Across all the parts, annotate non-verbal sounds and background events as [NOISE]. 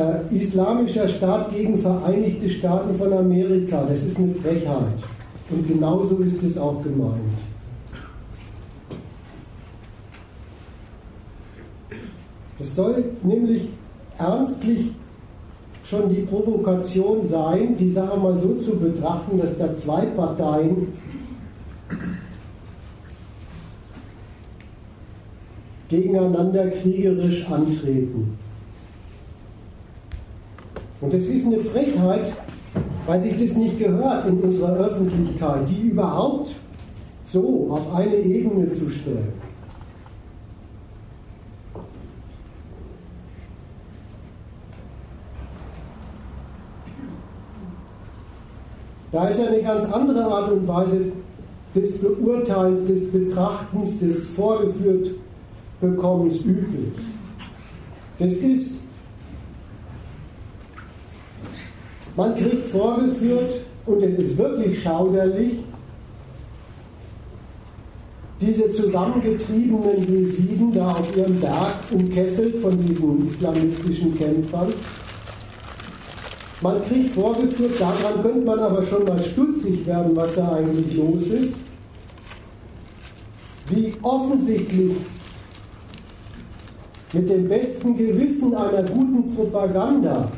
äh, Islamischer Staat gegen Vereinigte Staaten von Amerika, das ist eine Frechheit. Und genauso ist es auch gemeint. Es soll nämlich ernstlich schon die Provokation sein, die Sache mal so zu betrachten, dass da zwei Parteien gegeneinander kriegerisch antreten. Und das ist eine Frechheit, weil sich das nicht gehört in unserer Öffentlichkeit, die überhaupt so auf eine Ebene zu stellen. Da ist ja eine ganz andere Art und Weise des Beurteilens, des Betrachtens, des Vorgeführtbekommens üblich. Das ist, man kriegt vorgeführt, und es ist wirklich schauderlich, diese zusammengetriebenen Jesiden da auf ihrem Berg umkesselt von diesen islamistischen Kämpfern, man kriegt vorgeführt, daran könnte man aber schon mal stutzig werden, was da eigentlich los ist, wie offensichtlich mit dem besten Gewissen einer guten Propaganda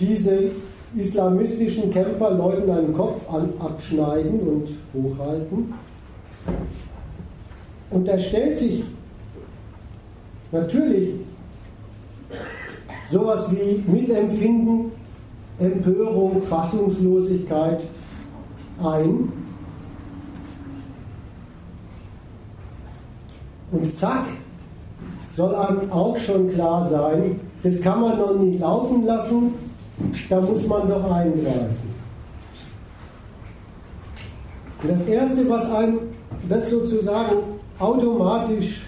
diese islamistischen Kämpfer Leuten einen Kopf an, abschneiden und hochhalten. Und da stellt sich natürlich sowas wie Mitempfinden, Empörung, Fassungslosigkeit ein. Und zack, soll einem auch schon klar sein, das kann man noch nicht laufen lassen, da muss man doch eingreifen. Das Erste, was einem das sozusagen automatisch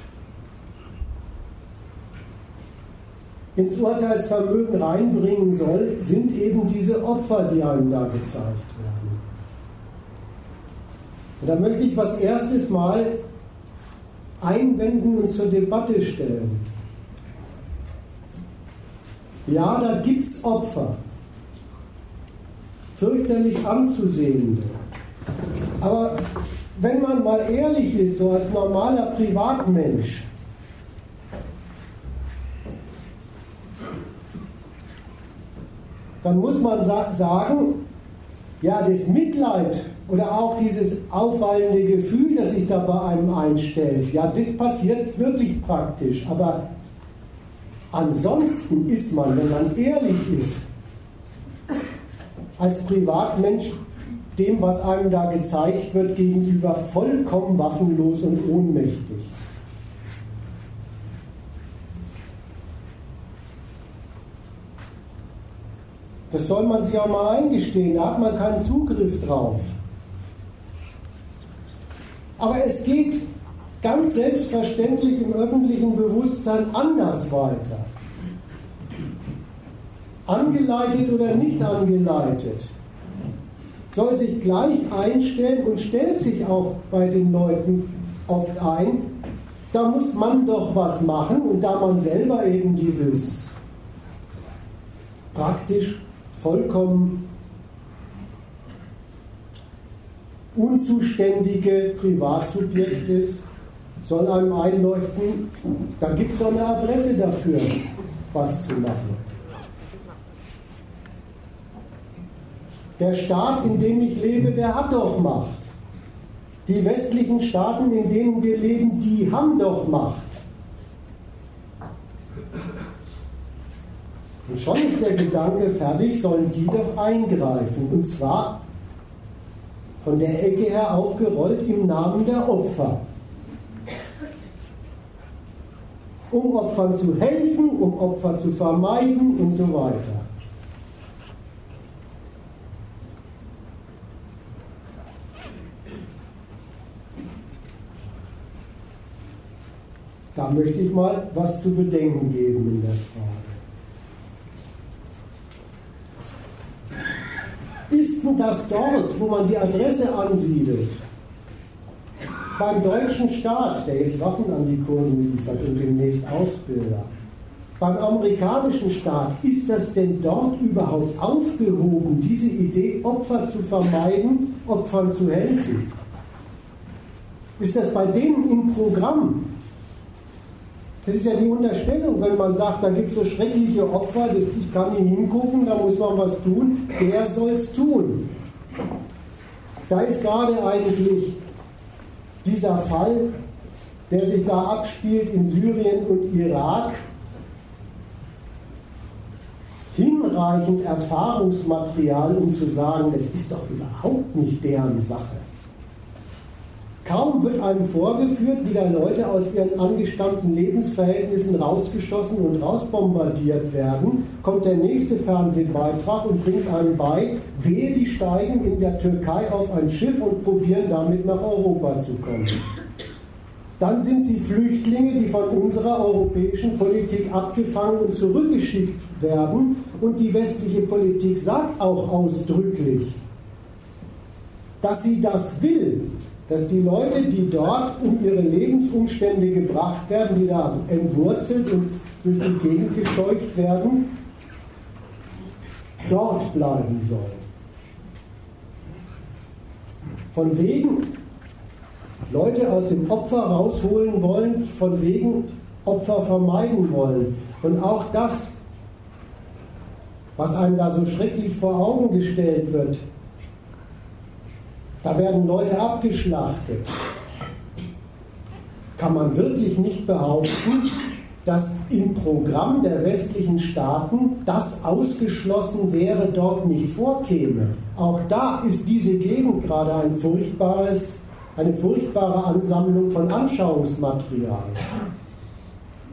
ins Urteilsvermögen reinbringen soll, sind eben diese Opfer, die einem da gezeigt werden. Und da möchte ich was erstes Mal einwenden und zur Debatte stellen. Ja, da gibt es Opfer, fürchterlich anzusehende. Aber wenn man mal ehrlich ist, so als normaler Privatmensch, dann muss man sa sagen, ja, das Mitleid oder auch dieses auffallende Gefühl, das sich da bei einem einstellt, ja, das passiert wirklich praktisch. Aber ansonsten ist man, wenn man ehrlich ist, als Privatmensch dem, was einem da gezeigt wird, gegenüber vollkommen waffenlos und ohnmächtig. Das soll man sich auch mal eingestehen, da hat man keinen Zugriff drauf. Aber es geht ganz selbstverständlich im öffentlichen Bewusstsein anders weiter. Angeleitet oder nicht angeleitet, soll sich gleich einstellen und stellt sich auch bei den Leuten oft ein, da muss man doch was machen und da man selber eben dieses praktisch vollkommen unzuständige Privatsubjekt ist, soll einem einleuchten, da gibt es doch eine Adresse dafür, was zu machen. Der Staat, in dem ich lebe, der hat doch Macht. Die westlichen Staaten, in denen wir leben, die haben doch Macht. Und schon ist der Gedanke fertig, sollen die doch eingreifen. Und zwar von der Ecke her aufgerollt im Namen der Opfer. Um Opfern zu helfen, um Opfer zu vermeiden und so weiter. Da möchte ich mal was zu bedenken geben in der Frage. ist denn das dort, wo man die Adresse ansiedelt? Beim deutschen Staat, der jetzt Waffen an die Kurden liefert und demnächst Ausbilder, beim amerikanischen Staat, ist das denn dort überhaupt aufgehoben, diese Idee, Opfer zu vermeiden, Opfern zu helfen? Ist das bei denen im Programm? Das ist ja die Unterstellung, wenn man sagt, da gibt es so schreckliche Opfer, das, ich kann nicht hingucken, da muss man was tun, wer soll es tun? Da ist gerade eigentlich dieser Fall, der sich da abspielt in Syrien und Irak, hinreichend Erfahrungsmaterial, um zu sagen, das ist doch überhaupt nicht deren Sache. Kaum wird einem vorgeführt, wie da Leute aus ihren angestammten Lebensverhältnissen rausgeschossen und rausbombardiert werden, kommt der nächste Fernsehbeitrag und bringt einem bei, wehe, die steigen in der Türkei auf ein Schiff und probieren damit nach Europa zu kommen. Dann sind sie Flüchtlinge, die von unserer europäischen Politik abgefangen und zurückgeschickt werden. Und die westliche Politik sagt auch ausdrücklich, dass sie das will, dass die Leute, die dort um ihre Lebensumstände gebracht werden, die da entwurzelt und durch die Gegend gescheucht werden, dort bleiben sollen. Von wegen Leute aus dem Opfer rausholen wollen, von wegen Opfer vermeiden wollen. Und auch das, was einem da so schrecklich vor Augen gestellt wird, da werden Leute abgeschlachtet. Kann man wirklich nicht behaupten, dass im Programm der westlichen Staaten das ausgeschlossen wäre, dort nicht vorkäme. Auch da ist diese Gegend gerade ein eine furchtbare Ansammlung von Anschauungsmaterial.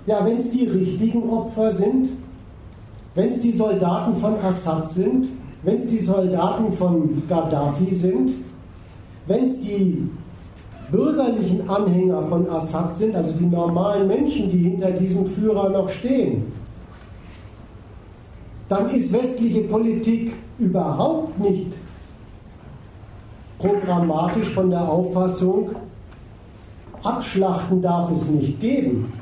Ja, wenn es die richtigen Opfer sind, wenn es die Soldaten von Assad sind, wenn es die Soldaten von Gaddafi sind, wenn es die bürgerlichen Anhänger von Assad sind, also die normalen Menschen, die hinter diesem Führer noch stehen, dann ist westliche Politik überhaupt nicht programmatisch von der Auffassung, Abschlachten darf es nicht geben.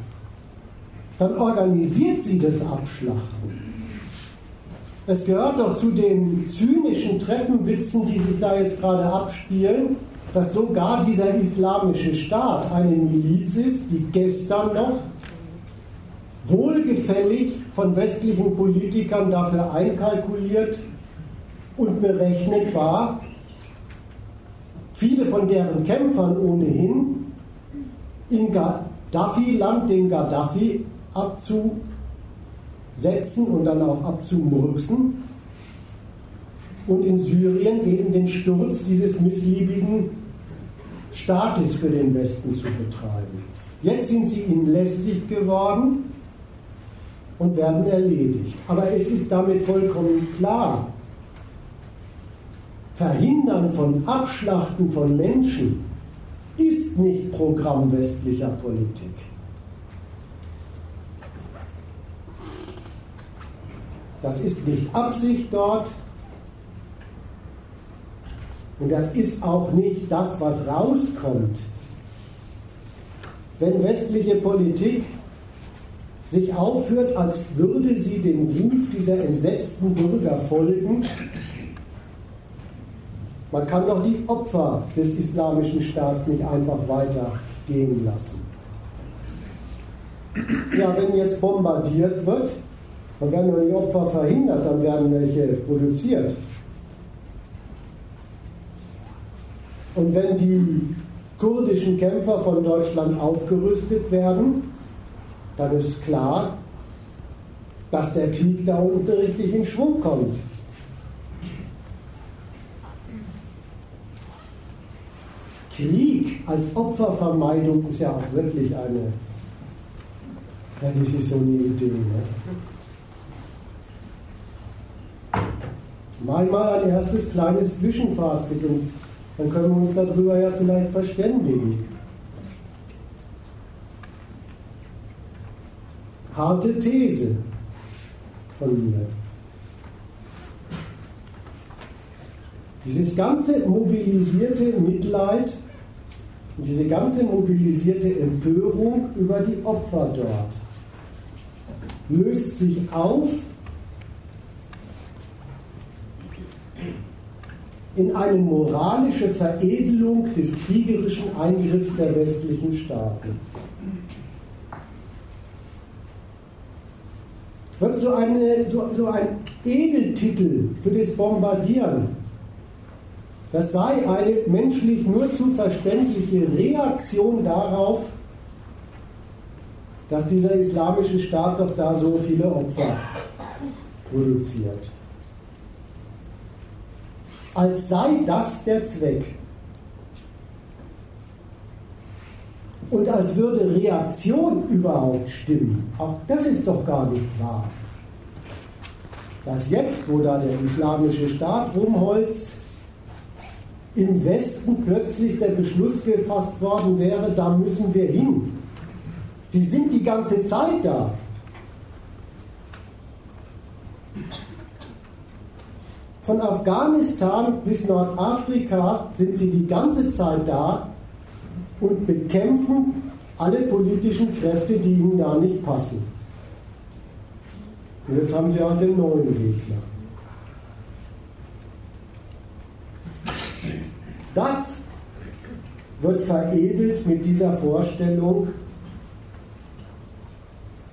Dann organisiert sie das Abschlachten. Es gehört doch zu den zynischen Treppenwitzen, die sich da jetzt gerade abspielen, dass sogar dieser islamische Staat eine Miliz ist, die gestern noch wohlgefällig von westlichen Politikern dafür einkalkuliert und berechnet war, viele von deren Kämpfern ohnehin in Gaddafi-Land den Gaddafi abzu setzen und dann auch abzumurksen und in Syrien eben den Sturz dieses missliebigen Staates für den Westen zu betreiben. Jetzt sind sie ihnen lästig geworden und werden erledigt. Aber es ist damit vollkommen klar, Verhindern von Abschlachten von Menschen ist nicht Programm westlicher Politik. Das ist nicht Absicht dort. Und das ist auch nicht das, was rauskommt. Wenn westliche Politik sich aufführt, als würde sie dem Ruf dieser entsetzten Bürger folgen, man kann doch die Opfer des islamischen Staats nicht einfach weitergehen lassen. Ja, wenn jetzt bombardiert wird, dann werden nur die Opfer verhindert, dann werden welche produziert. Und wenn die kurdischen Kämpfer von Deutschland aufgerüstet werden, dann ist klar, dass der Krieg da unten richtig in Schwung kommt. Krieg als Opfervermeidung ist ja auch wirklich eine, ja, das ist so eine Idee. Ne? Mal mal ein erstes kleines Zwischenfazit und dann können wir uns darüber ja vielleicht verständigen. Harte These von mir. Dieses ganze mobilisierte Mitleid Und diese ganze mobilisierte Empörung über die Opfer dort löst sich auf in eine moralische Veredelung des kriegerischen Eingriffs der westlichen Staaten. Wird so, eine, so, so ein Edeltitel für das Bombardieren, das sei eine menschlich nur zu verständliche Reaktion darauf, dass dieser islamische Staat doch da so viele Opfer produziert als sei das der Zweck. Und als würde Reaktion überhaupt stimmen. Auch das ist doch gar nicht wahr. Dass jetzt, wo da der islamische Staat rumholzt, im Westen plötzlich der Beschluss gefasst worden wäre, da müssen wir hin. Die sind die ganze Zeit da. Von Afghanistan bis Nordafrika sind sie die ganze Zeit da und bekämpfen alle politischen Kräfte, die ihnen da nicht passen. Und jetzt haben sie auch den neuen Gegner. Das wird veredelt mit dieser Vorstellung,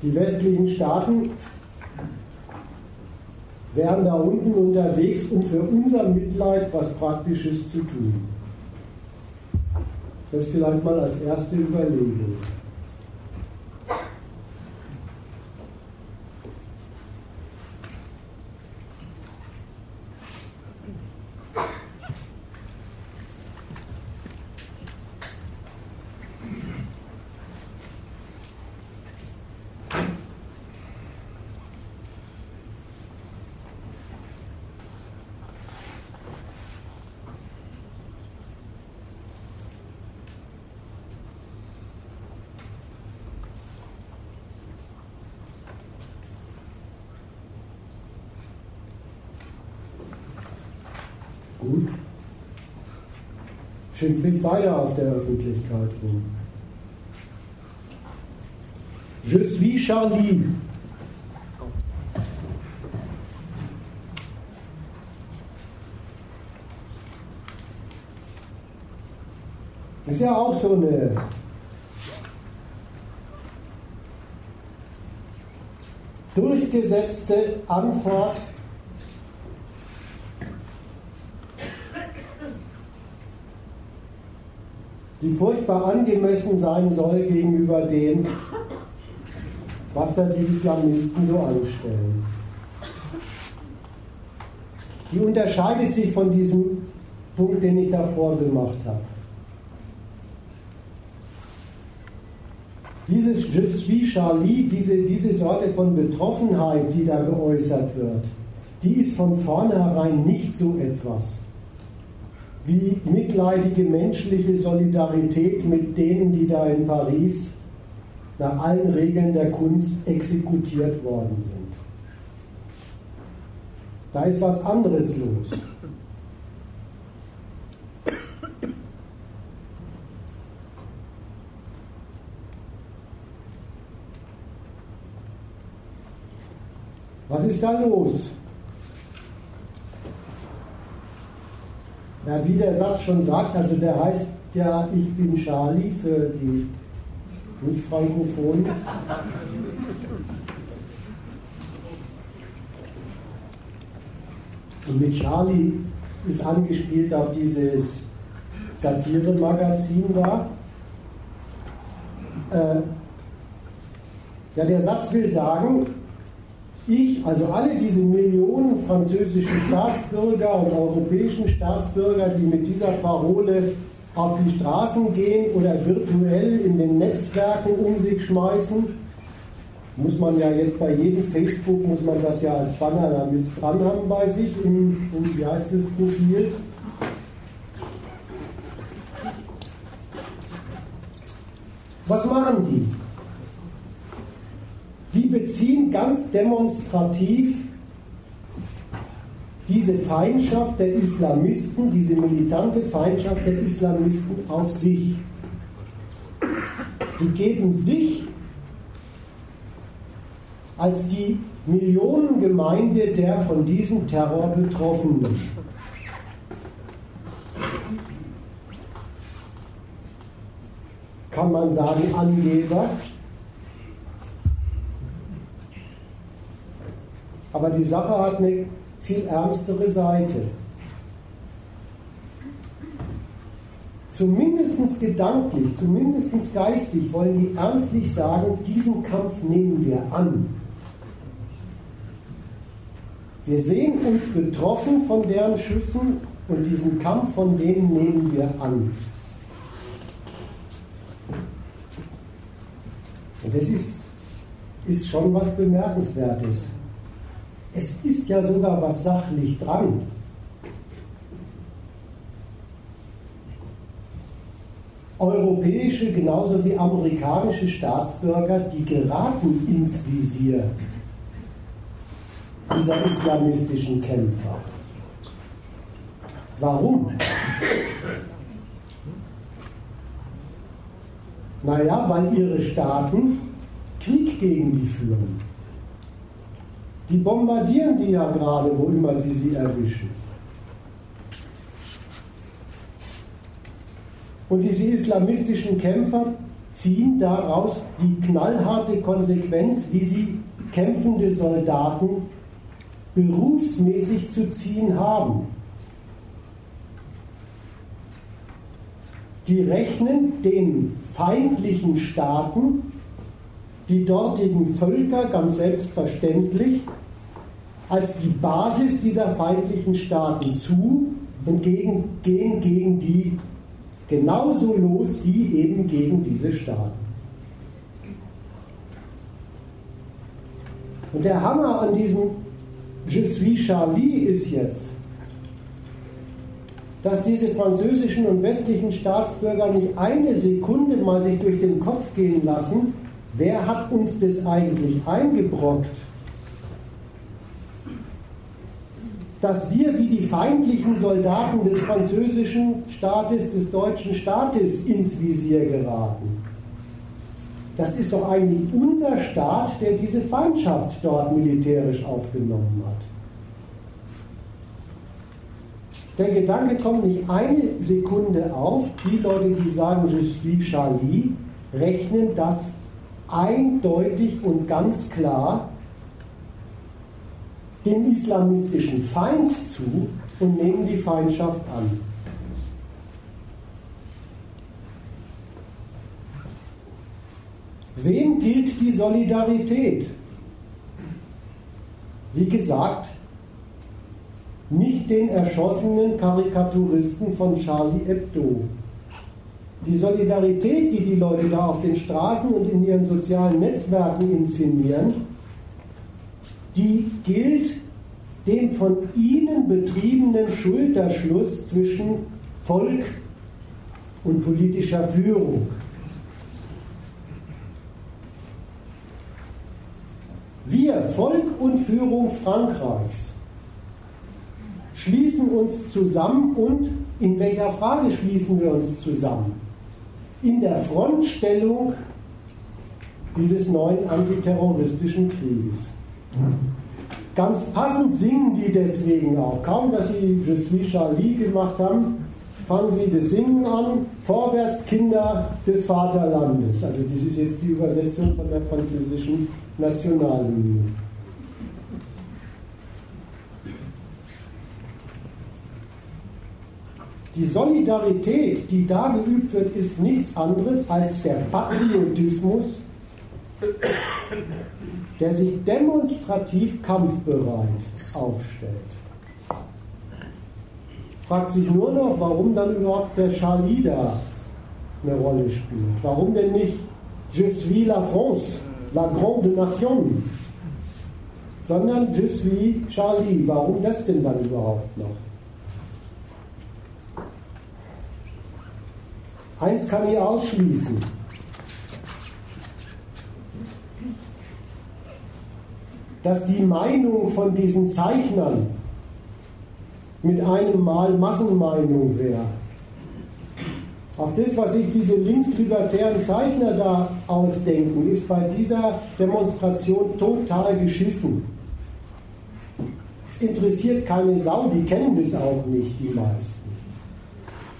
die westlichen Staaten wären da unten unterwegs, um für unser Mitleid was Praktisches zu tun. Das vielleicht mal als erste Überlegung. Gut. Schimpfe ich weiter auf der Öffentlichkeit rum. Je suis Charlie. Ist ja auch so eine durchgesetzte Antwort die furchtbar angemessen sein soll gegenüber dem, was da die Islamisten so anstellen. Die unterscheidet sich von diesem Punkt, den ich davor gemacht habe. Dieses Je suis Charlie, diese, diese Sorte von Betroffenheit, die da geäußert wird, die ist von vornherein nicht so etwas wie mitleidige menschliche Solidarität mit denen, die da in Paris nach allen Regeln der Kunst exekutiert worden sind. Da ist was anderes los. Was ist da los? Ja, wie der Satz schon sagt, also der heißt ja, ich bin Charlie für die Nicht-Frankophonen. Und mit Charlie ist angespielt auf dieses Satire-Magazin da. Äh, ja, der Satz will sagen, ich, also alle diese Millionen französischen Staatsbürger und europäischen Staatsbürger, die mit dieser Parole auf die Straßen gehen oder virtuell in den Netzwerken um sich schmeißen, muss man ja jetzt bei jedem Facebook, muss man das ja als Banner damit dran haben bei sich im, im wie heißt das Profil. Was machen die? Die beziehen ganz demonstrativ diese Feindschaft der Islamisten, diese militante Feindschaft der Islamisten auf sich. die geben sich als die Millionengemeinde der von diesem Terror Betroffenen. Kann man sagen Angeber? Aber die Sache hat eine viel ernstere Seite. Zumindest gedanklich, zumindest geistig wollen die ernstlich sagen, diesen Kampf nehmen wir an. Wir sehen uns betroffen von deren Schüssen und diesen Kampf von denen nehmen wir an. Und das ist, ist schon was Bemerkenswertes. Es ist ja sogar was sachlich dran. Europäische genauso wie amerikanische Staatsbürger, die geraten ins Visier dieser islamistischen Kämpfer. Warum? Naja, weil ihre Staaten Krieg gegen die führen. Die bombardieren die ja gerade, wo immer sie sie erwischen. Und diese islamistischen Kämpfer ziehen daraus die knallharte Konsequenz, wie sie kämpfende Soldaten berufsmäßig zu ziehen haben. Die rechnen den feindlichen Staaten die dortigen Völker ganz selbstverständlich als die Basis dieser feindlichen Staaten zu und gegen, gehen gegen die genauso los wie eben gegen diese Staaten. Und der Hammer an diesem Je suis Charlie ist jetzt, dass diese französischen und westlichen Staatsbürger nicht eine Sekunde mal sich durch den Kopf gehen lassen, wer hat uns das eigentlich eingebrockt? dass wir wie die feindlichen Soldaten des französischen Staates, des deutschen Staates ins Visier geraten. Das ist doch eigentlich unser Staat, der diese Feindschaft dort militärisch aufgenommen hat. Der Gedanke kommt nicht eine Sekunde auf. Die Leute, die sagen, je suis Charlie, rechnen das eindeutig und ganz klar dem islamistischen Feind zu und nehmen die Feindschaft an. Wem gilt die Solidarität? Wie gesagt, nicht den erschossenen Karikaturisten von Charlie Hebdo. Die Solidarität, die die Leute da auf den Straßen und in ihren sozialen Netzwerken inszenieren, die gilt dem von ihnen betriebenen Schulterschluss zwischen Volk und politischer Führung. Wir, Volk und Führung Frankreichs, schließen uns zusammen und in welcher Frage schließen wir uns zusammen? In der Frontstellung dieses neuen antiterroristischen Krieges. Ganz passend singen die deswegen auch. Kaum, dass sie Je suis Charlie gemacht haben, fangen sie das Singen an. Vorwärts, Kinder des Vaterlandes. Also, das ist jetzt die Übersetzung von der französischen Nationalhymne. Die Solidarität, die da geübt wird, ist nichts anderes als der Patriotismus der sich demonstrativ kampfbereit aufstellt. Fragt sich nur noch, warum dann überhaupt der Charlie da eine Rolle spielt. Warum denn nicht Je suis la France, la grande nation, sondern Je suis Charlie. Warum das denn dann überhaupt noch? Eins kann ich ausschließen. dass die Meinung von diesen Zeichnern mit einem Mal Massenmeinung wäre. Auf das, was sich diese linkslibertären Zeichner da ausdenken, ist bei dieser Demonstration total geschissen. Es interessiert keine Sau, die kennen das auch nicht, die meisten.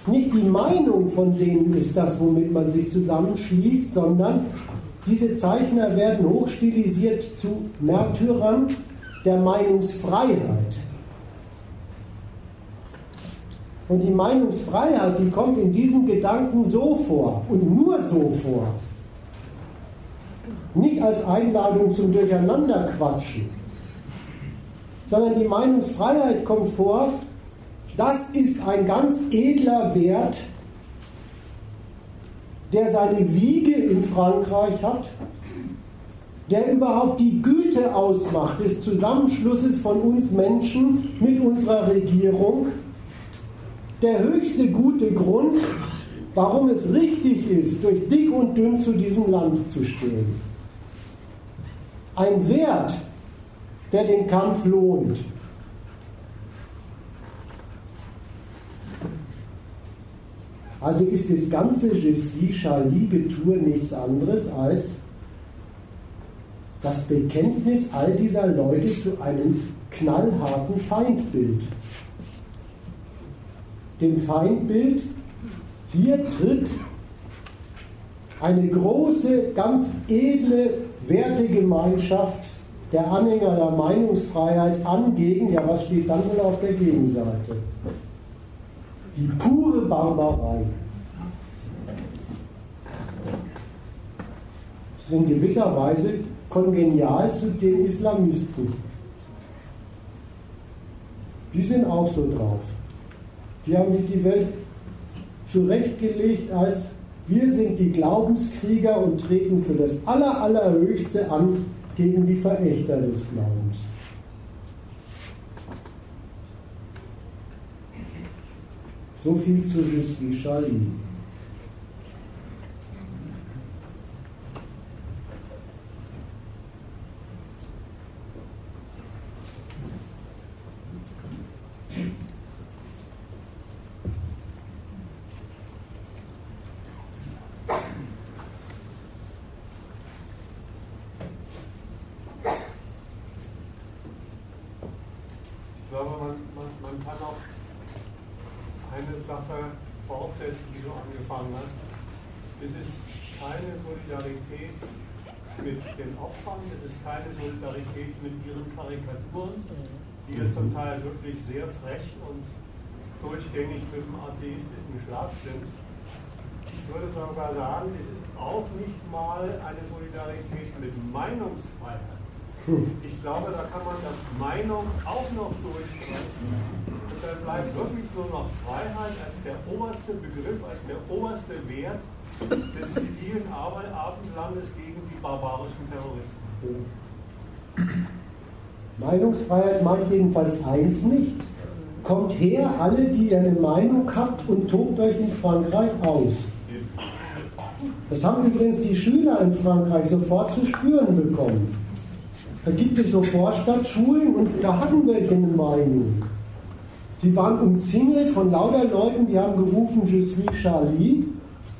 Nicht die Meinung von denen ist das, womit man sich zusammenschließt, sondern diese Zeichner werden hochstilisiert zu Märtyrern der Meinungsfreiheit. Und die Meinungsfreiheit, die kommt in diesem Gedanken so vor und nur so vor. Nicht als Einladung zum Durcheinanderquatschen, sondern die Meinungsfreiheit kommt vor, das ist ein ganz edler Wert, der seine Wiege in Frankreich hat, der überhaupt die Güte ausmacht des Zusammenschlusses von uns Menschen mit unserer Regierung der höchste gute Grund, warum es richtig ist, durch dick und dünn zu diesem Land zu stehen. Ein Wert, der den Kampf lohnt. Also ist das ganze Je suis Charlie Getue nichts anderes als das Bekenntnis all dieser Leute zu einem knallharten Feindbild dem Feindbild, hier tritt eine große, ganz edle Wertegemeinschaft der Anhänger der Meinungsfreiheit an gegen, ja was steht dann wohl auf der Gegenseite? Die pure Barbarei. In gewisser Weise kongenial zu den Islamisten. Die sind auch so drauf. Die haben sich die Welt zurechtgelegt als wir sind die Glaubenskrieger und treten für das Aller, Allerhöchste an gegen die Verächter des Glaubens. So viel zu Justin Charlie. wirklich sehr frech und durchgängig mit dem atheistischen Schlag sind. Ich würde sogar sagen, es ist auch nicht mal eine Solidarität mit Meinungsfreiheit. Ich glaube, da kann man das Meinung auch noch durchsprechen. Und dann bleibt wirklich nur noch Freiheit als der oberste Begriff, als der oberste Wert des zivilen Abendlandes gegen die barbarischen Terroristen. Meinungsfreiheit meint jedenfalls eins nicht. Kommt her, alle, die ihr eine Meinung habt und tobt euch in Frankreich aus. Das haben übrigens die Schüler in Frankreich sofort zu spüren bekommen. Da gibt es so Vorstadtschulen und da hatten welche eine Meinung. Sie waren umzingelt von lauter Leuten, die haben gerufen, Je suis Charlie.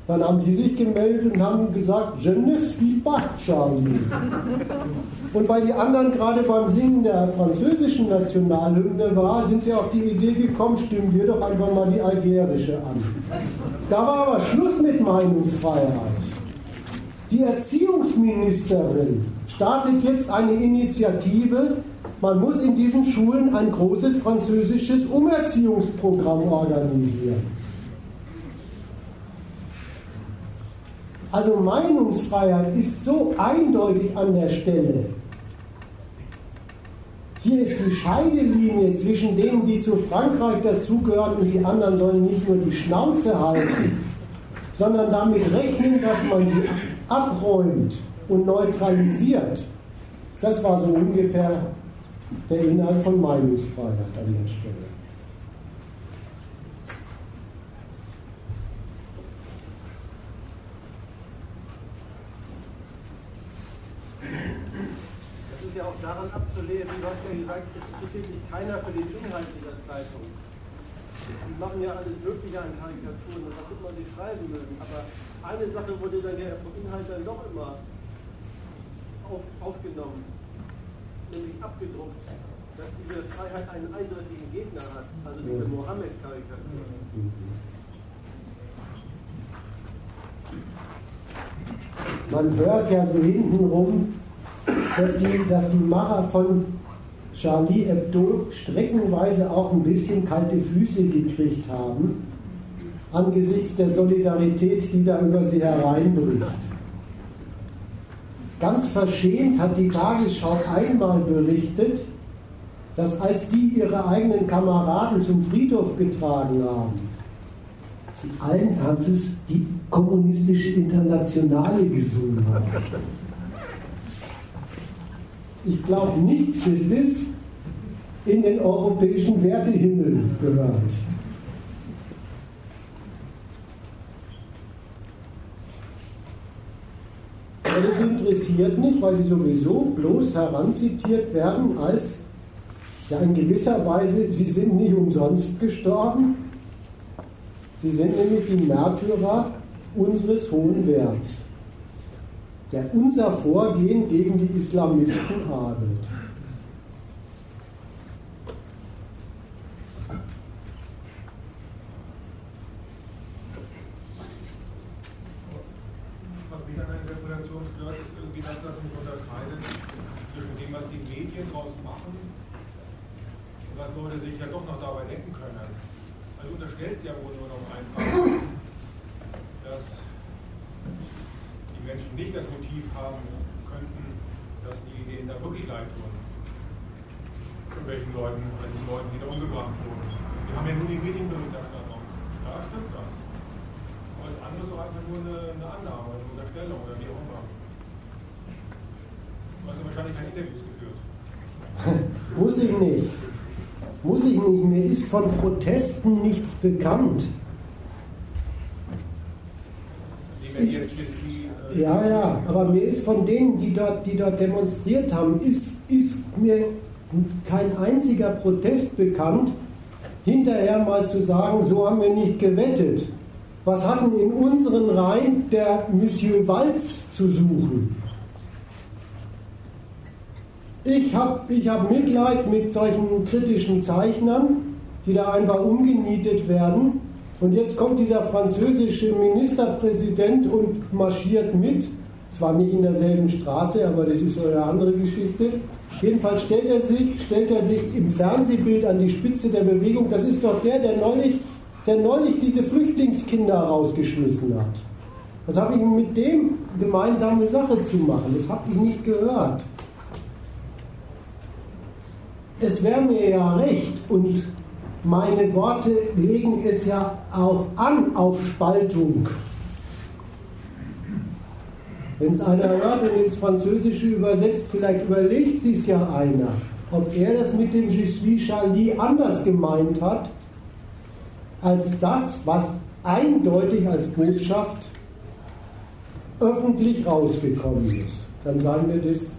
Dann haben die sich gemeldet und haben gesagt, Je ne suis pas Charlie. Und weil die anderen gerade beim Singen der französischen Nationalhymne waren, sind sie auf die Idee gekommen, stimmen wir doch einfach mal die algerische an. Da war aber Schluss mit Meinungsfreiheit. Die Erziehungsministerin startet jetzt eine Initiative, man muss in diesen Schulen ein großes französisches Umerziehungsprogramm organisieren. Also Meinungsfreiheit ist so eindeutig an der Stelle, hier ist die Scheidelinie zwischen denen, die zu Frankreich dazugehören und die anderen sollen nicht nur die Schnauze halten, sondern damit rechnen, dass man sie abräumt und neutralisiert. Das war so ungefähr der Inhalt von Meinungsfreiheit an der Stelle. daran abzulesen, du hast ja gesagt, es interessiert sich keiner für den Inhalt dieser Zeitung. die machen ja alles Mögliche an Karikaturen, das wird man sie schreiben mögen. Aber eine Sache wurde dann ja vom Inhalt dann doch immer auf, aufgenommen, nämlich abgedruckt, dass diese Freiheit einen eindeutigen Gegner hat, also diese Mohammed-Karikatur. Man hört ja so hintenrum, dass die, dass die Macher von Charlie Hebdo streckenweise auch ein bisschen kalte Füße gekriegt haben, angesichts der Solidarität, die da über sie hereinbricht. Ganz verschämt hat die Tagesschau einmal berichtet, dass als die ihre eigenen Kameraden zum Friedhof getragen haben, sie allen Ernstes die kommunistische Internationale gesungen haben. Ich glaube nicht, dass das in den europäischen Wertehimmel gehört. Das interessiert nicht, weil die sowieso bloß heranzitiert werden als, ja in gewisser Weise, sie sind nicht umsonst gestorben, sie sind nämlich die Märtyrer unseres hohen Werts der unser Vorgehen gegen die Islamisten adelt. Was mich an der Interpretation stört, ist irgendwie, dass das nicht unterscheidet zwischen dem, was die Medien daraus machen und was Leute sich ja doch noch dabei denken können. Also unterstellt ja wohl nur noch einfach, dass Menschen nicht das Motiv haben könnten, dass die denen da wirklich leid tun. Welchen Leuten, welchen Leuten, die da umgebracht wurden. Wir haben ja nur die Medienberichterstattung. Da stimmt das. Aber das andere ist doch einfach nur eine, eine Annahme, eine Unterstellung oder wie auch immer. Du hast ja wahrscheinlich keine Interviews geführt. Muss ich nicht. Muss ich nicht. Mir ist von Protesten nichts bekannt. Ihr jetzt ja, ja, aber mir ist von denen, die dort, die dort demonstriert haben, ist, ist mir kein einziger Protest bekannt, hinterher mal zu sagen, so haben wir nicht gewettet. Was hatten in unseren Reihen der Monsieur Walz zu suchen? Ich habe ich hab Mitleid mit solchen kritischen Zeichnern, die da einfach umgenietet werden und jetzt kommt dieser französische Ministerpräsident und marschiert mit, zwar nicht in derselben Straße, aber das ist eine andere Geschichte. Jedenfalls stellt er sich, stellt er sich im Fernsehbild an die Spitze der Bewegung. Das ist doch der, der neulich, der neulich diese Flüchtlingskinder rausgeschmissen hat. Was habe ich mit dem gemeinsame Sache zu machen? Das habe ich nicht gehört. Es wäre mir ja recht und meine Worte legen es ja auch an auf Spaltung. Wenn es einer hört und ins Französische übersetzt, vielleicht überlegt sich ja einer, ob er das mit dem Je suis Charlie anders gemeint hat, als das, was eindeutig als Botschaft öffentlich rausgekommen ist. Dann sagen wir das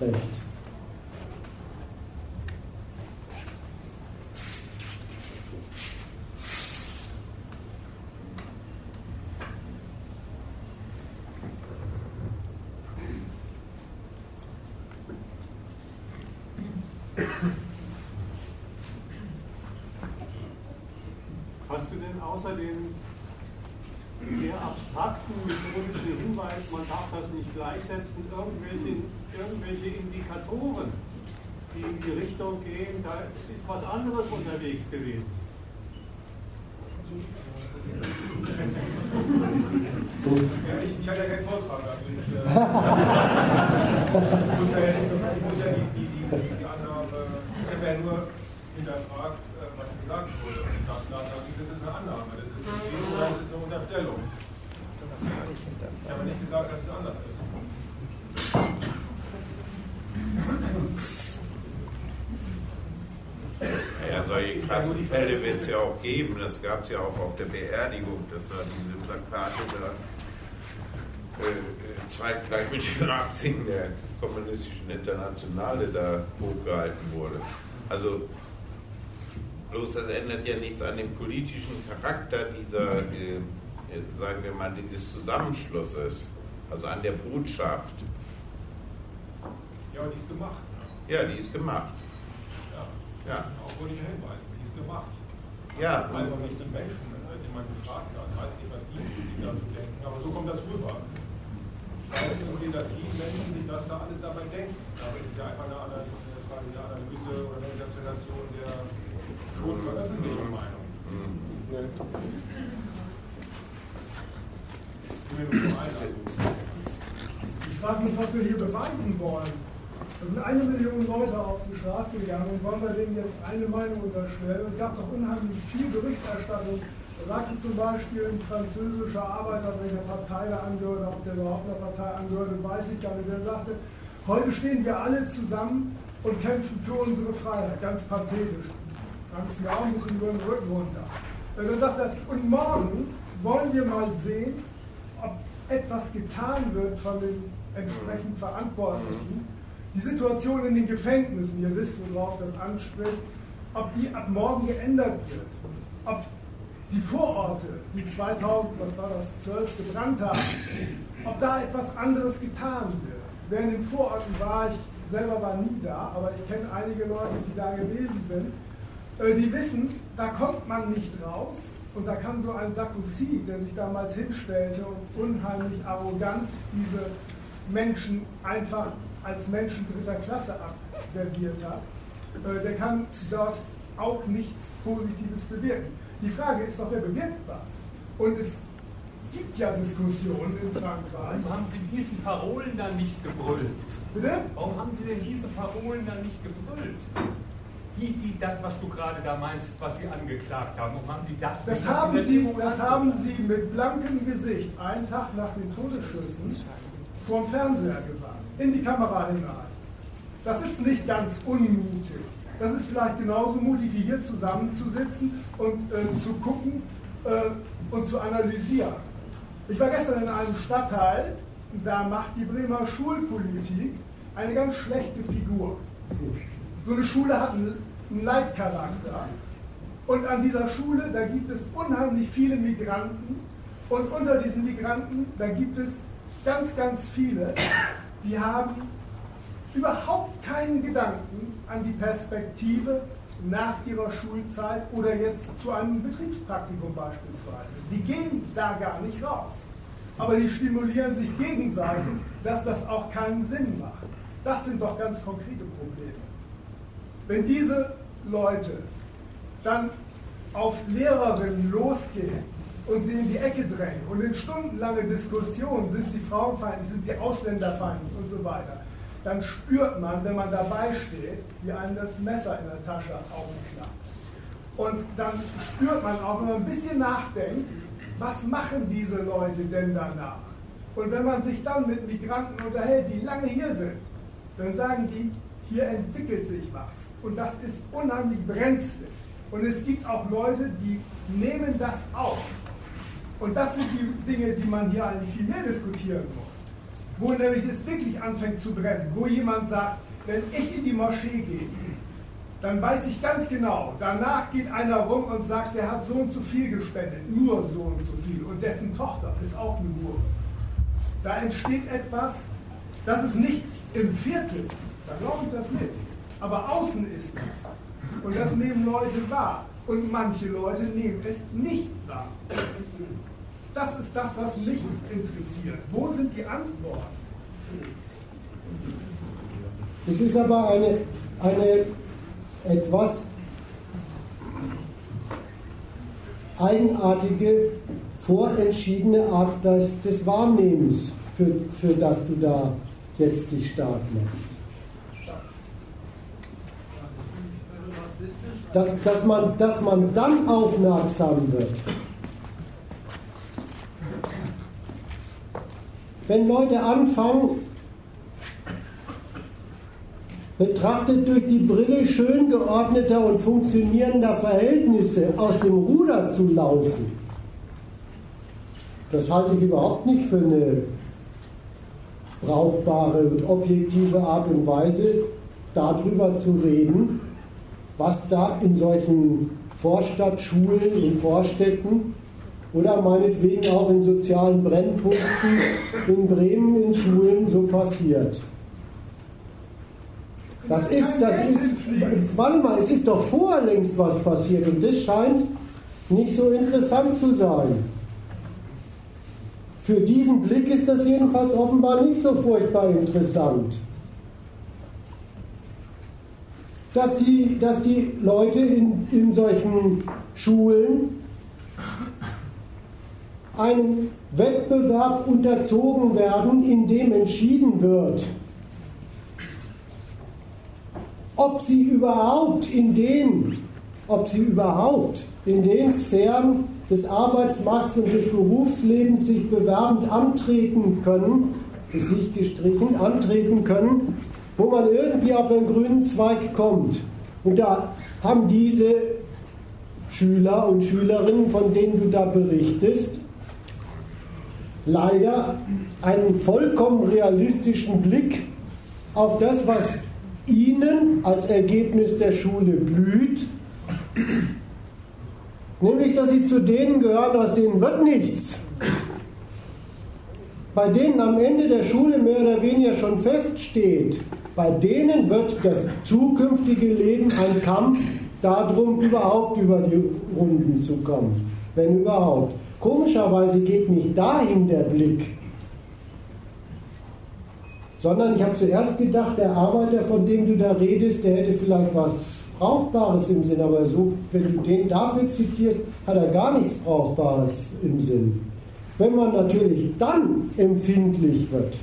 recht. Gleichsetzen irgendwelche, irgendwelche Indikatoren, die in die Richtung gehen, da ist was anderes unterwegs gewesen. Ja, ich, ich hatte ja keinen Vortrag. Also ich, äh, ich [LAUGHS] muss ja, ich muss ja die, die, die, die Annahme, ich habe ja nur hinterfragt, äh, was gesagt wurde. Und das, das ist eine Annahme, das ist, das ist eine Unterstellung. Ich habe nicht gesagt, dass es anders ist. Solche krassen Fälle wird es ja auch geben. Das gab es ja auch auf der Beerdigung, dass da diese Plakate da äh, zeitgleich mit dem Absingen der kommunistischen Internationale da hochgehalten wurde. Also bloß das ändert ja nichts an dem politischen Charakter dieser, äh, äh sagen wir mal, dieses Zusammenschlusses, also an der Botschaft. Ja, die ist gemacht. Ne? Ja, die ist gemacht. Ja, ja. auch wollte ich gemacht. Ja. Also nicht den Menschen, den man gefragt hat, weiß nicht, was die, die dazu denken, aber so kommt das rüber. Ich weiß irgendwie, dass die Menschen sich das da alles dabei denken. Aber es ist ja einfach eine Analyse, eine Analyse oder eine Interpretation der schon veröffentlichten Meinung. Ich frage mich, was wir hier beweisen wollen. Da sind eine Million Leute auf die Straße gegangen und wollen wir denen jetzt eine Meinung unterstellen. Es gab doch unheimlich viel Berichterstattung. Da sagte zum Beispiel ein französischer Arbeiter, welcher Partei er angehört, ob der überhaupt einer Partei angehört, weiß ich gar nicht. Der sagte, heute stehen wir alle zusammen und kämpfen für unsere Freiheit. Ganz pathetisch. Ganz ja ein bisschen über den Rücken runter. Dann sagt er, und morgen wollen wir mal sehen, ob etwas getan wird von den entsprechend Verantwortlichen. Die Situation in den Gefängnissen, ihr wisst, worauf das anspricht, ob die ab morgen geändert wird. Ob die Vororte, die 2000, was war das, 12 gebrannt haben, ob da etwas anderes getan wird. Wer in den Vororten war, ich selber war nie da, aber ich kenne einige Leute, die da gewesen sind, äh, die wissen, da kommt man nicht raus, und da kann so ein Sarkozy, der sich damals hinstellte und unheimlich arrogant diese Menschen einfach als Menschen dritter Klasse abserviert hat, äh, der kann dort auch nichts Positives bewirken. Die Frage ist doch, wer bewirkt was? Und es gibt ja Diskussionen in Frankreich. Warum haben Sie diese Parolen dann nicht gebrüllt? Bitte? Warum haben Sie denn diese Parolen dann nicht gebrüllt? wie, wie das, was du gerade da meinst, was Sie angeklagt haben. Und haben Sie das Das, haben Sie, das haben Sie mit blankem Gesicht einen Tag nach den Todesschüssen vor dem Fernseher gesagt, in die Kamera hinein. Das ist nicht ganz unmutig. Das ist vielleicht genauso mutig wie hier zusammenzusitzen und äh, zu gucken äh, und zu analysieren. Ich war gestern in einem Stadtteil, da macht die Bremer Schulpolitik eine ganz schlechte Figur. So eine Schule hat einen Leitcharakter. Und an dieser Schule, da gibt es unheimlich viele Migranten. Und unter diesen Migranten, da gibt es ganz, ganz viele, die haben überhaupt keinen Gedanken an die Perspektive nach ihrer Schulzeit oder jetzt zu einem Betriebspraktikum beispielsweise. Die gehen da gar nicht raus. Aber die stimulieren sich gegenseitig, dass das auch keinen Sinn macht. Das sind doch ganz konkrete Probleme. Wenn diese Leute dann auf Lehrerinnen losgehen und sie in die Ecke drängen und in stundenlange Diskussionen sind sie frauenfeindlich, sind sie ausländerfeindlich und so weiter, dann spürt man, wenn man dabei steht, wie einem das Messer in der Tasche aufklappt. Und dann spürt man auch, wenn man ein bisschen nachdenkt, was machen diese Leute denn danach? Und wenn man sich dann mit Migranten unterhält, die lange hier sind, dann sagen die, hier entwickelt sich was. Und das ist unheimlich brenzlig. Und es gibt auch Leute, die nehmen das auf. Und das sind die Dinge, die man hier eigentlich viel mehr diskutieren muss. Wo nämlich es wirklich anfängt zu brennen. Wo jemand sagt, wenn ich in die Moschee gehe, dann weiß ich ganz genau, danach geht einer rum und sagt, der hat so und so viel gespendet, nur so und so viel. Und dessen Tochter ist auch eine Hure. Da entsteht etwas, das ist nichts im Viertel. Da glaube ich das nicht. Aber außen ist es. Und das nehmen Leute wahr. Und manche Leute nehmen es nicht wahr. Das ist das, was mich interessiert. Wo sind die Antworten? Es ist aber eine, eine etwas eigenartige, vorentschiedene Art des, des Wahrnehmens, für, für das du da jetzt dich stark machst. dass, dass, man, dass man dann aufmerksam wird. Wenn Leute anfangen, betrachtet durch die Brille schön geordneter und funktionierender Verhältnisse aus dem Ruder zu laufen, das halte ich überhaupt nicht für eine brauchbare und objektive Art und Weise, darüber zu reden, was da in solchen Vorstadtschulen in Vorstädten oder meinetwegen auch in sozialen Brennpunkten in Bremen in Schulen so passiert. Das ist, das ist, warte mal, es ist doch vorher längst was passiert und das scheint nicht so interessant zu sein. Für diesen Blick ist das jedenfalls offenbar nicht so furchtbar interessant. Dass die, dass die Leute in, in solchen Schulen einem Wettbewerb unterzogen werden, in dem entschieden wird, ob sie überhaupt in den, ob sie überhaupt in den Sphären des Arbeitsmarkts und des Berufslebens sich bewerbend antreten können, sich gestrichen, antreten können, wo man irgendwie auf einen grünen Zweig kommt. Und da haben diese Schüler und Schülerinnen, von denen du da berichtest, leider einen vollkommen realistischen Blick auf das, was ihnen als Ergebnis der Schule blüht, nämlich dass sie zu denen gehören, aus denen wird nichts. Bei denen am Ende der Schule mehr oder weniger schon feststeht, bei denen wird das zukünftige Leben ein Kampf darum, überhaupt über die Runden zu kommen, wenn überhaupt. Komischerweise geht nicht dahin der Blick, sondern ich habe zuerst gedacht, der Arbeiter, von dem du da redest, der hätte vielleicht was Brauchbares im Sinn, aber so, wenn du den dafür zitierst, hat er gar nichts Brauchbares im Sinn. Wenn man natürlich dann empfindlich wird,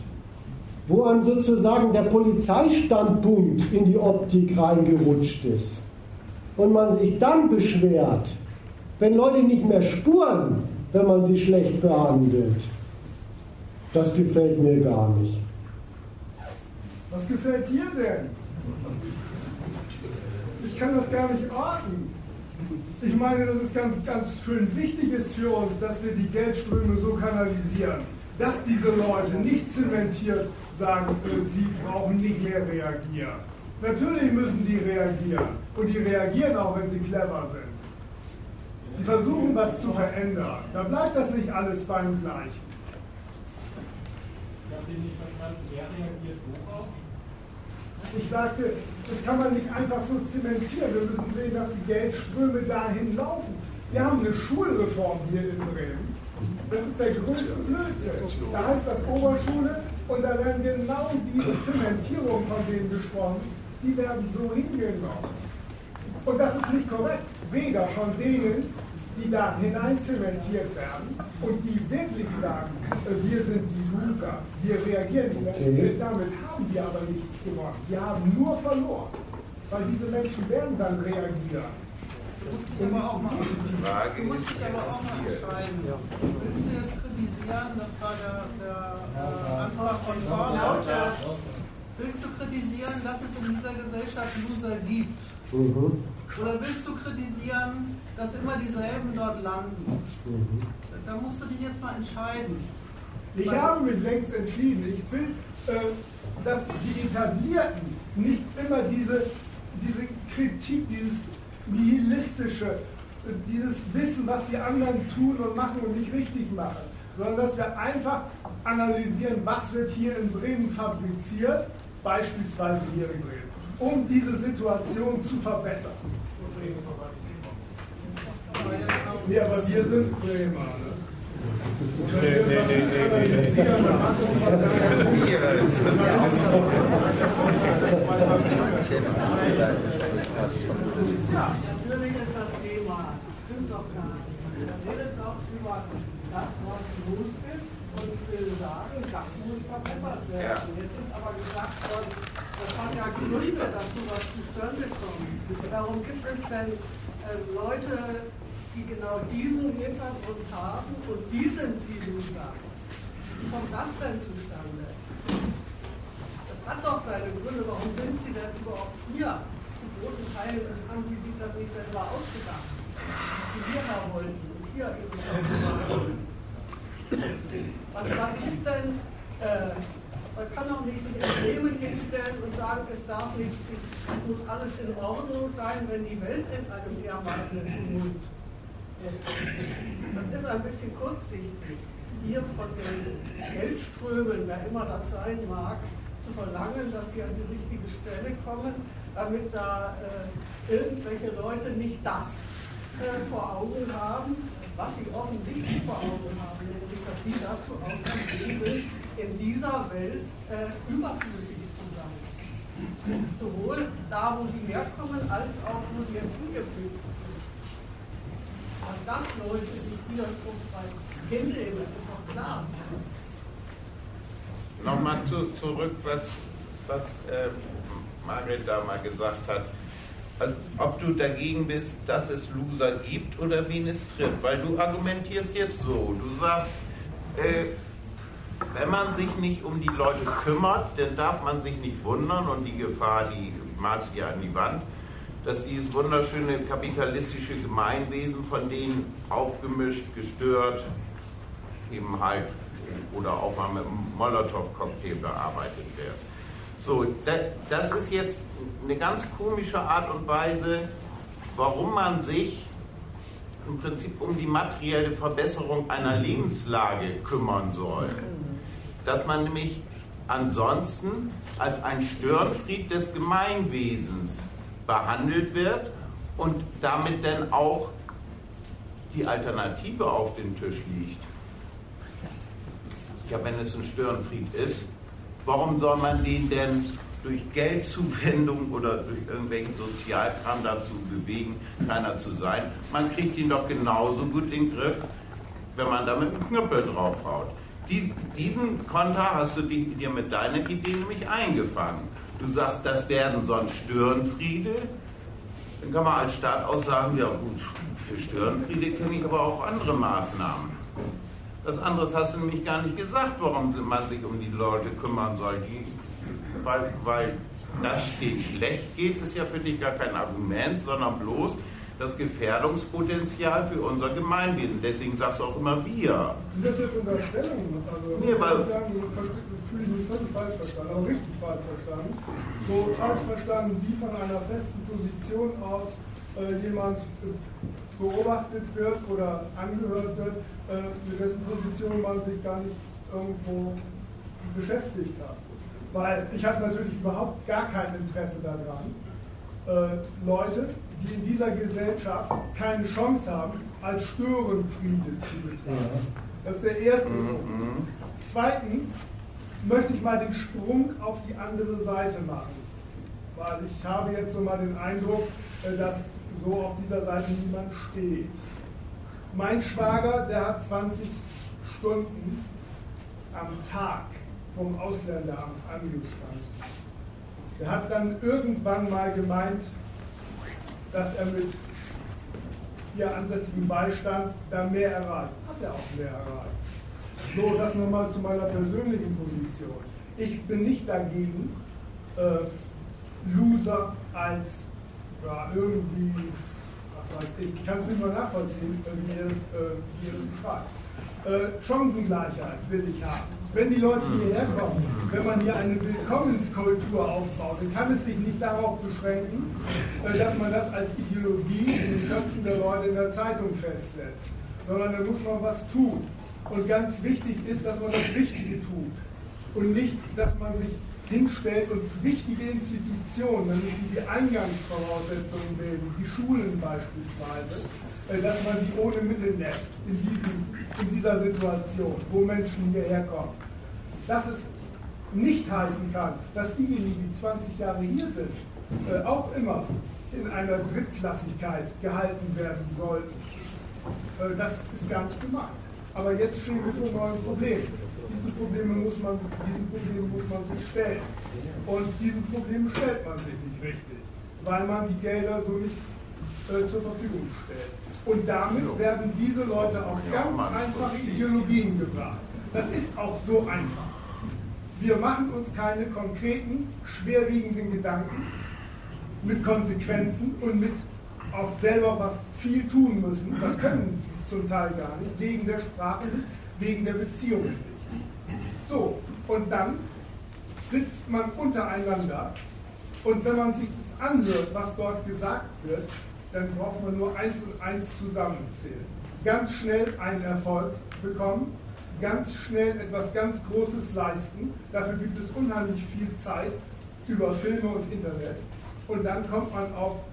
wo einem sozusagen der Polizeistandpunkt in die Optik reingerutscht ist und man sich dann beschwert, wenn Leute nicht mehr spuren, wenn man sie schlecht behandelt, das gefällt mir gar nicht. Was gefällt dir denn? Ich kann das gar nicht orten. Ich meine, dass es ganz, ganz schön wichtig ist für uns, dass wir die Geldströme so kanalisieren, dass diese Leute nicht zementiert sagen, sie brauchen nicht mehr reagieren. Natürlich müssen die reagieren. Und die reagieren auch, wenn sie clever sind. Die versuchen, was zu verändern. Da bleibt das nicht alles beim Gleichen. Ich habe nicht verstanden. Wer reagiert worauf? Ich sagte, das kann man nicht einfach so zementieren. Wir müssen sehen, dass die Geldströme dahin laufen. Wir haben eine Schulreform hier in Bremen. Das ist der größte Blödsinn. Da heißt das Oberschule und da werden genau diese Zementierungen, von denen gesprochen, die werden so hingenommen. Und das ist nicht korrekt. Weder von denen, die da hinein zementiert werden und die wirklich sagen, äh, wir sind die Loser, wir reagieren nicht. Okay. Damit haben wir aber nichts gewonnen. Wir haben nur verloren. Weil diese Menschen werden dann reagieren. Die Frage du musst dich aber auch mal entscheiden. Willst du jetzt kritisieren, das war der, der äh, Antrag von Vorlauter, willst du kritisieren, dass es in dieser Gesellschaft Loser gibt? Mhm. Oder willst du kritisieren, dass immer dieselben dort landen? Mhm. Da musst du dich jetzt mal entscheiden. Ich habe mich längst entschieden. Ich will, äh, dass die Etablierten nicht immer diese, diese Kritik, dieses nihilistische, äh, dieses Wissen, was die anderen tun und machen und nicht richtig machen, sondern dass wir einfach analysieren, was wird hier in Bremen fabriziert, beispielsweise hier in Bremen, um diese Situation zu verbessern. Ja, aber wir sind Bremer. Ne? Nee, nee, nee, nee, nee. Ja, natürlich ist das Thema. Stimmt doch gar nicht. Er redet doch über das, was los ist und will sagen, das muss verbessert werden. Jetzt ist aber gesagt worden, das Gründe, dass sowas zustande kommt. Warum gibt es denn äh, Leute, die genau diesen Hintergrund haben und die sind die Loser. Wie kommt das denn zustande? Das hat doch seine Gründe. Warum sind sie denn überhaupt hier? Zu großen Teilen haben sie sich das nicht selber ausgedacht, die wir da wollten und hier eben was, was ist denn, äh, man kann doch nicht sich in Bremen hinstellen und sagen, es darf nicht, es muss alles in Ordnung sein, wenn die Welt in einem dermaßen Tumult ist. Das ist ein bisschen kurzsichtig, hier von den Geldströmen, wer immer das sein mag, zu verlangen, dass sie an die richtige Stelle kommen, damit da äh, irgendwelche Leute nicht das äh, vor Augen haben, was sie offensichtlich vor Augen haben, nämlich dass sie dazu ausgelegt sind, in dieser Welt äh, überflüssig zu sein. Sowohl da, wo sie herkommen, als auch wo sie jetzt hingefügt sind. Dass das Leute sich widerspruchsfrei hinnehmen, ist doch klar. Nochmal zu, zurück, was, was äh, Margret da mal gesagt hat also, ob du dagegen bist, dass es Loser gibt oder wen es trifft. Weil du argumentierst jetzt so, du sagst, äh, wenn man sich nicht um die Leute kümmert, dann darf man sich nicht wundern und die Gefahr, die malst ja an die Wand, dass dieses wunderschöne kapitalistische Gemeinwesen von denen aufgemischt, gestört, eben halt oder auch mal mit einem Molotow-Cocktail bearbeitet wird. So, das ist jetzt eine ganz komische Art und Weise, warum man sich im Prinzip um die materielle Verbesserung einer Lebenslage kümmern soll. Dass man nämlich ansonsten als ein Störenfried des Gemeinwesens behandelt wird und damit dann auch die Alternative auf dem Tisch liegt. Ja, wenn es ein Störenfried ist, Warum soll man den denn durch Geldzuwendung oder durch irgendwelchen Sozialkram dazu bewegen, keiner zu sein? Man kriegt ihn doch genauso gut in den Griff, wenn man da mit einem Knüppel draufhaut. Die, diesen Konter hast du dir mit deiner Idee nämlich eingefangen. Du sagst, das werden sonst Störenfriede. Dann kann man als Staat auch sagen, ja gut, für Störenfriede kenne ich aber auch andere Maßnahmen. Das andere hast du nämlich gar nicht gesagt, warum man sich um die Leute kümmern soll. Die, weil, weil das denen schlecht geht, ist ja für dich gar kein Argument, sondern bloß das Gefährdungspotenzial für unser Gemeinwesen. Deswegen sagst du auch immer wir. Das ist jetzt Unterstellung. Also, nee, weil, ich sagen, fühle ich mich völlig falsch verstanden, aber richtig falsch verstanden. So falsch verstanden, wie von einer festen Position aus äh, jemand beobachtet wird oder angehört wird, äh, mit dessen Position man sich gar nicht irgendwo beschäftigt hat. Weil ich habe natürlich überhaupt gar kein Interesse daran, Leute, die in dieser Gesellschaft keine Chance haben, als Störenfriede zu betrachten. Das ist der erste mhm, Punkt. Mhm. Zweitens möchte ich mal den Sprung auf die andere Seite machen. Weil ich habe jetzt so mal den Eindruck, äh, dass so auf dieser Seite niemand steht. Mein Schwager, der hat 20 Stunden am Tag vom Ausländeramt angestanden. Der hat dann irgendwann mal gemeint, dass er mit hier ansässigem Beistand da mehr erreicht. Hat er auch mehr erreicht. So, das nochmal zu meiner persönlichen Position. Ich bin nicht dagegen, äh, Loser als ja, irgendwie ich kann es nicht mal nachvollziehen, wie äh, ihr es beschreibt. Äh, Chancengleichheit will ich haben. Wenn die Leute hierher kommen, wenn man hier eine Willkommenskultur aufbaut, dann kann es sich nicht darauf beschränken, äh, dass man das als Ideologie in den Köpfen der Leute in der Zeitung festsetzt, sondern da muss man was tun. Und ganz wichtig ist, dass man das Richtige tut und nicht, dass man sich hinstellt und wichtige Institutionen, nämlich die Eingangsvoraussetzungen bilden, die Schulen beispielsweise, dass man die ohne Mittel lässt in, diesen, in dieser Situation, wo Menschen hierher kommen. Dass es nicht heißen kann, dass diejenigen, die 20 Jahre hier sind, äh, auch immer in einer Drittklassigkeit gehalten werden sollten. Äh, das ist gar nicht gemeint. Aber jetzt stehen wir vor neuen Problemen diese Probleme muss man, diesen Problemen muss man sich stellen. Und diesen Problemen stellt man sich nicht richtig, weil man die Gelder so nicht äh, zur Verfügung stellt. Und damit werden diese Leute auf ganz einfache Ideologien gebracht. Das ist auch so einfach. Wir machen uns keine konkreten, schwerwiegenden Gedanken mit Konsequenzen und mit auch selber was viel tun müssen. Das können sie zum Teil gar nicht, wegen der Sprache, wegen der Beziehungen. So, und dann sitzt man untereinander und wenn man sich das anhört, was dort gesagt wird, dann braucht man nur eins und eins zusammenzählen. Ganz schnell einen Erfolg bekommen, ganz schnell etwas ganz Großes leisten. Dafür gibt es unheimlich viel Zeit über Filme und Internet. Und dann kommt man auf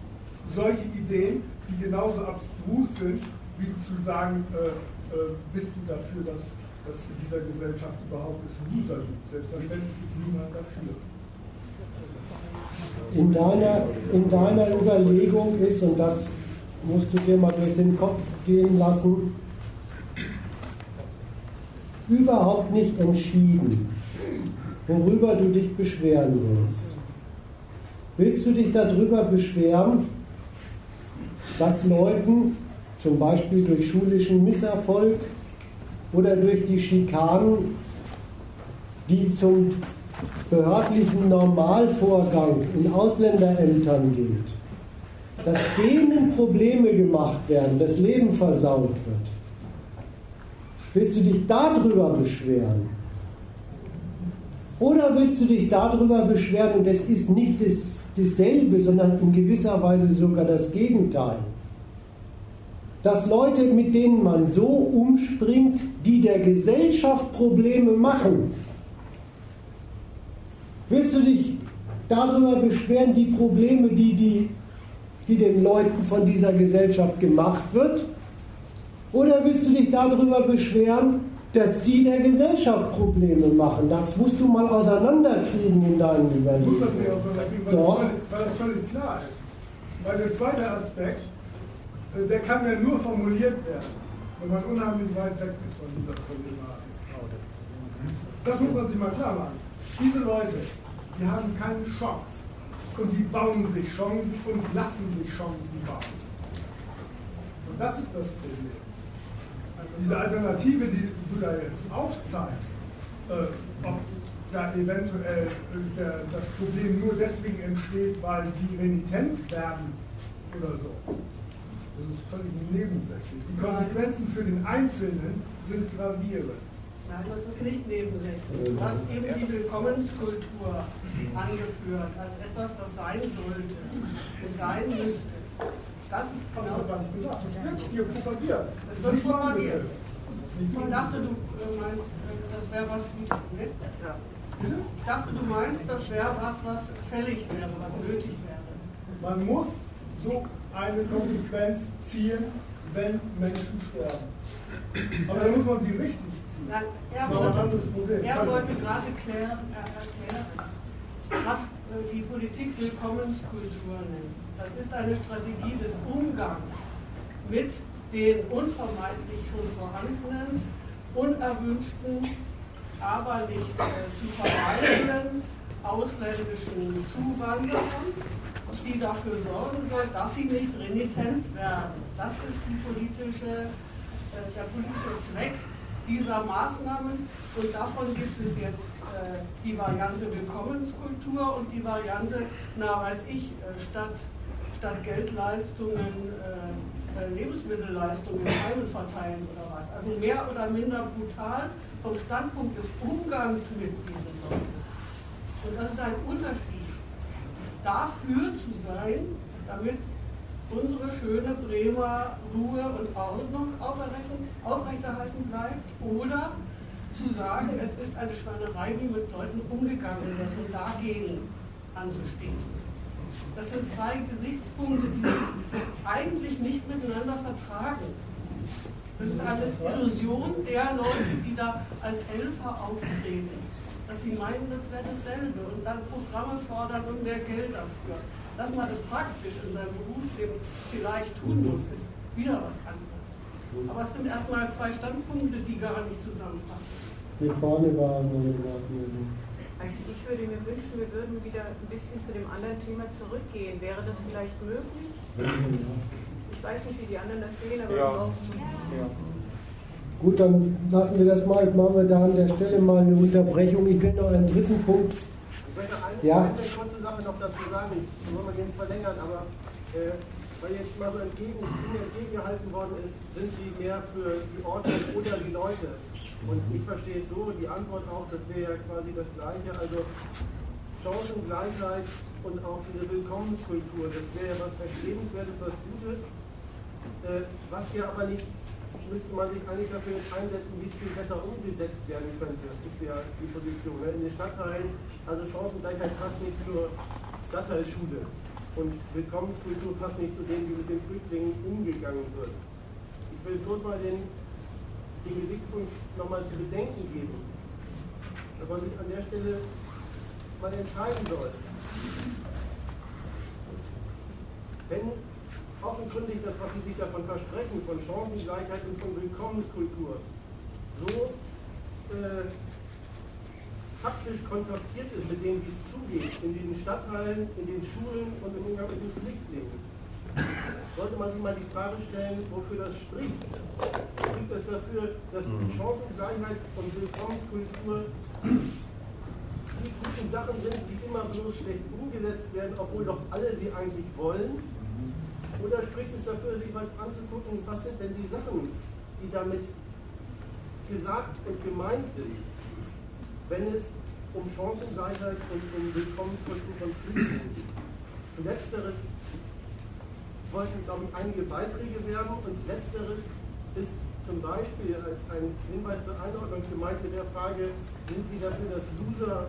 solche Ideen, die genauso abstrus sind, wie zu sagen, äh, äh, bist du dafür, dass, dass in dieser Gesellschaft überhaupt es Loser gibt. Selbstverständlich ist niemand dafür. In deiner, in deiner Überlegung ist, und das musst du dir mal durch den Kopf gehen lassen, überhaupt nicht entschieden, worüber du dich beschweren willst. Willst du dich darüber beschweren, dass Leuten zum Beispiel durch schulischen Misserfolg oder durch die Schikanen, die zum behördlichen Normalvorgang in Ausländerämtern gilt, dass denen Probleme gemacht werden, das Leben versaut wird. Willst du dich darüber beschweren? Oder willst du dich darüber beschweren, und das ist nicht das, dasselbe, sondern in gewisser Weise sogar das Gegenteil, dass Leute, mit denen man so umspringt, die der Gesellschaft Probleme machen, willst du dich darüber beschweren, die Probleme, die, die, die den Leuten von dieser Gesellschaft gemacht wird, oder willst du dich darüber beschweren, dass die der Gesellschaft Probleme machen? Das musst du mal auseinanderkriegen in deinen Überlegungen. Muss das nicht auseinanderkriegen, weil, das völlig, weil das völlig klar ist. Weil der zweite Aspekt, äh, der kann ja nur formuliert werden, wenn man unheimlich weit weg ist von dieser Problematik. Das muss man sich mal klar machen. Diese Leute, die haben keine Chance. Und die bauen sich Chancen und lassen sich Chancen bauen. Und das ist das Problem diese Alternative, die du da jetzt aufzeigst, äh, ob da eventuell der, das Problem nur deswegen entsteht, weil die renitent werden oder so. Das ist völlig nebensächlich. Die Konsequenzen für den Einzelnen sind gravierend. Nein, das ist nicht nebensächlich. Du hast eben die Willkommenskultur angeführt als etwas, das sein sollte und sein müsste. Das ist genau. Das gesagt. Das wird hier propagiert. Das wird propagiert. Ich dachte, du äh, meinst, äh, das wäre was Gutes, ne? Ja. Ich dachte, du meinst, das wäre was, was fällig wäre, was nötig wäre. Man muss so eine Konsequenz ziehen, wenn Menschen sterben. Aber dann muss man sie richtig ziehen. Nein, er, wollte, er wollte gerade klären, erklären, was die Politik Willkommenskultur nennt. Das ist eine Strategie des Umgangs mit den unvermeidlich schon vorhandenen, unerwünschten, aber nicht äh, zu vermeidenden ausländischen Zuwanderern, die dafür sorgen soll, dass sie nicht renitent werden. Das ist die politische, äh, der politische Zweck dieser Maßnahmen und davon gibt es jetzt äh, die Variante Willkommenskultur und die Variante, na weiß ich, äh, statt statt Geldleistungen äh, äh, Lebensmittelleistungen in Heimen verteilen oder was. Also mehr oder minder brutal vom Standpunkt des Umgangs mit diesen Leuten. Und das ist ein Unterschied. Dafür zu sein, damit unsere schöne Bremer Ruhe und Ordnung aufrechterhalten bleibt oder zu sagen, es ist eine Schweinerei, wie mit Leuten umgegangen wird und dagegen anzustehen. Das sind zwei Gesichtspunkte, die eigentlich nicht miteinander vertragen. Das ist eine Illusion der Leute, die da als Helfer auftreten, dass sie meinen, das wäre dasselbe und dann Programme fordern und mehr Geld dafür. Dass man das praktisch in seinem Berufsleben vielleicht tun muss, ist wieder was anderes. Aber es sind erstmal zwei Standpunkte, die gar nicht zusammenpassen. Hier vorne war eine also ich würde mir wünschen, wir würden wieder ein bisschen zu dem anderen Thema zurückgehen. Wäre das vielleicht möglich? Ich weiß nicht, wie die anderen das sehen, aber ja. ja. Gut, dann lassen wir das mal. Machen wir da an der Stelle mal eine Unterbrechung. Ich will noch einen dritten Punkt. Ich möchte eine, ja. eine kurze Sache noch dazu sagen. Ich will mal gerne verlängern, aber äh, weil jetzt mal so entgegen, entgegengehalten worden ist, sind sie mehr für die Ordnung oder die Leute. Und ich verstehe es so, die Antwort auch, das wäre ja quasi das Gleiche. Also Chancengleichheit und auch diese Willkommenskultur, das wäre ja was Erstrebenswertes, was Gutes, äh, was ja aber nicht, müsste man sich eigentlich dafür einsetzen, wie es viel besser umgesetzt werden könnte, ist ja die Position. Ne? In den Stadtteilen, also Chancengleichheit passt nicht zur Stadtteilschule und Willkommenskultur passt nicht zu dem, wie mit den Flüchtlingen umgegangen wird. Ich will bloß mal den, den Gesichtspunkt nochmal zu bedenken geben, dass man sich an der Stelle mal entscheiden soll. Wenn offenkundig das, was Sie sich davon versprechen, von Chancengleichheit und von Willkommenskultur, so äh, faktisch kontrastiert ist mit dem, wie es zugeht, in den Stadtteilen, in den Schulen und im Umgang mit den Flüchtlingen, sollte man sich mal die Frage stellen, wofür das spricht. Spricht das dafür, dass mhm. Chancengleichheit und Willkommenskultur die guten Sachen sind, die immer bloß schlecht umgesetzt werden, obwohl doch alle sie eigentlich wollen? Oder spricht es dafür, sich mal anzugucken, was sind denn die Sachen, die damit gesagt und gemeint sind? wenn es um Chancengleichheit und um Willkommenskultur von Flüchtlingen geht. Und letzteres wollten, glaube ich, einige Beiträge werben und letzteres ist zum Beispiel als ein Hinweis zur Einordnung gemeint mit der Frage, sind Sie dafür, dass Loser,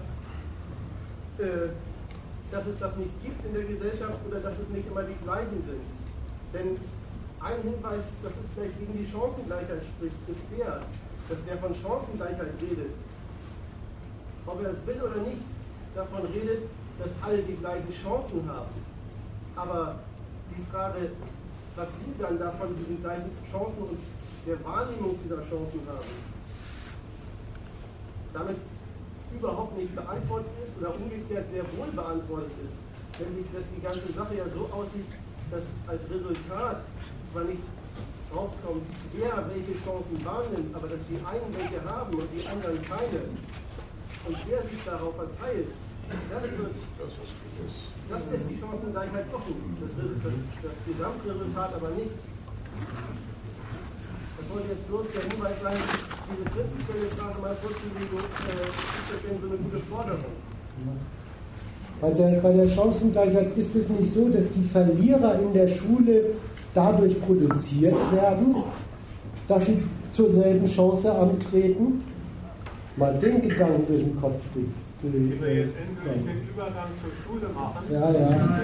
äh, dass es das nicht gibt in der Gesellschaft oder dass es nicht immer die gleichen sind? Denn ein Hinweis, dass es vielleicht gegen die Chancengleichheit spricht, ist der, dass wer von Chancengleichheit redet, ob er es will oder nicht, davon redet, dass alle die gleichen Chancen haben. Aber die Frage, was Sie dann davon diesen gleichen Chancen und der Wahrnehmung dieser Chancen haben, damit überhaupt nicht beantwortet ist oder umgekehrt sehr wohl beantwortet ist. Nämlich, dass die ganze Sache ja so aussieht, dass als Resultat zwar nicht rauskommt, wer welche Chancen wahrnimmt, aber dass die einen welche haben und die anderen keine und wer sich darauf verteilt, das wird, das ist die Chancengleichheit offen. Das, das, das Gesamtresultat aber nicht. Das wollte jetzt bloß der Hinweis sein, diese prinzipielle Frage mal vorzulegen, äh, ist das denn so eine gute Forderung? Bei der, bei der Chancengleichheit ist es nicht so, dass die Verlierer in der Schule dadurch produziert werden, dass sie zur selben Chance antreten, mal den Gedanken durch den Kopf geht. Wenn wir jetzt endlich den Übergang zur Schule machen. Ja, ja.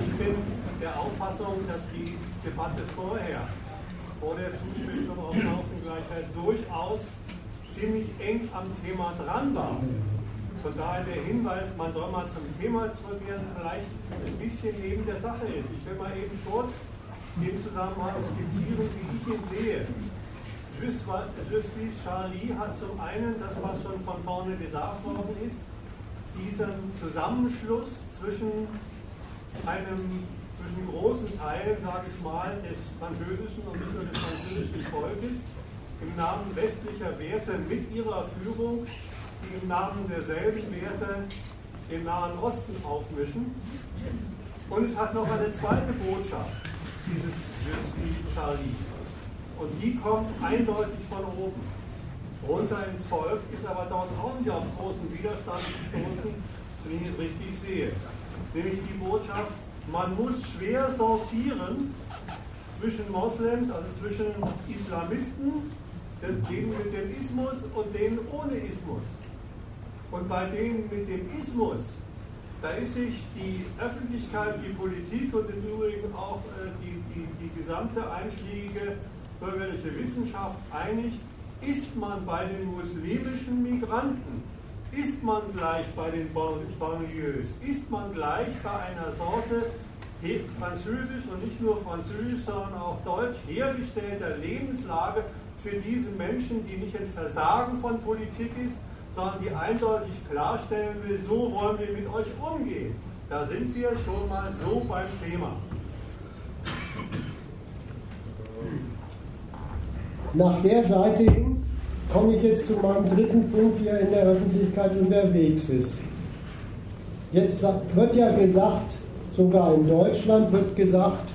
Ich bin der Auffassung, dass die Debatte vorher, vor der Zuspitzung auf Chancengleichheit, durchaus ziemlich eng am Thema dran war. Von daher der Hinweis, man soll mal zum Thema zurückkehren, vielleicht ein bisschen neben der Sache ist. Ich will mal eben kurz den Zusammenhang skizzieren, wie ich ihn sehe. Justice Charlie hat zum einen das, was schon von vorne gesagt worden ist, diesen Zusammenschluss zwischen einem zwischen großen Teilen, sage ich mal, des französischen und nicht nur des französischen Volkes im Namen westlicher Werte mit ihrer Führung, im Namen derselben Werte den Nahen Osten aufmischen. Und es hat noch eine zweite Botschaft, dieses Justice Charlie. Und die kommt eindeutig von oben. Runter ins Volk ist aber dort auch nicht auf großen Widerstand gestoßen, wenn ich es richtig sehe. Nämlich die Botschaft, man muss schwer sortieren zwischen Moslems, also zwischen Islamisten, denen mit dem Ismus und denen ohne Ismus. Und bei denen mit dem Ismus, da ist sich die Öffentlichkeit, die Politik und im Übrigen auch äh, die, die, die gesamte einschlägige bürgerliche Wissenschaft einig, ist man bei den muslimischen Migranten, ist man gleich bei den Banlieues, ist man gleich bei einer Sorte französisch und nicht nur französisch, sondern auch deutsch hergestellter Lebenslage für diese Menschen, die nicht ein Versagen von Politik ist, sondern die eindeutig klarstellen will, so wollen wir mit euch umgehen. Da sind wir schon mal so beim Thema. Nach der Seite hin komme ich jetzt zu meinem dritten Punkt, wie er in der Öffentlichkeit unterwegs ist. Jetzt wird ja gesagt, sogar in Deutschland wird gesagt,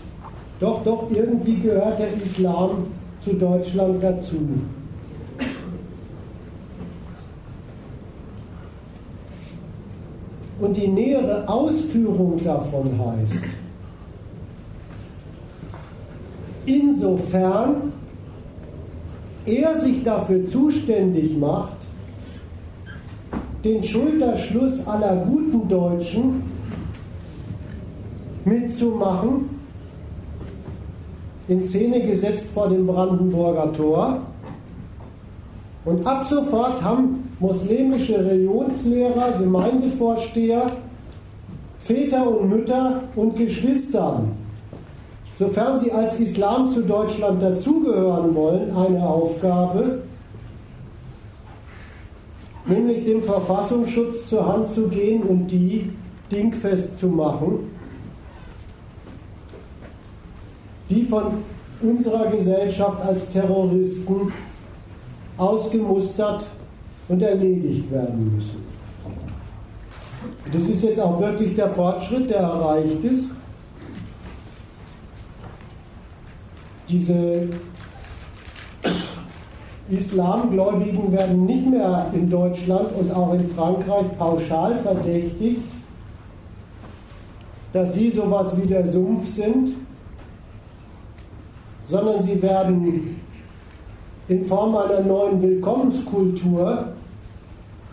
doch, doch, irgendwie gehört der Islam zu Deutschland dazu. Und die nähere Ausführung davon heißt, insofern er sich dafür zuständig macht, den Schulterschluss aller guten Deutschen mitzumachen, in Szene gesetzt vor dem Brandenburger Tor. Und ab sofort haben muslimische Religionslehrer, Gemeindevorsteher, Väter und Mütter und Geschwister, sofern sie als Islam zu Deutschland dazugehören wollen, eine Aufgabe, nämlich dem Verfassungsschutz zur Hand zu gehen und die dingfest zu machen, die von unserer Gesellschaft als Terroristen ausgemustert und erledigt werden müssen. Das ist jetzt auch wirklich der Fortschritt, der erreicht ist. Diese Islamgläubigen werden nicht mehr in Deutschland und auch in Frankreich pauschal verdächtigt, dass sie sowas wie der Sumpf sind, sondern sie werden in Form einer neuen Willkommenskultur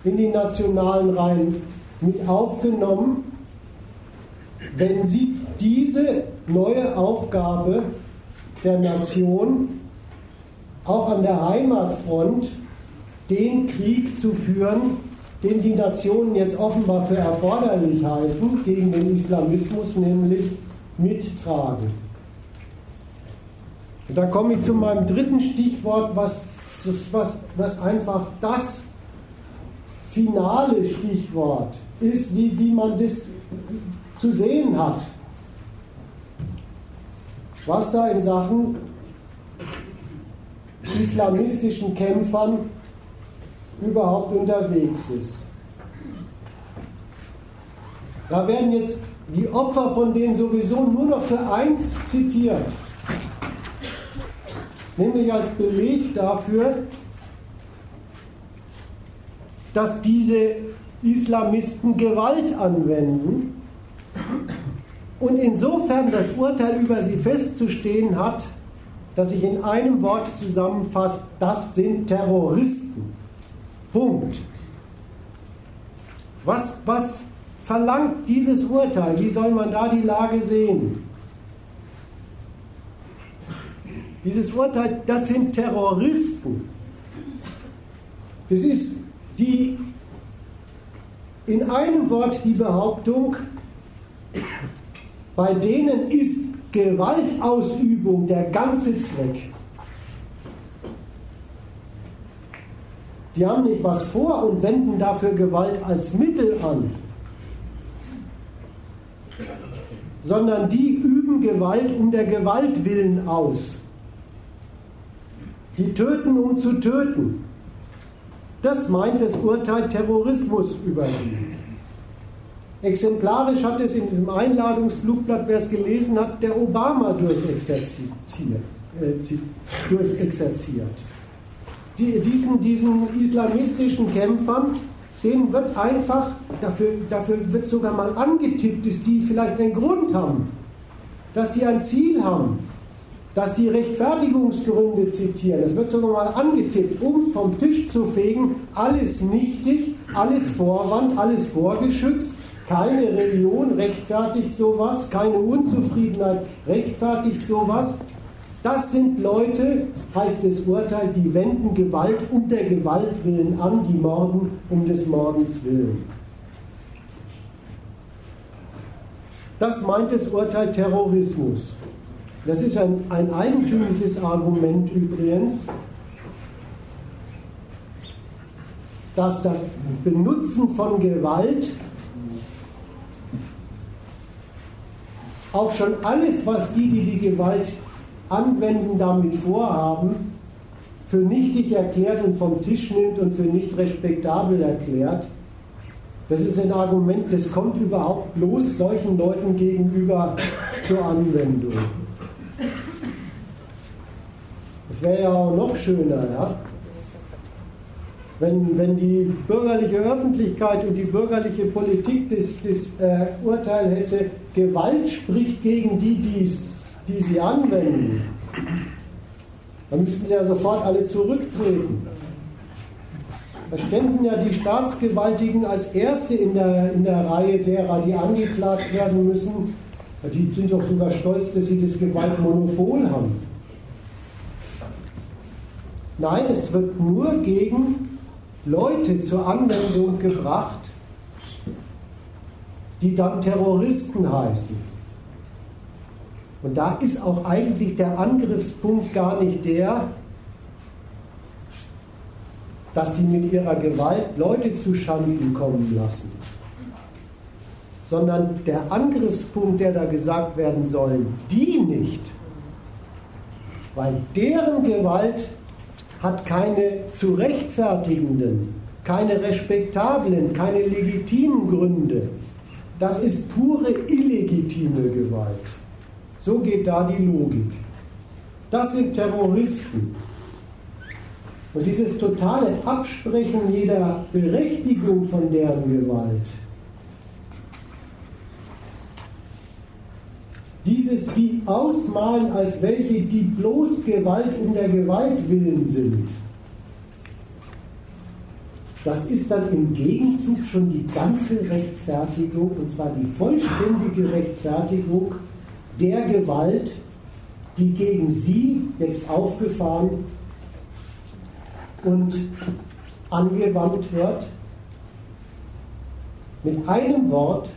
in die nationalen Reihen mit aufgenommen, wenn sie diese neue Aufgabe der Nation auch an der Heimatfront den Krieg zu führen, den die Nationen jetzt offenbar für erforderlich halten, gegen den Islamismus nämlich mittragen. Und da komme ich zu meinem dritten Stichwort, was, was, was einfach das finale Stichwort ist, wie, wie man das zu sehen hat. Was da in Sachen islamistischen Kämpfern überhaupt unterwegs ist. Da werden jetzt die Opfer von denen sowieso nur noch für eins zitiert, nämlich als Beleg dafür, dass diese Islamisten Gewalt anwenden und insofern das Urteil über sie festzustehen hat, dass sich in einem Wort zusammenfasst, das sind Terroristen. Punkt. Was, was verlangt dieses Urteil? Wie soll man da die Lage sehen? Dieses Urteil, das sind Terroristen. Es ist die in einem Wort die Behauptung, bei denen ist Gewaltausübung der ganze Zweck. Die haben nicht was vor und wenden dafür Gewalt als Mittel an, sondern die üben Gewalt um der Gewalt willen aus. Die töten, um zu töten. Das meint das Urteil Terrorismus über die. Exemplarisch hat es in diesem Einladungsflugblatt, wer es gelesen hat, der Obama durchexerziert. Äh, durchexerziert. Die, diesen, diesen islamistischen Kämpfern, denen wird einfach, dafür, dafür wird sogar mal angetippt, dass die vielleicht einen Grund haben, dass die ein Ziel haben, dass die Rechtfertigungsgründe zitieren. Es wird sogar mal angetippt, um es vom Tisch zu fegen, alles nichtig, alles Vorwand, alles vorgeschützt keine Religion rechtfertigt sowas, keine Unzufriedenheit rechtfertigt sowas. Das sind Leute, heißt das Urteil, die wenden Gewalt um der Gewalt willen an, die morden um des Mordens willen. Das meint das Urteil Terrorismus. Das ist ein, ein eigentümliches Argument übrigens, dass das Benutzen von Gewalt auch schon alles, was die, die die Gewalt anwenden, damit vorhaben, für nichtig erklärt und vom Tisch nimmt und für nicht respektabel erklärt. Das ist ein Argument, das kommt überhaupt bloß solchen Leuten gegenüber zur Anwendung. Es wäre ja auch noch schöner, ja? Wenn, wenn die bürgerliche Öffentlichkeit und die bürgerliche Politik das, das äh, Urteil hätte, Gewalt spricht gegen die, die's, die sie anwenden, dann müssten sie ja sofort alle zurücktreten. Da ständen ja die Staatsgewaltigen als Erste in der, in der Reihe derer, die angeklagt werden müssen. Die sind doch sogar stolz, dass sie das Gewaltmonopol haben. Nein, es wird nur gegen Leute zur Anwendung gebracht, die dann Terroristen heißen. Und da ist auch eigentlich der Angriffspunkt gar nicht der, dass die mit ihrer Gewalt Leute zu Schanden kommen lassen, sondern der Angriffspunkt, der da gesagt werden soll, die nicht, weil deren Gewalt hat keine zu rechtfertigenden, keine respektablen, keine legitimen Gründe. Das ist pure illegitime Gewalt. So geht da die Logik. Das sind Terroristen. Und dieses totale Absprechen jeder Berechtigung von deren Gewalt, dieses die ausmalen als welche, die bloß Gewalt um der Gewalt willen sind, das ist dann im Gegenzug schon die ganze Rechtfertigung, und zwar die vollständige Rechtfertigung der Gewalt, die gegen sie jetzt aufgefahren und angewandt wird. Mit einem Wort,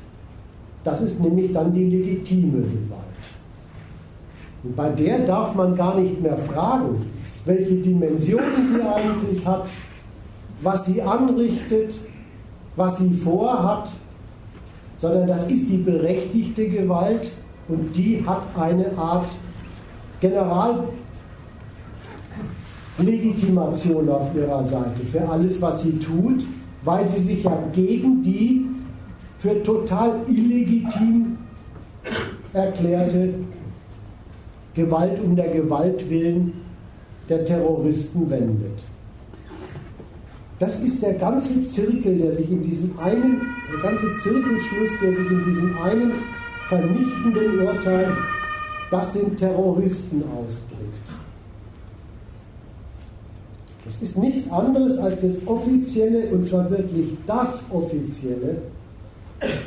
das ist nämlich dann die legitime Gewalt. Und bei der darf man gar nicht mehr fragen, welche Dimensionen sie eigentlich hat, was sie anrichtet, was sie vorhat, sondern das ist die berechtigte Gewalt und die hat eine Art Generallegitimation auf ihrer Seite für alles, was sie tut, weil sie sich ja gegen die für total illegitim erklärte Gewalt um der Gewalt willen der Terroristen wendet. Das ist der ganze Zirkel, der sich in diesem einen, der ganze Zirkelschluss, der sich in diesem einen vernichtenden Urteil, das sind Terroristen ausdrückt. Das ist nichts anderes als das offizielle, und zwar wirklich das offizielle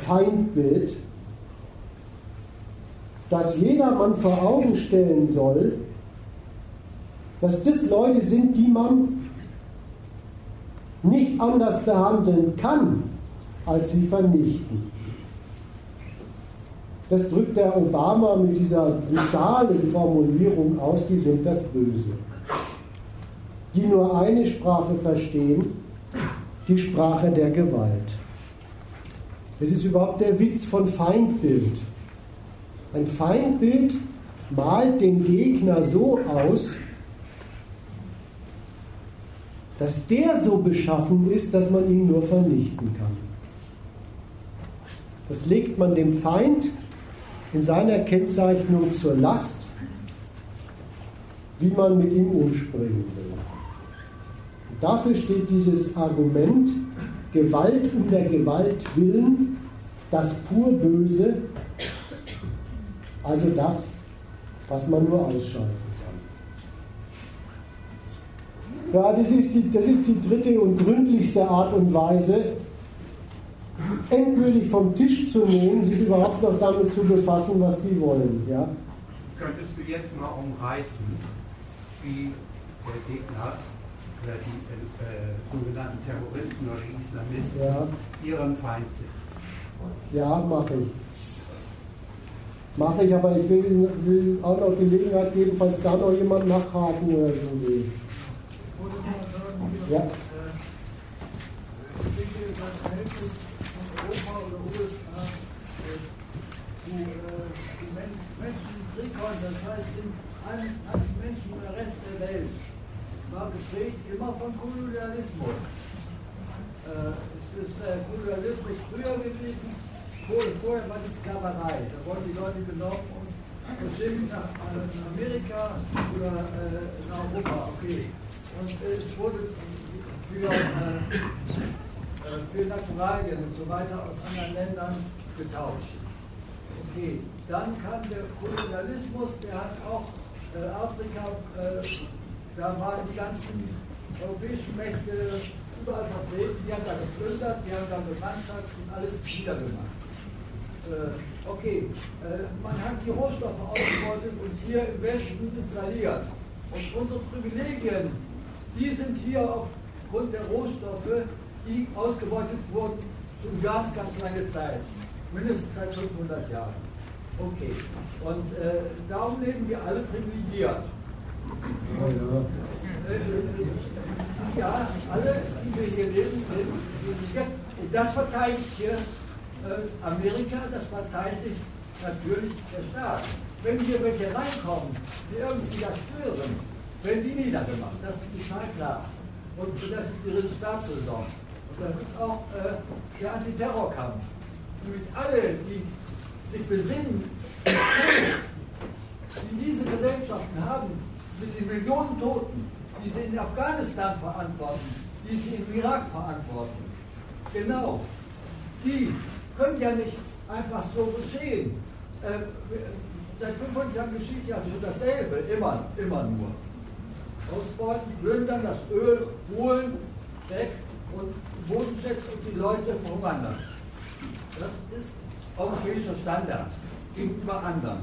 Feindbild, das jedermann vor Augen stellen soll, dass das Leute sind, die man nicht anders behandeln kann, als sie vernichten. Das drückt der Obama mit dieser brutalen Formulierung aus, die sind das Böse. Die nur eine Sprache verstehen, die Sprache der Gewalt. Es ist überhaupt der Witz von Feindbild. Ein Feindbild malt den Gegner so aus, dass der so beschaffen ist, dass man ihn nur vernichten kann. Das legt man dem Feind in seiner Kennzeichnung zur Last, wie man mit ihm umspringen will. Und dafür steht dieses Argument, Gewalt um der Gewalt willen, das pur Böse, also das, was man nur ausschalten Ja, das ist, die, das ist die dritte und gründlichste Art und Weise, endgültig vom Tisch zu nehmen, sich überhaupt noch damit zu befassen, was die wollen. Ja? Könntest du jetzt mal umreißen, wie der Gegner oder die äh, sogenannten Terroristen oder Islamisten ja. ihren Feind sind? Ja, mache ich. Mache ich, aber ich will, will, auch noch Gelegenheit geben, falls da noch jemand nachhaken oder so will. Ja. Das heißt in allen Menschen im Rest der Welt, war geprägt immer von Kolonialismus. Es ist äh, Kolonialismus früher gewesen. Kohle vorher war die Sklaverei. Da wurden die Leute genommen und verschickt nach Amerika oder äh, nach Europa. Okay. Und es wurde für, äh, für Naturalien und so weiter aus anderen Ländern getauscht. Okay. Dann kam der Kolonialismus, der hat auch äh, Afrika, äh, da waren die ganzen europäischen Mächte überall vertreten, die haben da geplündert, die haben da Gemeinschaft und alles niedergemacht. Äh, okay, äh, man hat die Rohstoffe ausgebeutet und hier im Westen installiert. Und unsere Privilegien, die sind hier aufgrund der Rohstoffe, die ausgebeutet wurden, schon ganz, ganz lange Zeit. Mindestens seit 500 Jahren. Okay. Und äh, darum leben wir alle privilegiert. Äh, ja, alle, die wir hier leben, Und das verteidigt hier Amerika, das verteidigt natürlich der Staat. Wenn hier welche reinkommen, die irgendwie das stören, werden die niedergemacht. Das ist total klar. Und das ist die Staatssaison. Und das ist auch äh, der Antiterrorkampf. Nämlich alle, die sich besinnen, die diese Gesellschaften haben, mit den Millionen Toten, die sie in Afghanistan verantworten, die sie im Irak verantworten. Genau. Die können ja nicht einfach so geschehen. Äh, seit 500 Jahren geschieht ja schon dasselbe, immer, immer nur. Ausbeuten, plündern, das Öl holen, weg und Bodenschätze und die Leute verhungern lassen. Das ist europäischer Standard gegenüber anderen.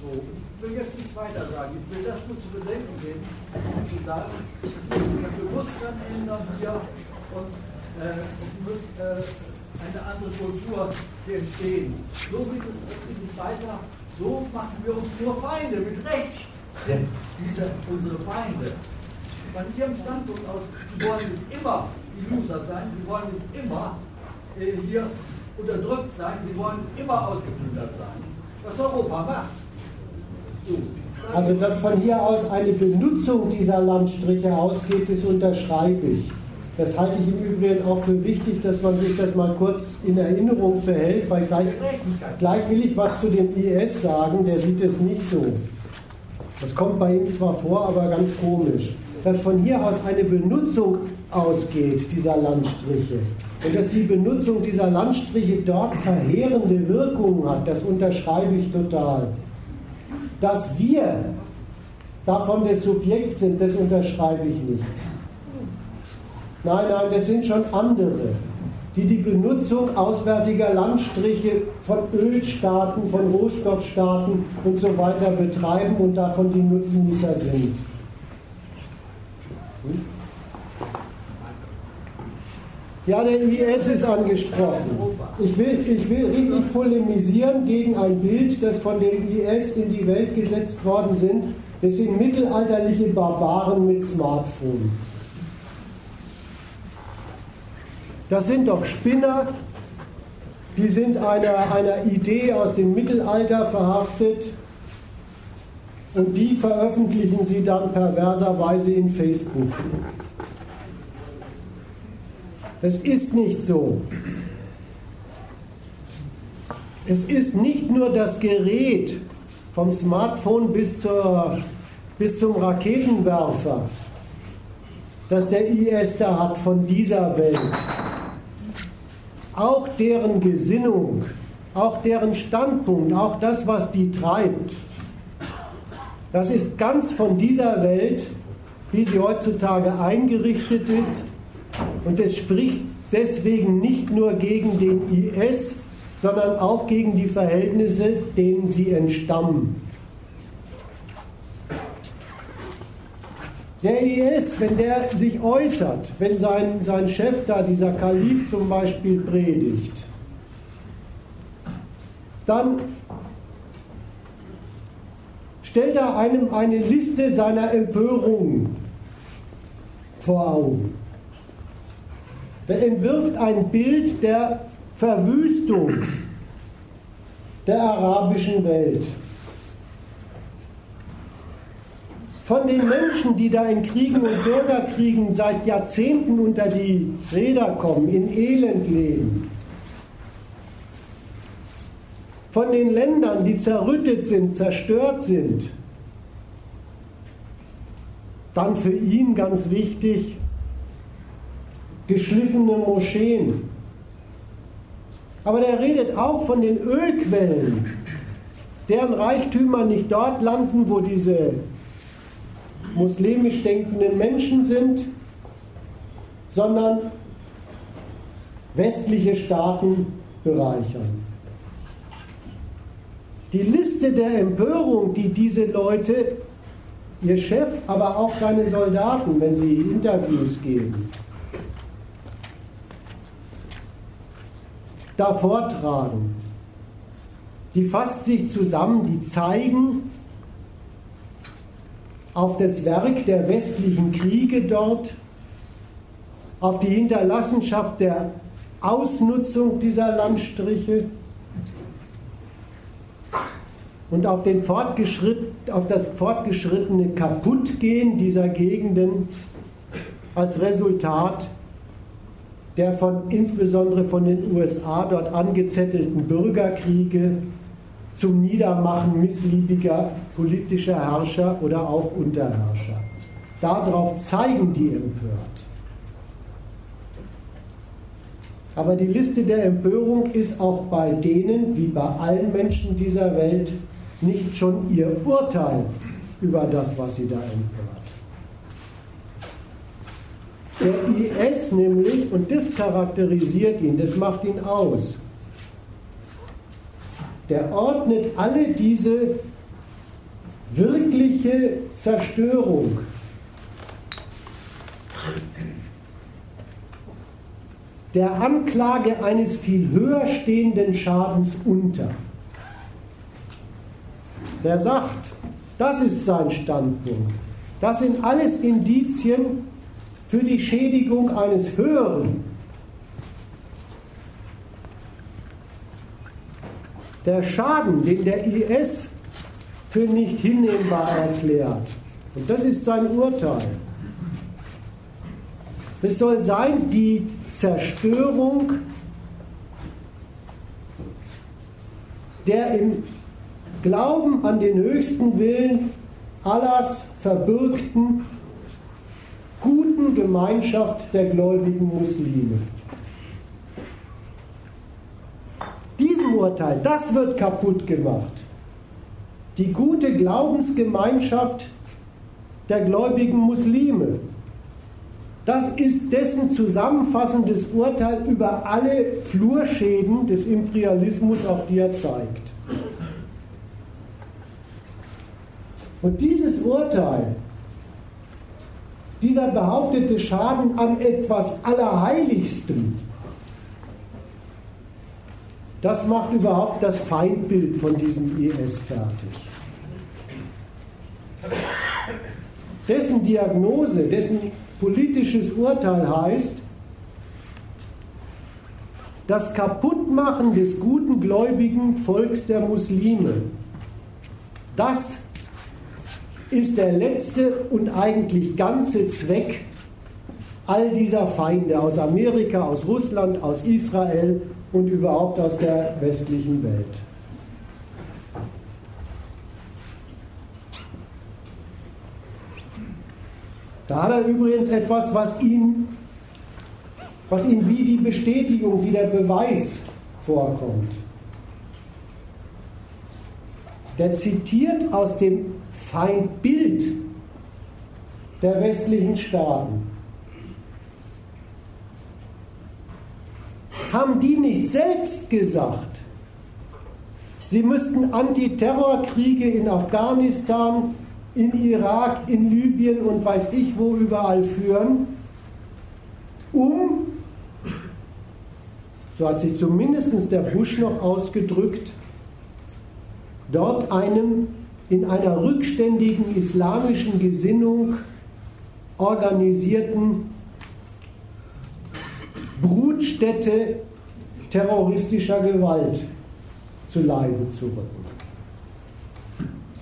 So, ich will jetzt nichts weiter sagen. Ich will das nur zu bedenken geben, um zu sagen, ich muss das Bewusstsein ändern hier und äh, es muss äh, eine andere Kultur entstehen. So geht es nicht weiter. So machen wir uns nur Feinde. Mit Recht sind diese unsere Feinde. Von ihrem Standpunkt aus, sie wollen nicht immer die Loser sein, sie wollen nicht immer äh, hier unterdrückt sein, sie wollen immer ausgeplündert sein. Was Europa macht. Also, dass von hier aus eine Benutzung dieser Landstriche ausgeht, das unterschreibe ich. Das halte ich im Übrigen auch für wichtig, dass man sich das mal kurz in Erinnerung behält, weil gleich, gleich will ich was zu dem IS sagen, der sieht es nicht so. Das kommt bei ihm zwar vor, aber ganz komisch. Dass von hier aus eine Benutzung ausgeht, dieser Landstriche, und dass die Benutzung dieser Landstriche dort verheerende Wirkungen hat, das unterschreibe ich total. Dass wir davon das Subjekt sind, das unterschreibe ich nicht. Nein, nein, das sind schon andere, die die Benutzung auswärtiger Landstriche von Ölstaaten, von Rohstoffstaaten und so weiter betreiben und davon die Nutznießer sind. Ja, der IS ist angesprochen. Ich will, ich will richtig polemisieren gegen ein Bild, das von dem IS in die Welt gesetzt worden sind. Das sind mittelalterliche Barbaren mit Smartphone. Das sind doch Spinner, die sind einer, einer Idee aus dem Mittelalter verhaftet und die veröffentlichen sie dann perverserweise in Facebook. Es ist nicht so. Es ist nicht nur das Gerät vom Smartphone bis, zur, bis zum Raketenwerfer, das der IS da hat von dieser Welt. Auch deren Gesinnung, auch deren Standpunkt, auch das, was die treibt, das ist ganz von dieser Welt, wie sie heutzutage eingerichtet ist. Und es spricht deswegen nicht nur gegen den IS, sondern auch gegen die Verhältnisse, denen sie entstammen. Der IS, wenn der sich äußert, wenn sein, sein Chef da, dieser Kalif zum Beispiel, predigt, dann stellt er einem eine Liste seiner Empörungen vor Augen. Er entwirft ein Bild der Verwüstung der arabischen Welt. Von den Menschen, die da in Kriegen und Bürgerkriegen seit Jahrzehnten unter die Räder kommen, in Elend leben, von den Ländern, die zerrüttet sind, zerstört sind, dann für ihn ganz wichtig, geschliffene Moscheen. Aber der redet auch von den Ölquellen, deren Reichtümer nicht dort landen, wo diese muslimisch denkenden Menschen sind, sondern westliche Staaten bereichern. Die Liste der Empörung, die diese Leute, ihr Chef, aber auch seine Soldaten, wenn sie Interviews geben, da vortragen, die fasst sich zusammen, die zeigen, auf das Werk der westlichen Kriege dort, auf die Hinterlassenschaft der Ausnutzung dieser Landstriche und auf, den Fortgeschritt, auf das fortgeschrittene Kaputtgehen dieser Gegenden als Resultat der von, insbesondere von den USA dort angezettelten Bürgerkriege zum Niedermachen missliebiger politischer Herrscher oder auch Unterherrscher. Darauf zeigen die empört. Aber die Liste der Empörung ist auch bei denen, wie bei allen Menschen dieser Welt, nicht schon ihr Urteil über das, was sie da empört. Der IS nämlich, und das charakterisiert ihn, das macht ihn aus, der ordnet alle diese wirkliche Zerstörung der Anklage eines viel höher stehenden Schadens unter. Der sagt, das ist sein Standpunkt. Das sind alles Indizien für die Schädigung eines höheren, der Schaden, den der IS für nicht hinnehmbar erklärt, und das ist sein Urteil, es soll sein die Zerstörung der im Glauben an den höchsten Willen Allahs verbürgten guten Gemeinschaft der gläubigen Muslime. diesem Urteil, das wird kaputt gemacht. Die gute Glaubensgemeinschaft der gläubigen Muslime. Das ist dessen zusammenfassendes Urteil über alle Flurschäden des Imperialismus, auf die er zeigt. Und dieses Urteil, dieser behauptete Schaden an etwas Allerheiligstem, das macht überhaupt das Feindbild von diesem IS fertig. Dessen Diagnose, dessen politisches Urteil heißt, das Kaputtmachen des guten gläubigen Volks der Muslime, das ist der letzte und eigentlich ganze Zweck all dieser Feinde aus Amerika, aus Russland, aus Israel und überhaupt aus der westlichen Welt. Da hat er übrigens etwas, was ihm, was ihm wie die Bestätigung, wie der Beweis vorkommt. Der zitiert aus dem Feindbild der westlichen Staaten. Haben die nicht selbst gesagt, sie müssten Antiterrorkriege in Afghanistan, in Irak, in Libyen und weiß ich wo überall führen, um, so hat sich zumindest der Bush noch ausgedrückt, dort einem in einer rückständigen islamischen Gesinnung organisierten Brutstätte terroristischer Gewalt zu Leibe zu rücken.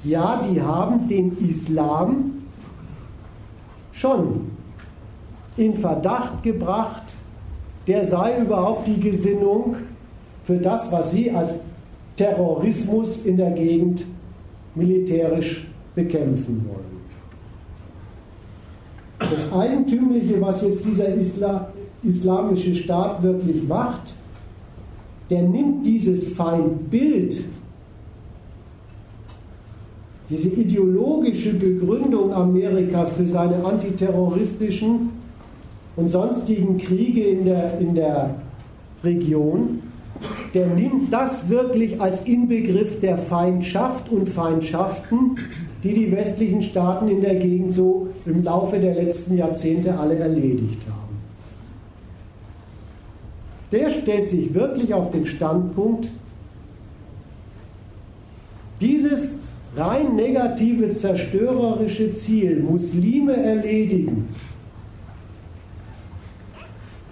Ja, die haben den Islam schon in Verdacht gebracht, der sei überhaupt die Gesinnung für das, was sie als Terrorismus in der Gegend militärisch bekämpfen wollen. Das Eigentümliche, was jetzt dieser Isla islamische Staat wirklich macht, der nimmt dieses Feindbild, diese ideologische Begründung Amerikas für seine antiterroristischen und sonstigen Kriege in der, in der Region, der nimmt das wirklich als Inbegriff der Feindschaft und Feindschaften, die die westlichen Staaten in der Gegend so im Laufe der letzten Jahrzehnte alle erledigt haben. Der stellt sich wirklich auf den Standpunkt, dieses rein negative, zerstörerische Ziel, Muslime erledigen,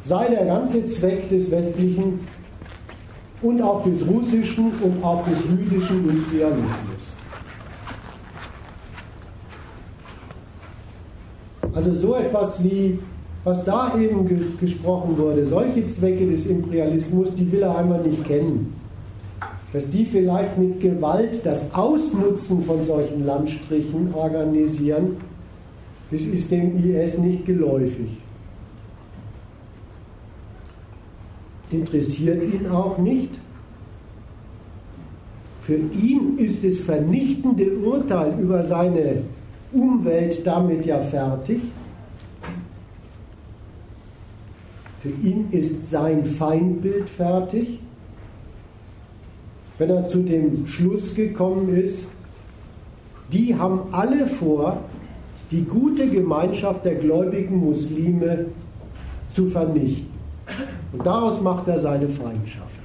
sei der ganze Zweck des westlichen und auch des russischen und auch des jüdischen Imperialismus. Also so etwas wie, was da eben ge gesprochen wurde, solche Zwecke des Imperialismus, die will er einmal nicht kennen. Dass die vielleicht mit Gewalt das Ausnutzen von solchen Landstrichen organisieren, das ist dem IS nicht geläufig. interessiert ihn auch nicht. Für ihn ist das vernichtende Urteil über seine Umwelt damit ja fertig. Für ihn ist sein Feindbild fertig. Wenn er zu dem Schluss gekommen ist, die haben alle vor, die gute Gemeinschaft der gläubigen Muslime zu vernichten. Und daraus macht er seine Feindschaft.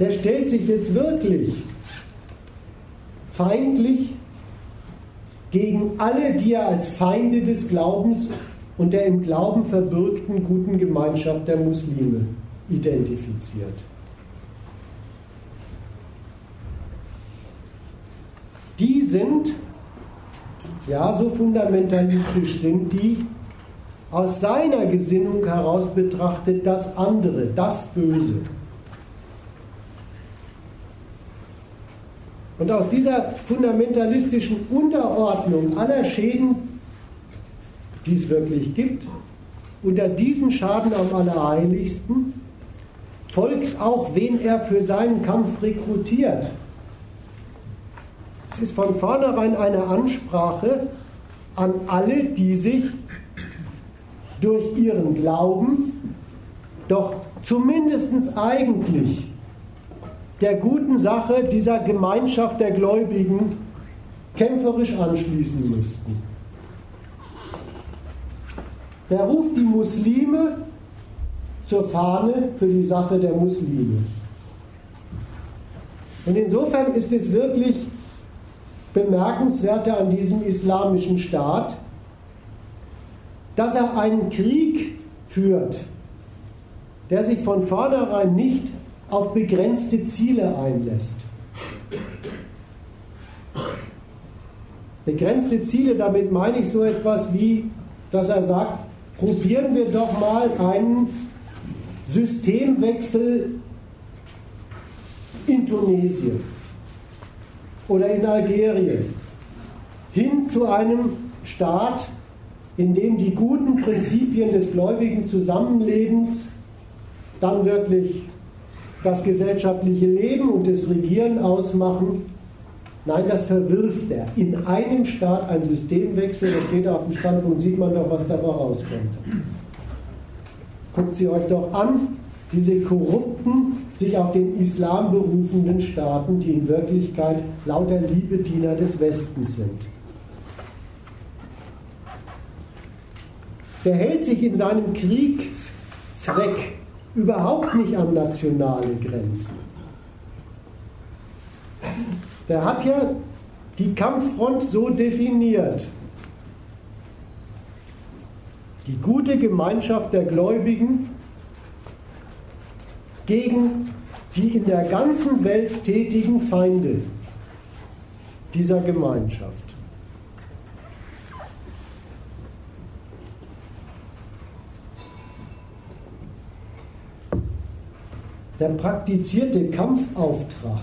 Der stellt sich jetzt wirklich feindlich gegen alle, die er als Feinde des Glaubens und der im Glauben verbürgten guten Gemeinschaft der Muslime identifiziert. Die sind ja, so fundamentalistisch sind die, aus seiner Gesinnung heraus betrachtet das andere, das Böse. Und aus dieser fundamentalistischen Unterordnung aller Schäden, die es wirklich gibt, unter diesen Schaden am allerheiligsten, folgt auch, wen er für seinen Kampf rekrutiert. Es ist von vornherein eine Ansprache an alle, die sich durch ihren Glauben doch zumindest eigentlich der guten Sache dieser Gemeinschaft der Gläubigen kämpferisch anschließen müssten. Der ruft die Muslime zur Fahne für die Sache der Muslime. Und insofern ist es wirklich Bemerkenswerte an diesem islamischen Staat, dass er einen Krieg führt, der sich von vornherein nicht auf begrenzte Ziele einlässt. Begrenzte Ziele, damit meine ich so etwas wie, dass er sagt, probieren wir doch mal einen Systemwechsel in Tunesien oder in Algerien hin zu einem Staat, in dem die guten Prinzipien des gläubigen Zusammenlebens dann wirklich das gesellschaftliche Leben und das Regieren ausmachen. Nein, das verwirft er. In einem Staat ein Systemwechsel, da steht er auf dem Standpunkt, sieht man doch, was dabei rauskommt. Guckt sie euch doch an, diese korrupten, sich auf den Islam berufenden Staaten, die in Wirklichkeit lauter Liebediener des Westens sind. Der hält sich in seinem Kriegszweck überhaupt nicht an nationale Grenzen. Der hat ja die Kampffront so definiert. Die gute Gemeinschaft der Gläubigen gegen die in der ganzen Welt tätigen Feinde dieser Gemeinschaft. Der praktizierte Kampfauftrag,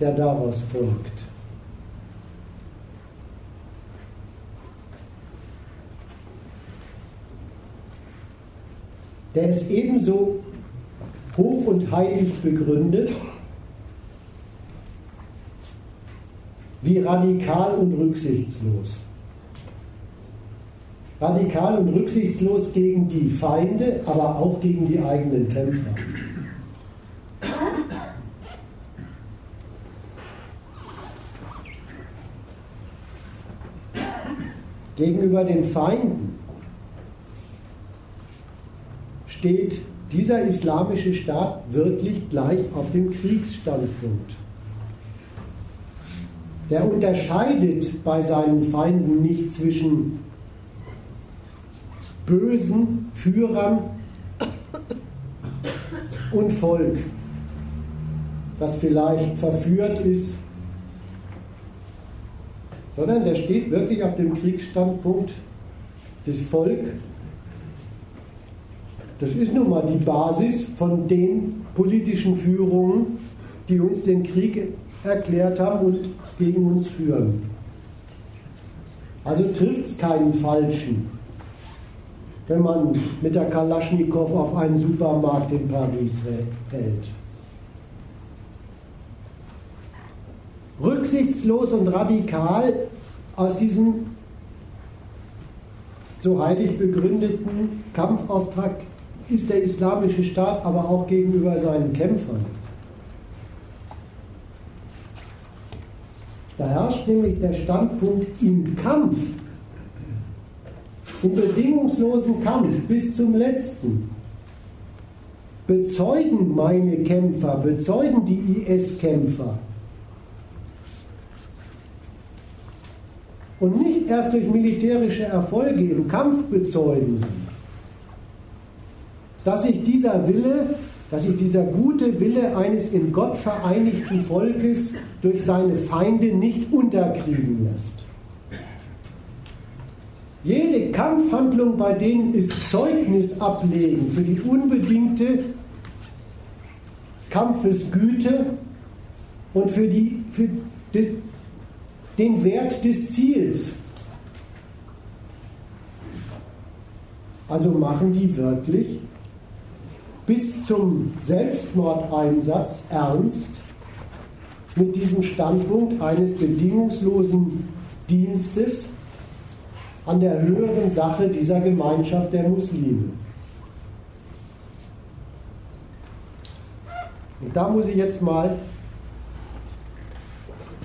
der daraus folgt, der ist ebenso hoch und heilig begründet wie radikal und rücksichtslos. Radikal und rücksichtslos gegen die Feinde, aber auch gegen die eigenen Kämpfer. Gegenüber den Feinden steht dieser islamische Staat wirklich gleich auf dem Kriegsstandpunkt. Der unterscheidet bei seinen Feinden nicht zwischen bösen Führern und Volk, das vielleicht verführt ist, sondern der steht wirklich auf dem Kriegsstandpunkt des Volk das ist nun mal die Basis von den politischen Führungen, die uns den Krieg erklärt haben und gegen uns führen. Also trifft es keinen Falschen, wenn man mit der Kalaschnikow auf einen Supermarkt in Paris hält. Rücksichtslos und radikal aus diesem so heilig begründeten Kampfauftrag ist der islamische Staat aber auch gegenüber seinen Kämpfern. Da herrscht nämlich der Standpunkt im Kampf, im bedingungslosen Kampf bis zum letzten. Bezeugen meine Kämpfer, bezeugen die IS-Kämpfer. Und nicht erst durch militärische Erfolge im Kampf bezeugen sie dass sich dieser Wille, dass sich dieser gute Wille eines in Gott vereinigten Volkes durch seine Feinde nicht unterkriegen lässt. Jede Kampfhandlung bei denen ist Zeugnis ablegen für die unbedingte Kampfesgüte und für, die, für den Wert des Ziels. Also machen die wirklich bis zum Selbstmordeinsatz ernst mit diesem Standpunkt eines bedingungslosen Dienstes an der höheren Sache dieser Gemeinschaft der Muslime. Und da muss ich jetzt mal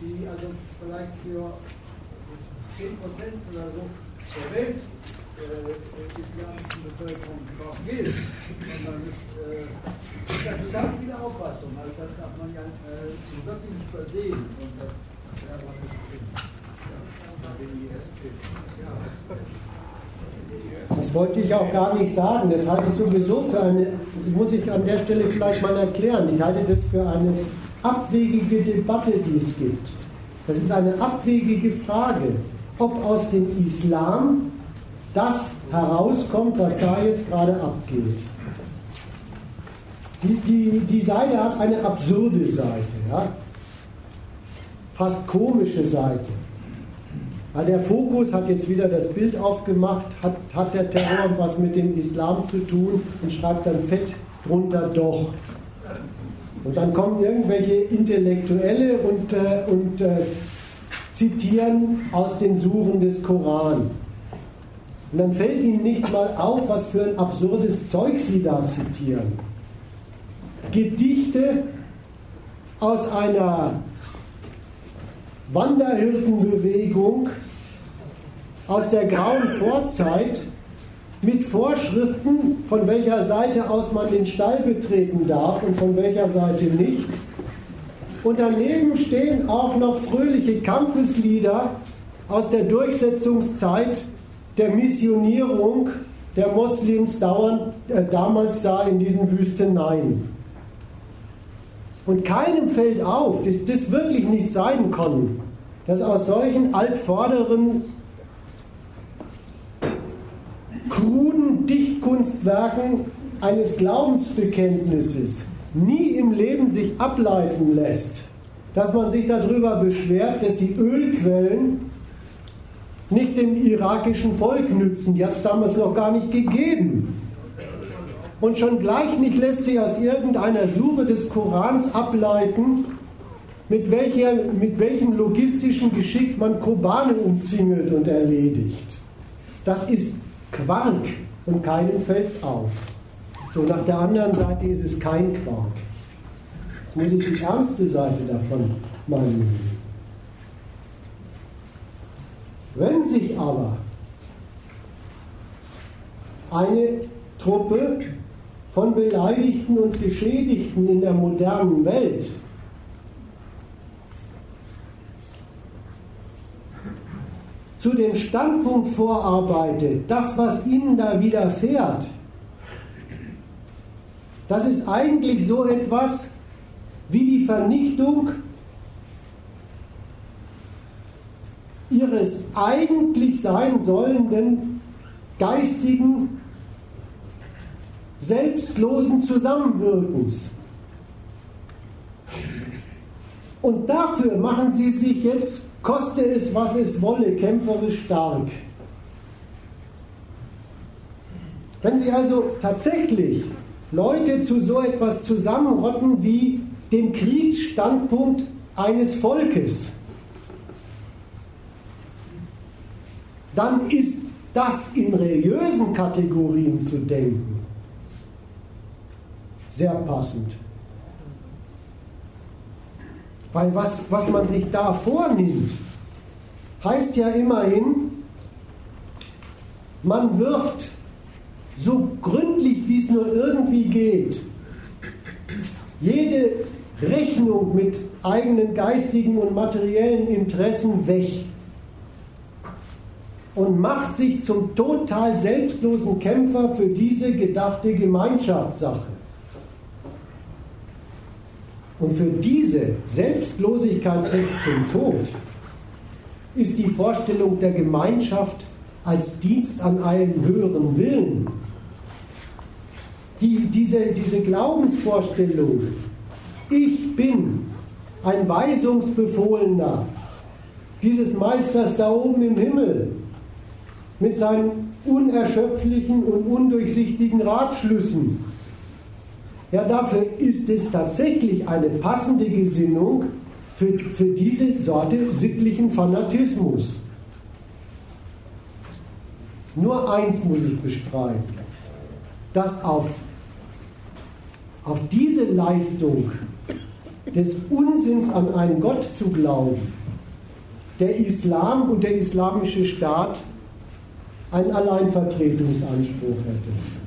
die also vielleicht für 10% oder so der Welt äh, islamischen Bevölkerung noch gilt, sondern es äh, gibt ja total viele Auffassungen. Also das darf man ja äh, wirklich nicht übersehen. Und das wäre aber nicht drin. Das wollte ich auch gar nicht sagen. Das halte ich sowieso für eine, muss ich an der Stelle vielleicht mal erklären, ich halte das für eine abwegige Debatte, die es gibt. Das ist eine abwegige Frage, ob aus dem Islam das herauskommt, was da jetzt gerade abgeht. Die, die, die Seite hat eine absurde Seite, ja? fast komische Seite. Weil der Fokus hat jetzt wieder das Bild aufgemacht, hat, hat der Terror was mit dem Islam zu tun und schreibt dann fett drunter doch. Und dann kommen irgendwelche Intellektuelle und, äh, und äh, zitieren aus den Suren des Koran. Und dann fällt ihnen nicht mal auf, was für ein absurdes Zeug sie da zitieren. Gedichte aus einer Wanderhirtenbewegung aus der grauen Vorzeit mit Vorschriften, von welcher Seite aus man den Stall betreten darf und von welcher Seite nicht. Und daneben stehen auch noch fröhliche Kampfeslieder aus der Durchsetzungszeit der Missionierung der Moslems äh, damals da in diesen Wüsteneien. Und keinem fällt auf, dass das wirklich nicht sein kann, dass aus solchen altvorderen, kruden Dichtkunstwerken eines Glaubensbekenntnisses nie im Leben sich ableiten lässt, dass man sich darüber beschwert, dass die Ölquellen nicht dem irakischen Volk nützen. Die hat es damals noch gar nicht gegeben. Und schon gleich nicht lässt sich aus irgendeiner Suche des Korans ableiten, mit, welcher, mit welchem logistischen Geschick man Kobane umzingelt und erledigt. Das ist Quark und keinem fällt's auf. So, nach der anderen Seite ist es kein Quark. Jetzt muss ich die ernste Seite davon mal nehmen. Wenn sich aber eine Truppe von Beleidigten und Geschädigten in der modernen Welt zu dem Standpunkt vorarbeitet, das, was ihnen da widerfährt, das ist eigentlich so etwas wie die Vernichtung ihres eigentlich sein sollenden geistigen, selbstlosen Zusammenwirkens. Und dafür machen sie sich jetzt, koste es, was es wolle, kämpferisch stark. Wenn sie also tatsächlich Leute zu so etwas zusammenrotten wie dem Kriegsstandpunkt eines Volkes, dann ist das in religiösen Kategorien zu denken sehr passend. Weil was, was man sich da vornimmt, heißt ja immerhin, man wirft so gründlich, wie es nur irgendwie geht, jede Rechnung mit eigenen geistigen und materiellen Interessen weg und macht sich zum total selbstlosen Kämpfer für diese gedachte Gemeinschaftssache. Und für diese Selbstlosigkeit bis zum Tod ist die Vorstellung der Gemeinschaft als Dienst an einem höheren Willen, die, diese, diese Glaubensvorstellung, ich bin ein Weisungsbefohlener dieses Meisters da oben im Himmel, mit seinen unerschöpflichen und undurchsichtigen Ratschlüssen. Ja, dafür ist es tatsächlich eine passende Gesinnung für, für diese Sorte sittlichen Fanatismus. Nur eins muss ich bestreiten, dass auf, auf diese Leistung des Unsinns an einen Gott zu glauben, der Islam und der islamische Staat einen Alleinvertretungsanspruch hätte.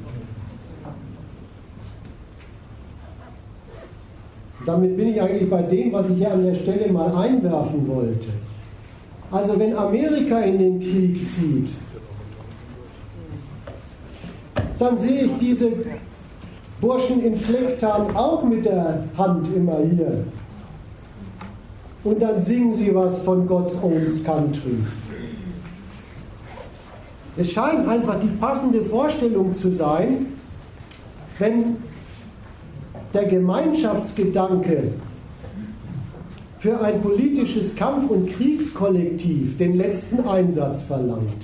Damit bin ich eigentlich bei dem, was ich hier an der Stelle mal einwerfen wollte. Also wenn Amerika in den Krieg zieht, dann sehe ich diese Burschen in Flecktarn auch mit der Hand immer hier. Und dann singen sie was von God's Own Country. Es scheint einfach die passende Vorstellung zu sein, wenn der Gemeinschaftsgedanke für ein politisches Kampf- und Kriegskollektiv den letzten Einsatz verlangt.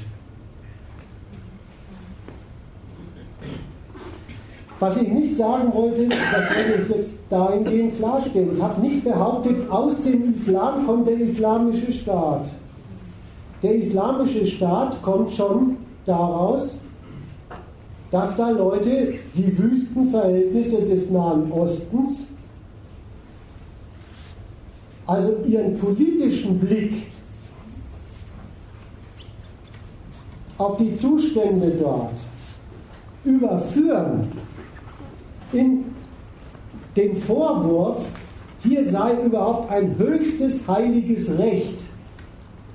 Was ich nicht sagen wollte, das werde ich jetzt dahingehend klarstellen. Ich habe nicht behauptet, aus dem Islam kommt der islamische Staat. Der islamische Staat kommt schon daraus, dass da Leute die Wüstenverhältnisse des Nahen Ostens also ihren politischen Blick auf die Zustände dort überführen in den Vorwurf, hier sei überhaupt ein höchstes heiliges Recht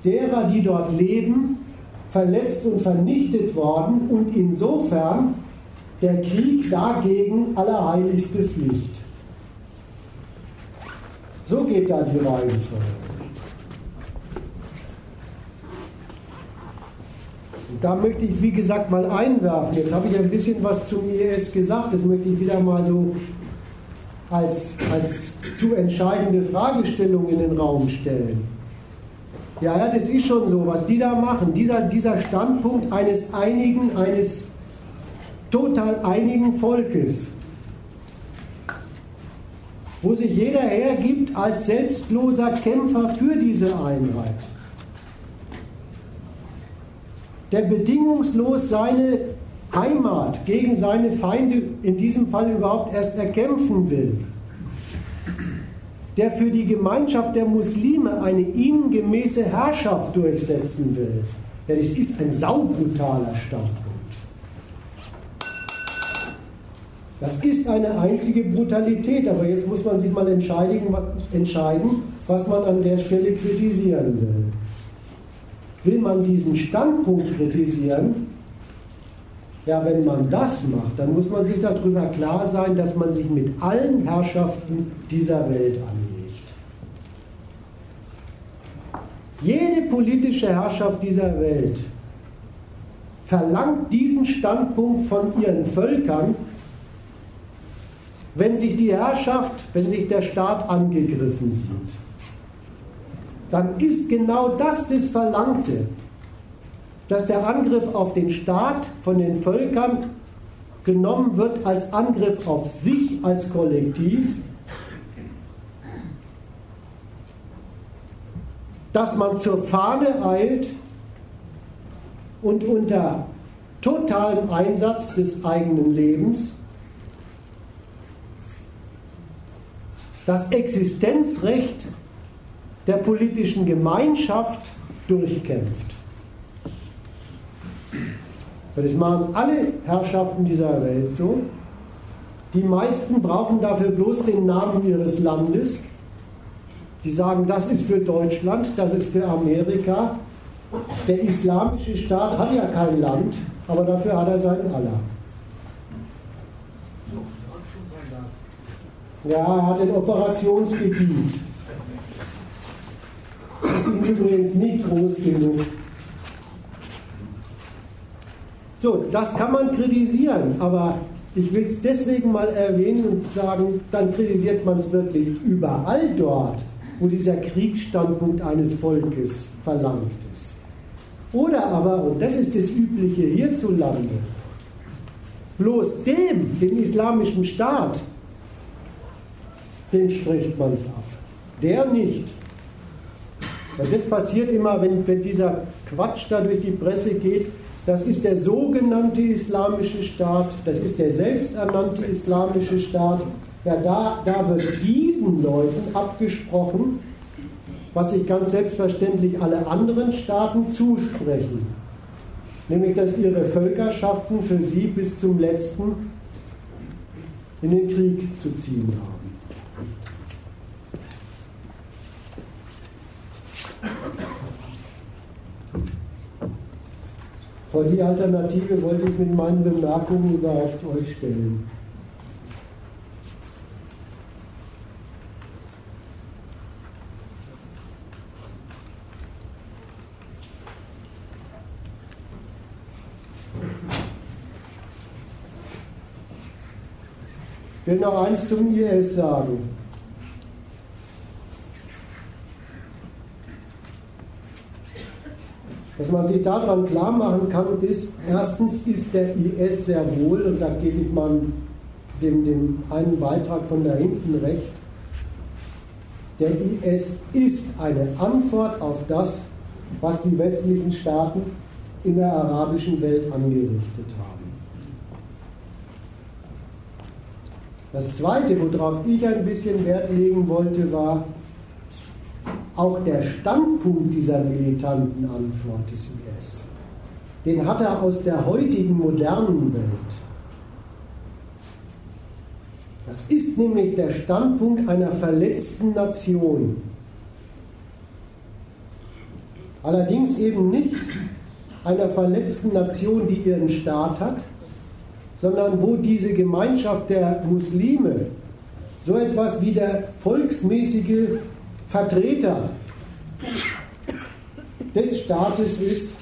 derer, die dort leben, verletzt und vernichtet worden und insofern der Krieg dagegen allerheiligste Pflicht. So geht da die Reihenfolge. Und da möchte ich, wie gesagt, mal einwerfen. Jetzt habe ich ein bisschen was zum IS gesagt. Das möchte ich wieder mal so als, als zu entscheidende Fragestellung in den Raum stellen. Ja, ja, das ist schon so, was die da machen. Dieser, dieser Standpunkt eines einigen, eines total einigen Volkes, wo sich jeder hergibt als selbstloser Kämpfer für diese Einheit, der bedingungslos seine Heimat gegen seine Feinde in diesem Fall überhaupt erst erkämpfen will, der für die Gemeinschaft der Muslime eine ihnen gemäße Herrschaft durchsetzen will. Ja, das ist ein saubrutaler Standpunkt. Das ist eine einzige Brutalität, aber jetzt muss man sich mal entscheiden, was man an der Stelle kritisieren will. Will man diesen Standpunkt kritisieren? Ja, wenn man das macht, dann muss man sich darüber klar sein, dass man sich mit allen Herrschaften dieser Welt anlegt. Jede politische Herrschaft dieser Welt verlangt diesen Standpunkt von ihren Völkern, wenn sich die Herrschaft, wenn sich der Staat angegriffen sieht, dann ist genau das das Verlangte, dass der Angriff auf den Staat von den Völkern genommen wird als Angriff auf sich als Kollektiv, dass man zur Fahne eilt und unter totalem Einsatz des eigenen Lebens das Existenzrecht der politischen Gemeinschaft durchkämpft. Das machen alle Herrschaften dieser Welt so. Die meisten brauchen dafür bloß den Namen ihres Landes. Die sagen, das ist für Deutschland, das ist für Amerika. Der islamische Staat hat ja kein Land, aber dafür hat er seinen Allah. Ja, er hat ein Operationsgebiet. Das ist übrigens nicht groß genug. So, das kann man kritisieren, aber ich will es deswegen mal erwähnen und sagen, dann kritisiert man es wirklich überall dort, wo dieser Kriegsstandpunkt eines Volkes verlangt ist. Oder aber, und das ist das Übliche hierzulande, bloß dem, dem islamischen Staat, den spricht man es ab. Der nicht. Weil das passiert immer, wenn, wenn dieser Quatsch da durch die Presse geht. Das ist der sogenannte islamische Staat, das ist der selbsternannte islamische Staat. Ja, da, da wird diesen Leuten abgesprochen, was sich ganz selbstverständlich alle anderen Staaten zusprechen. Nämlich, dass ihre Völkerschaften für sie bis zum letzten in den Krieg zu ziehen haben. Vor die Alternative wollte ich mit meinen Bemerkungen überhaupt euch stellen. Will noch eins zum IS sagen. Was man sich daran klar machen kann, ist, erstens ist der IS sehr wohl, und da gebe ich mal dem, dem einen Beitrag von da hinten recht, der IS ist eine Antwort auf das, was die westlichen Staaten in der arabischen Welt angerichtet haben. Das Zweite, worauf ich ein bisschen Wert legen wollte, war, auch der Standpunkt dieser militanten Antwort des IS, den hat er aus der heutigen modernen Welt. Das ist nämlich der Standpunkt einer verletzten Nation. Allerdings eben nicht einer verletzten Nation, die ihren Staat hat, sondern wo diese Gemeinschaft der Muslime so etwas wie der volksmäßige Vertreter des Staates ist,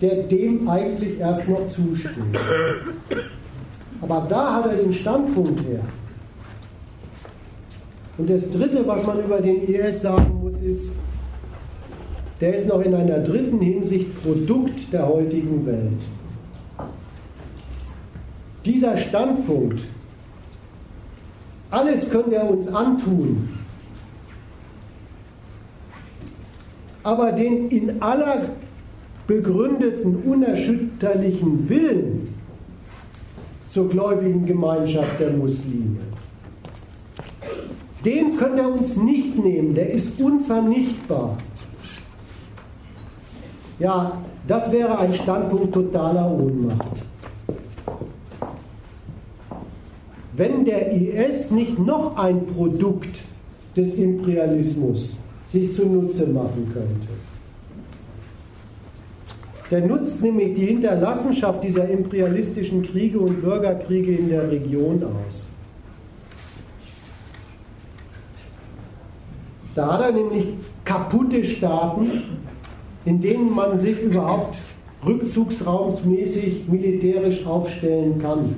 der dem eigentlich erst noch zusteht. Aber da hat er den Standpunkt her. Und das Dritte, was man über den IS sagen muss, ist, der ist noch in einer dritten Hinsicht Produkt der heutigen Welt. Dieser Standpunkt, alles können wir uns antun, aber den in aller begründeten, unerschütterlichen Willen zur gläubigen Gemeinschaft der Muslime. Den können wir uns nicht nehmen, der ist unvernichtbar. Ja, das wäre ein Standpunkt totaler Ohnmacht. Wenn der IS nicht noch ein Produkt des Imperialismus sich zunutze machen könnte. Der nutzt nämlich die Hinterlassenschaft dieser imperialistischen Kriege und Bürgerkriege in der Region aus. Da hat er nämlich kaputte Staaten, in denen man sich überhaupt rückzugsraumsmäßig militärisch aufstellen kann.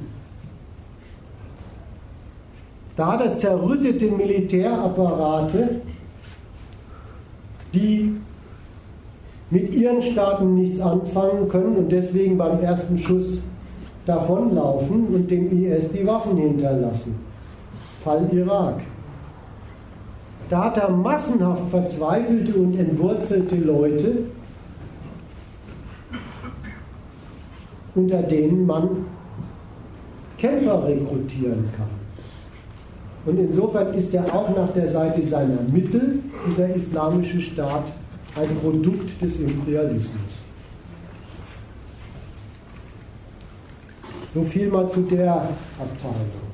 Da hat er zerrüttete Militärapparate, die mit ihren Staaten nichts anfangen können und deswegen beim ersten Schuss davonlaufen und dem IS die Waffen hinterlassen. Fall Irak. Da hat er massenhaft verzweifelte und entwurzelte Leute, unter denen man Kämpfer rekrutieren kann. Und insofern ist er auch nach der Seite seiner Mittel, dieser islamische Staat, ein Produkt des Imperialismus. So viel mal zu der Abteilung.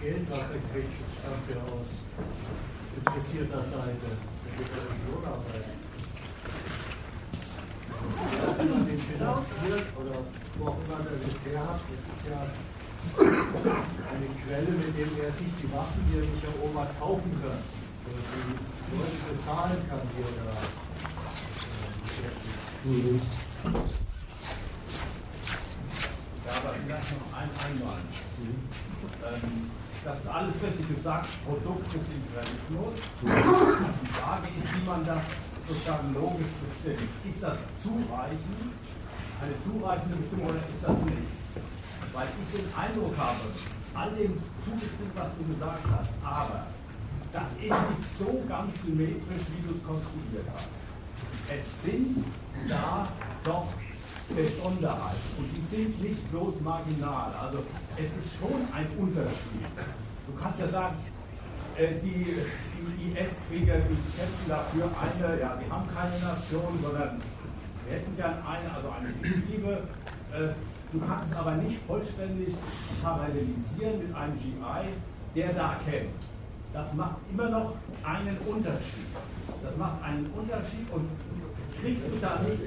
Geld, was er kriegt, stammt ja aus interessierter Seite. Da geht er in Lohnarbeit. Finanziert oder wo auch immer er das her hat, das ist ja eine Quelle, mit der er sich die Waffen, die er nicht erobert, kaufen kann. Oder die Leute bezahlen kann, die er da beschäftigt. Ja, aber vielleicht noch ein Einwand. Ähm, das ist alles richtig gesagt, Produkt des Imperialismus. Die Frage ist, wie man das sozusagen logisch bestimmt. Ist das zureichend, eine zureichende Bestimmung oder ist das nicht? Weil ich den Eindruck habe, all dem zugestimmt, was du gesagt hast, aber das ist nicht so ganz symmetrisch, wie du es konstruiert hast. Es sind da doch Besonderheiten und die sind nicht bloß marginal. Also es ist schon ein Unterschied. Du kannst ja sagen, äh, die, IS-Krieger, die kämpfen dafür eine, ja, die haben keine Nation, sondern wir hätten gern eine, also eine fiktive. Äh, du kannst es aber nicht vollständig parallelisieren mit einem GI, der da kämpft. Das macht immer noch einen Unterschied. Das macht einen Unterschied und kriegst du da nicht.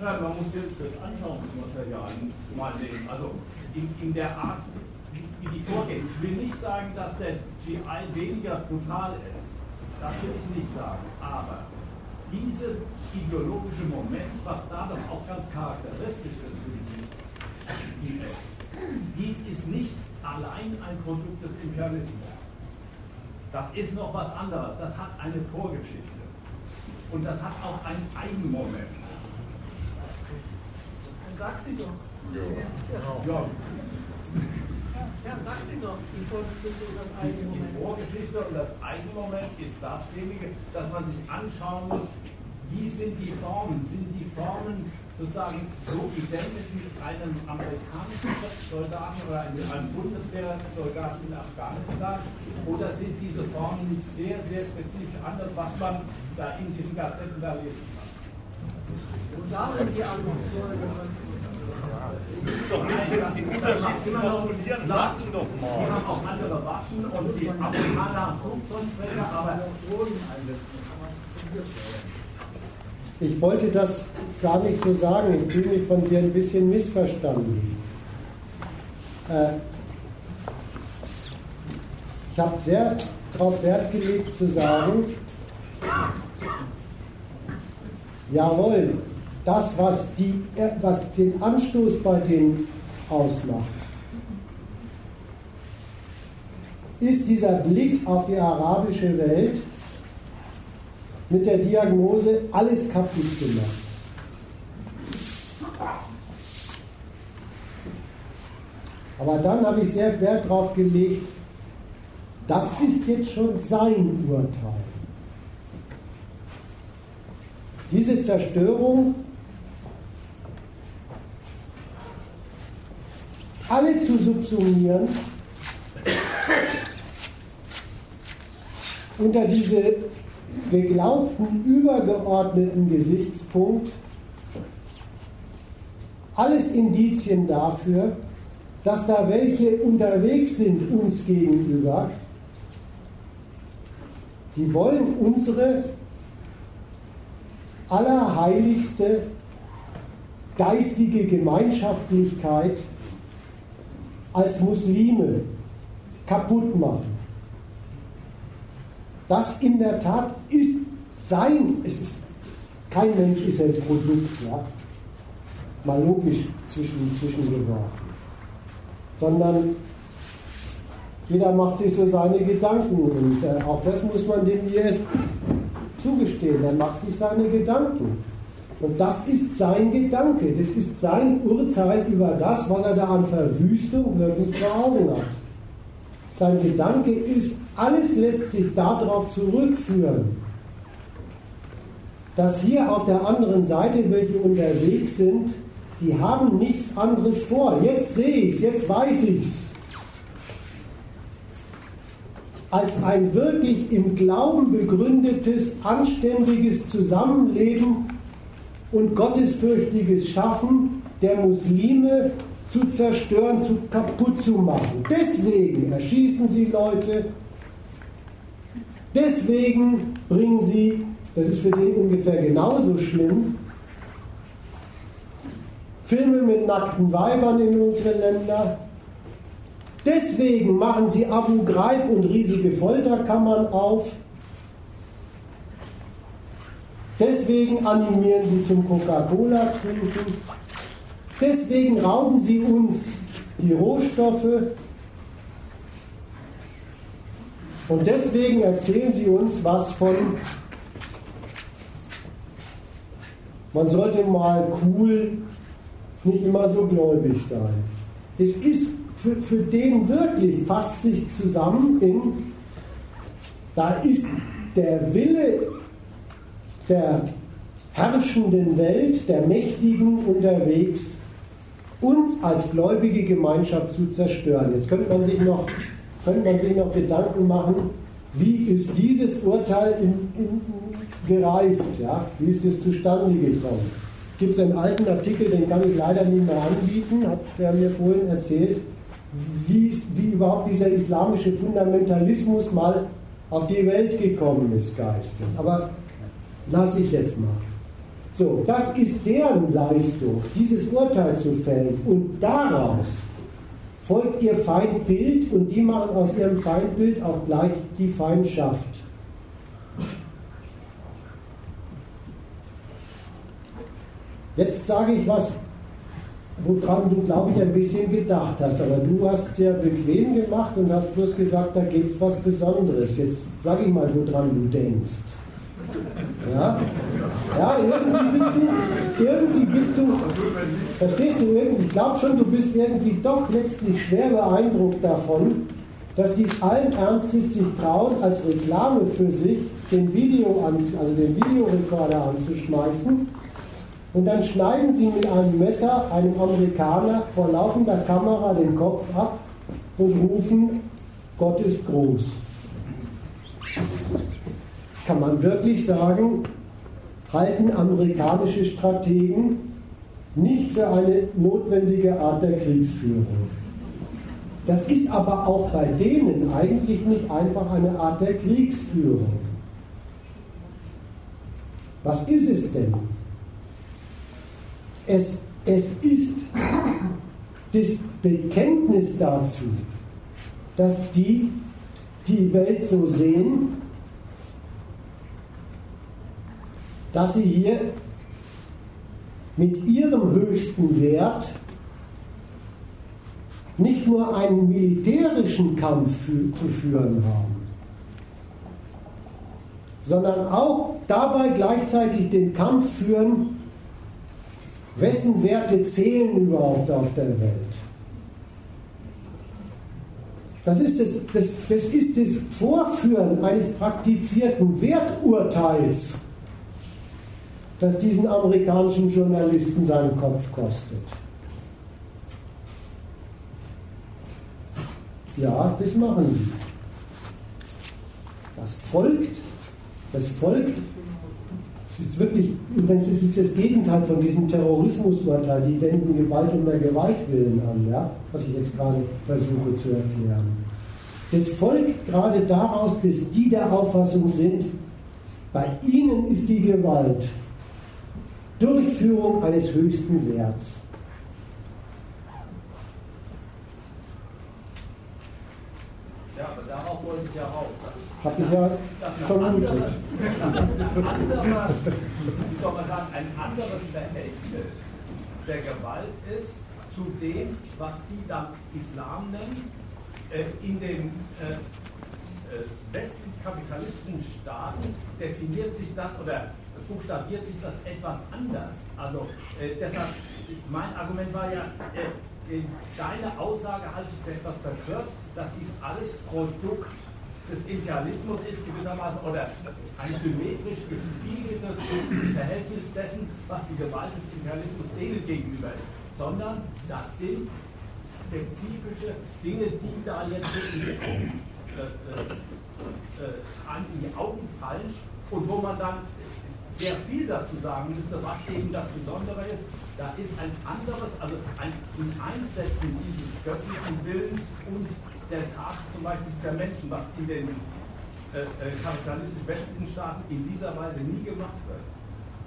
Ja, man muss jetzt das Anschauungsmaterial mal nehmen. Also in, in der Art, wie die vorgehen. Ich will nicht sagen, dass der GI weniger brutal ist. Das will ich nicht sagen. Aber dieses ideologische Moment, was da dann auch ganz charakteristisch ist für die IS, dies ist nicht allein ein Produkt des Imperialismus. Das ist noch was anderes. Das hat eine Vorgeschichte. Und das hat auch einen Eigenmoment. Dann sag sie doch. Ja. Ja, [LAUGHS] [LAUGHS] ja sag sie doch. Die Vorgeschichte und das Eigenmoment. Die Vorgeschichte und das Eigenmoment ist dasjenige, dass man sich anschauen muss, wie sind die Formen? Sind die Formen sozusagen so identisch wie einem amerikanischen Soldaten oder einem, Bundeswehrsoldaten in Afghanistan? Oder sind diese Formen nicht sehr, sehr spezifisch anders, was man da in diesen Gazetten da lesen kann? Und da sind die Antwort doch nicht den, Unterschied zu postulieren, Sie doch mal. Die haben auch andere Waffen und die Amerikaner haben Flugzeugträger, aber Drohnen Ich wollte das gar nicht so sagen. Ich fühle mich von dir ein bisschen missverstanden. Äh, ich habe sehr darauf Wert gelegt zu sagen, jawohl, das, was, die, was den Anstoß bei denen ausmacht, ist dieser Blick auf die arabische Welt mit der Diagnose, alles kaputt gemacht. Aber dann habe ich sehr Wert darauf gelegt, das ist jetzt schon sein Urteil. Diese Zerstörung alle zu subsumieren unter diese geglaubten übergeordneten Gesichtspunkt alles Indizien dafür, dass da welche unterwegs sind uns gegenüber, die wollen unsere allerheiligste geistige Gemeinschaftlichkeit als Muslime kaputt machen. Das in der Tat ist sein, es ist, kein Mensch ist ein Produkt, ja, mal logisch zwischen, zwischengeworfen, sondern jeder macht sich so seine Gedanken und äh, auch das muss man dem IS zugestehen, er macht sich seine Gedanken. Und das ist sein Gedanke, das ist sein Urteil über das, was er da an Verwüstung wirklich vor Augen hat. Sein Gedanke ist, alles lässt sich darauf zurückführen, dass hier auf der anderen Seite welche unterwegs sind, die haben nichts anderes vor. Jetzt sehe ich es, jetzt weiß ich es. Als ein wirklich im Glauben begründetes, anständiges Zusammenleben und gottesfürchtiges Schaffen der Muslime zu zerstören, zu kaputt zu machen. Deswegen erschießen sie Leute, deswegen bringen sie, das ist für den ungefähr genauso schlimm, Filme mit nackten Weibern in unsere Länder. Deswegen machen sie Abu Ghraib und riesige Folterkammern auf. Deswegen animieren sie zum Coca-Cola trinken. Deswegen rauben sie uns die Rohstoffe. Und deswegen erzählen sie uns was von, man sollte mal cool, nicht immer so gläubig sein. Es ist für, für den wirklich, fasst sich zusammen in, da ist der Wille der herrschenden Welt, der Mächtigen unterwegs, uns als gläubige Gemeinschaft zu zerstören. Jetzt könnte man sich noch, könnte man sich noch Gedanken machen, wie ist dieses Urteil in, in, gereift? Ja? Wie ist es zustande gekommen? Gibt es einen alten Artikel, den kann ich leider nicht mehr anbieten, hat der mir vorhin erzählt, wie, wie überhaupt dieser islamische Fundamentalismus mal auf die Welt gekommen ist, geistig. Aber lasse ich jetzt mal. So, das ist deren Leistung, dieses Urteil zu fällen. Und daraus folgt ihr Feindbild und die machen aus ihrem Feindbild auch gleich die Feindschaft. Jetzt sage ich was, woran du, glaube ich, ein bisschen gedacht hast. Aber du hast sehr bequem gemacht und hast bloß gesagt, da gibt es was Besonderes. Jetzt sage ich mal, woran du denkst. Ja, ja irgendwie bist du, irgendwie bist du, verstehst du, irgendwie, ich glaube schon, du bist irgendwie doch letztlich schwer beeindruckt davon, dass dies allen Ernstes sich trauen, als Reklame für sich den, Video an, also den Videorekorder anzuschmeißen und dann schneiden sie mit einem Messer einem Amerikaner vor laufender Kamera den Kopf ab und rufen, Gott ist groß. Kann man wirklich sagen, halten amerikanische Strategen nicht für eine notwendige Art der Kriegsführung. Das ist aber auch bei denen eigentlich nicht einfach eine Art der Kriegsführung. Was ist es denn? Es, es ist das Bekenntnis dazu, dass die die Welt so sehen, dass sie hier mit ihrem höchsten Wert nicht nur einen militärischen Kampf zu führen haben, sondern auch dabei gleichzeitig den Kampf führen, wessen Werte zählen überhaupt auf der Welt. Das ist das, das, das ist das Vorführen eines praktizierten Werturteils, das diesen amerikanischen Journalisten seinen Kopf kostet. Ja, das machen sie. Das folgt, das folgt, es ist wirklich, übrigens ist es das Gegenteil von diesem Terrorismusurteil, die wenden Gewalt um der Gewalt willen an, ja, was ich jetzt gerade versuche zu erklären. Das folgt gerade daraus, dass die der Auffassung sind, bei ihnen ist die Gewalt Durchführung eines höchsten Werts. darauf wollte ich ja raus. Habe ich ja vermutet. wie soll man sagen, ein anderes Verhältnis der Gewalt ist zu dem, was die dann Islam nennen, äh, in den äh, äh, westlichen kapitalistischen Staaten definiert sich das oder buchstabiert sich das etwas anders. Also äh, deshalb, mein Argument war ja, äh, deine Aussage halte ich für etwas verkürzt, das ist alles Produkt des Imperialismus ist gewissermaßen oder ein symmetrisch gespiegeltes Verhältnis dessen, was die Gewalt des Imperialismus denen gegenüber ist, sondern das sind spezifische Dinge, die da jetzt äh, äh, äh, in die Augen fallen und wo man dann sehr viel dazu sagen müsste, was eben das Besondere ist, da ist ein anderes, also ein Einsetzen dieses göttlichen Willens und der Tat zum Beispiel der Menschen, was in den äh, äh, kapitalistischen westlichen Staaten in dieser Weise nie gemacht wird.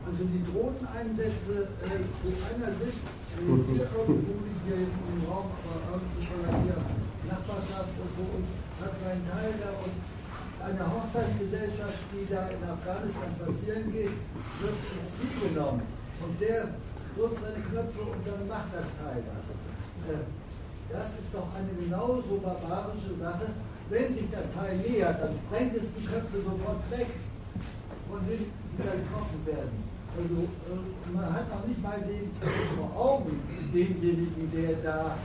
Also die Drohneneinsätze, äh, wo einer sitzt, äh, hier irgendwo liegt hier jetzt im Raum, aber irgendwo schon hier Nachbarschaft und so und hat seinen Teil da und eine Hochzeitsgesellschaft, die da in Afghanistan spazieren geht, wird ins Ziel genommen. Und der drückt seine Knöpfe und dann macht das Teil das. Äh, das ist doch eine genauso barbarische Sache. Wenn sich das Teil nähert, dann sprengt es die Köpfe sofort weg, denen die da getroffen werden. Also äh, man hat noch nicht mal den vor Augen, denjenigen, der da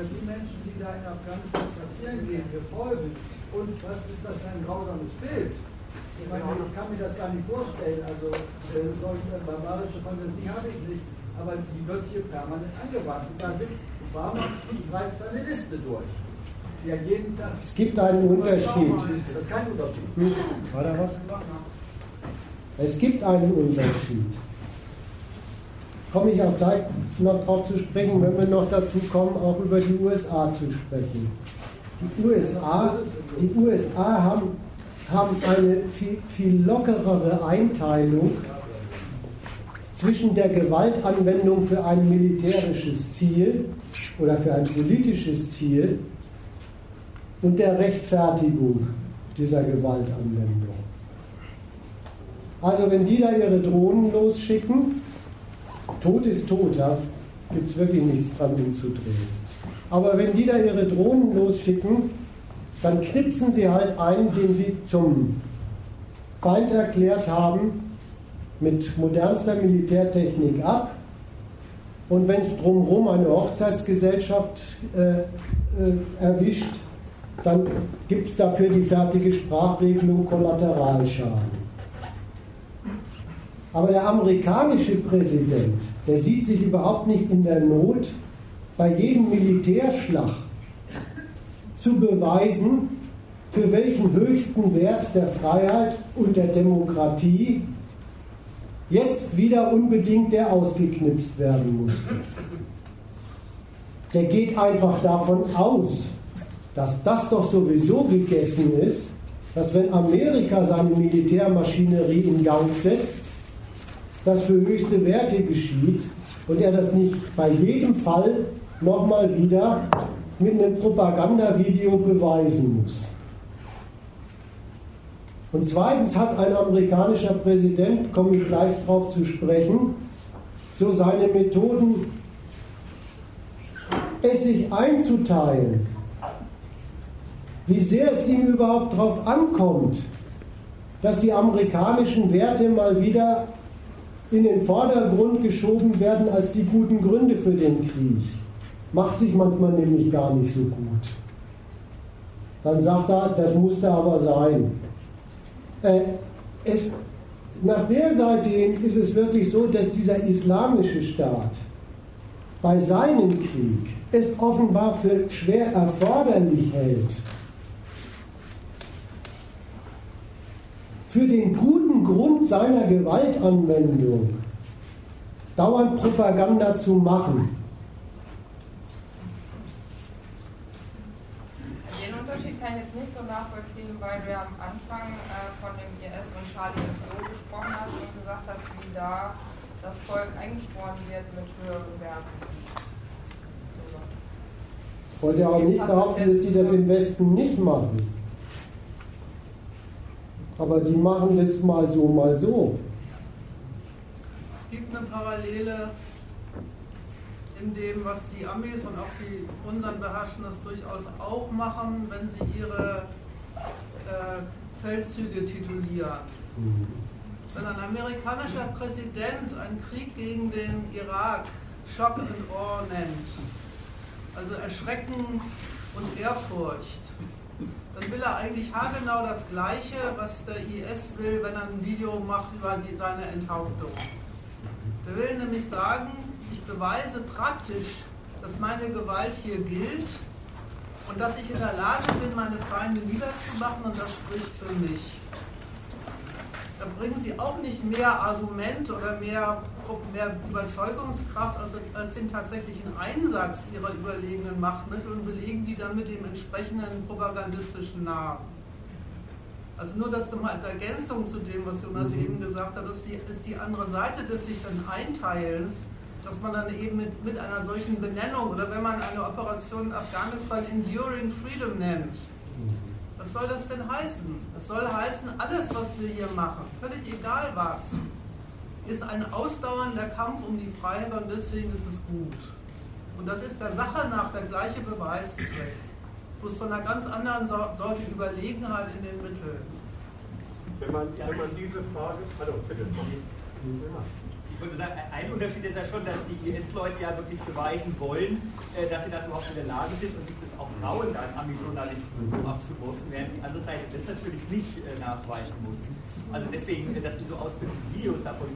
die Menschen, die da in Afghanistan spazieren gehen, gefolgt? Und was ist das für ein grausames Bild? Ich meine, ich kann mir das gar nicht vorstellen. Also äh, solche barbarische Fantasie habe ich nicht. Aber die wird hier permanent angewandt. Und da sitzt Obama und reizt seine Liste durch. Ja, jeden Tag. Es gibt einen Unterschied. Das ist kein Unterschied. War da was? Es gibt einen Unterschied. Komme ich auch gleich noch darauf zu sprechen, wenn wir noch dazu kommen, auch über die USA zu sprechen. Die USA, die USA haben, haben eine viel, viel lockerere Einteilung zwischen der Gewaltanwendung für ein militärisches Ziel oder für ein politisches Ziel und der Rechtfertigung dieser Gewaltanwendung. Also wenn die da ihre Drohnen losschicken, Tod ist tot, ja, gibt es wirklich nichts dran umzudrehen. Aber wenn die da ihre Drohnen losschicken, dann knipsen sie halt einen, den sie zum Feind erklärt haben, mit modernster Militärtechnik ab. Und wenn es drumherum eine Hochzeitsgesellschaft äh, äh, erwischt, dann gibt es dafür die fertige Sprachregelung Kollateralschaden. Aber der amerikanische Präsident, der sieht sich überhaupt nicht in der Not, bei jedem Militärschlag zu beweisen, für welchen höchsten Wert der Freiheit und der Demokratie jetzt wieder unbedingt der ausgeknipst werden musste. Der geht einfach davon aus, dass das doch sowieso gegessen ist, dass wenn Amerika seine Militärmaschinerie in Gang setzt, das für höchste Werte geschieht und er das nicht bei jedem Fall nochmal wieder mit einem Propagandavideo beweisen muss. Und zweitens hat ein amerikanischer Präsident, komme ich gleich darauf zu sprechen, so seine Methoden, es sich einzuteilen, wie sehr es ihm überhaupt darauf ankommt, dass die amerikanischen Werte mal wieder in den Vordergrund geschoben werden als die guten Gründe für den Krieg. Macht sich manchmal nämlich gar nicht so gut. Dann sagt er, das musste aber sein. Äh, es, nach der Seite hin ist es wirklich so, dass dieser islamische Staat bei seinem Krieg es offenbar für schwer erforderlich hält, für den guten Grund seiner Gewaltanwendung dauernd Propaganda zu machen. Den Unterschied kann ich jetzt nicht so nachvollziehen, weil du ja am Anfang äh, von dem IS und Charlie Hebdo gesprochen hast und gesagt hast, wie da das Volk eingesporen wird mit höheren Werten. Ich wollte auch nicht behaupten, dass die das im Westen nicht machen. Aber die machen das mal so, mal so. Es gibt eine Parallele in dem, was die Amis und auch die unseren beherrschen das durchaus auch machen, wenn sie ihre äh, Feldzüge titulieren. Mhm. Wenn ein amerikanischer Präsident einen Krieg gegen den Irak Shock and Awe nennt, also Erschrecken und Ehrfurcht, dann will er eigentlich haargenau das Gleiche, was der IS will, wenn er ein Video macht über die, seine Enthauptung. Er will nämlich sagen, ich beweise praktisch, dass meine Gewalt hier gilt und dass ich in der Lage bin, meine Feinde niederzumachen und das spricht für mich bringen sie auch nicht mehr Argumente oder mehr, mehr Überzeugungskraft als, als den tatsächlichen Einsatz ihrer überlegenen Machtmittel und belegen die dann mit dem entsprechenden propagandistischen Namen. Also nur das nochmal als Ergänzung zu dem, was Jonas mhm. eben gesagt hat, ist die, ist die andere Seite des sich dann Einteilens, dass man dann eben mit, mit einer solchen Benennung oder wenn man eine Operation in Afghanistan Enduring Freedom nennt, was soll das denn heißen? Das soll heißen, alles, was wir hier machen, völlig egal was, ist ein ausdauernder Kampf um die Freiheit und deswegen ist es gut. Und das ist der Sache nach der gleiche Beweiszweck. Bloß von einer ganz anderen Sorte Überlegenheit in den Mitteln. Wenn man, wenn man diese Frage. Hallo, bitte. Ja würde sagen, ein Unterschied ist ja schon, dass die IS-Leute ja wirklich beweisen wollen, äh, dass sie dazu überhaupt in der Lage sind und sich das auch trauen, dann Ami-Journalisten so abzuwurzen, während die andere Seite das natürlich nicht äh, nachweisen muss. Also deswegen, äh, dass die so ausführliche Videos davon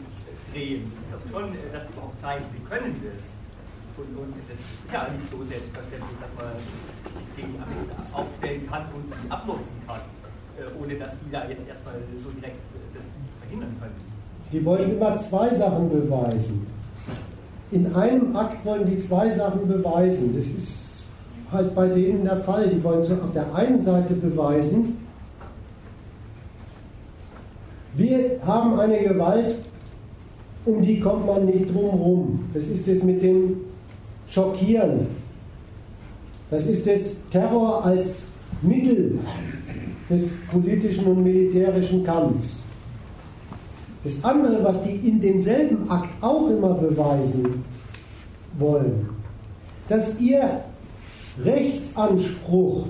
drehen, das ist ja schon, dass die überhaupt zeigen, sie können das. Und, und das ist ja nicht so selbstverständlich, dass man gegen die Amis aufstellen kann und sie abnutzen kann, ohne dass die da jetzt erstmal so direkt das verhindern können. Die wollen immer zwei Sachen beweisen. In einem Akt wollen die zwei Sachen beweisen. Das ist halt bei denen der Fall. Die wollen so auf der einen Seite beweisen, wir haben eine Gewalt, um die kommt man nicht drum rum. Das ist es mit dem Schockieren. Das ist das Terror als Mittel des politischen und militärischen Kampfs. Das andere, was die in demselben Akt auch immer beweisen wollen, dass ihr Rechtsanspruch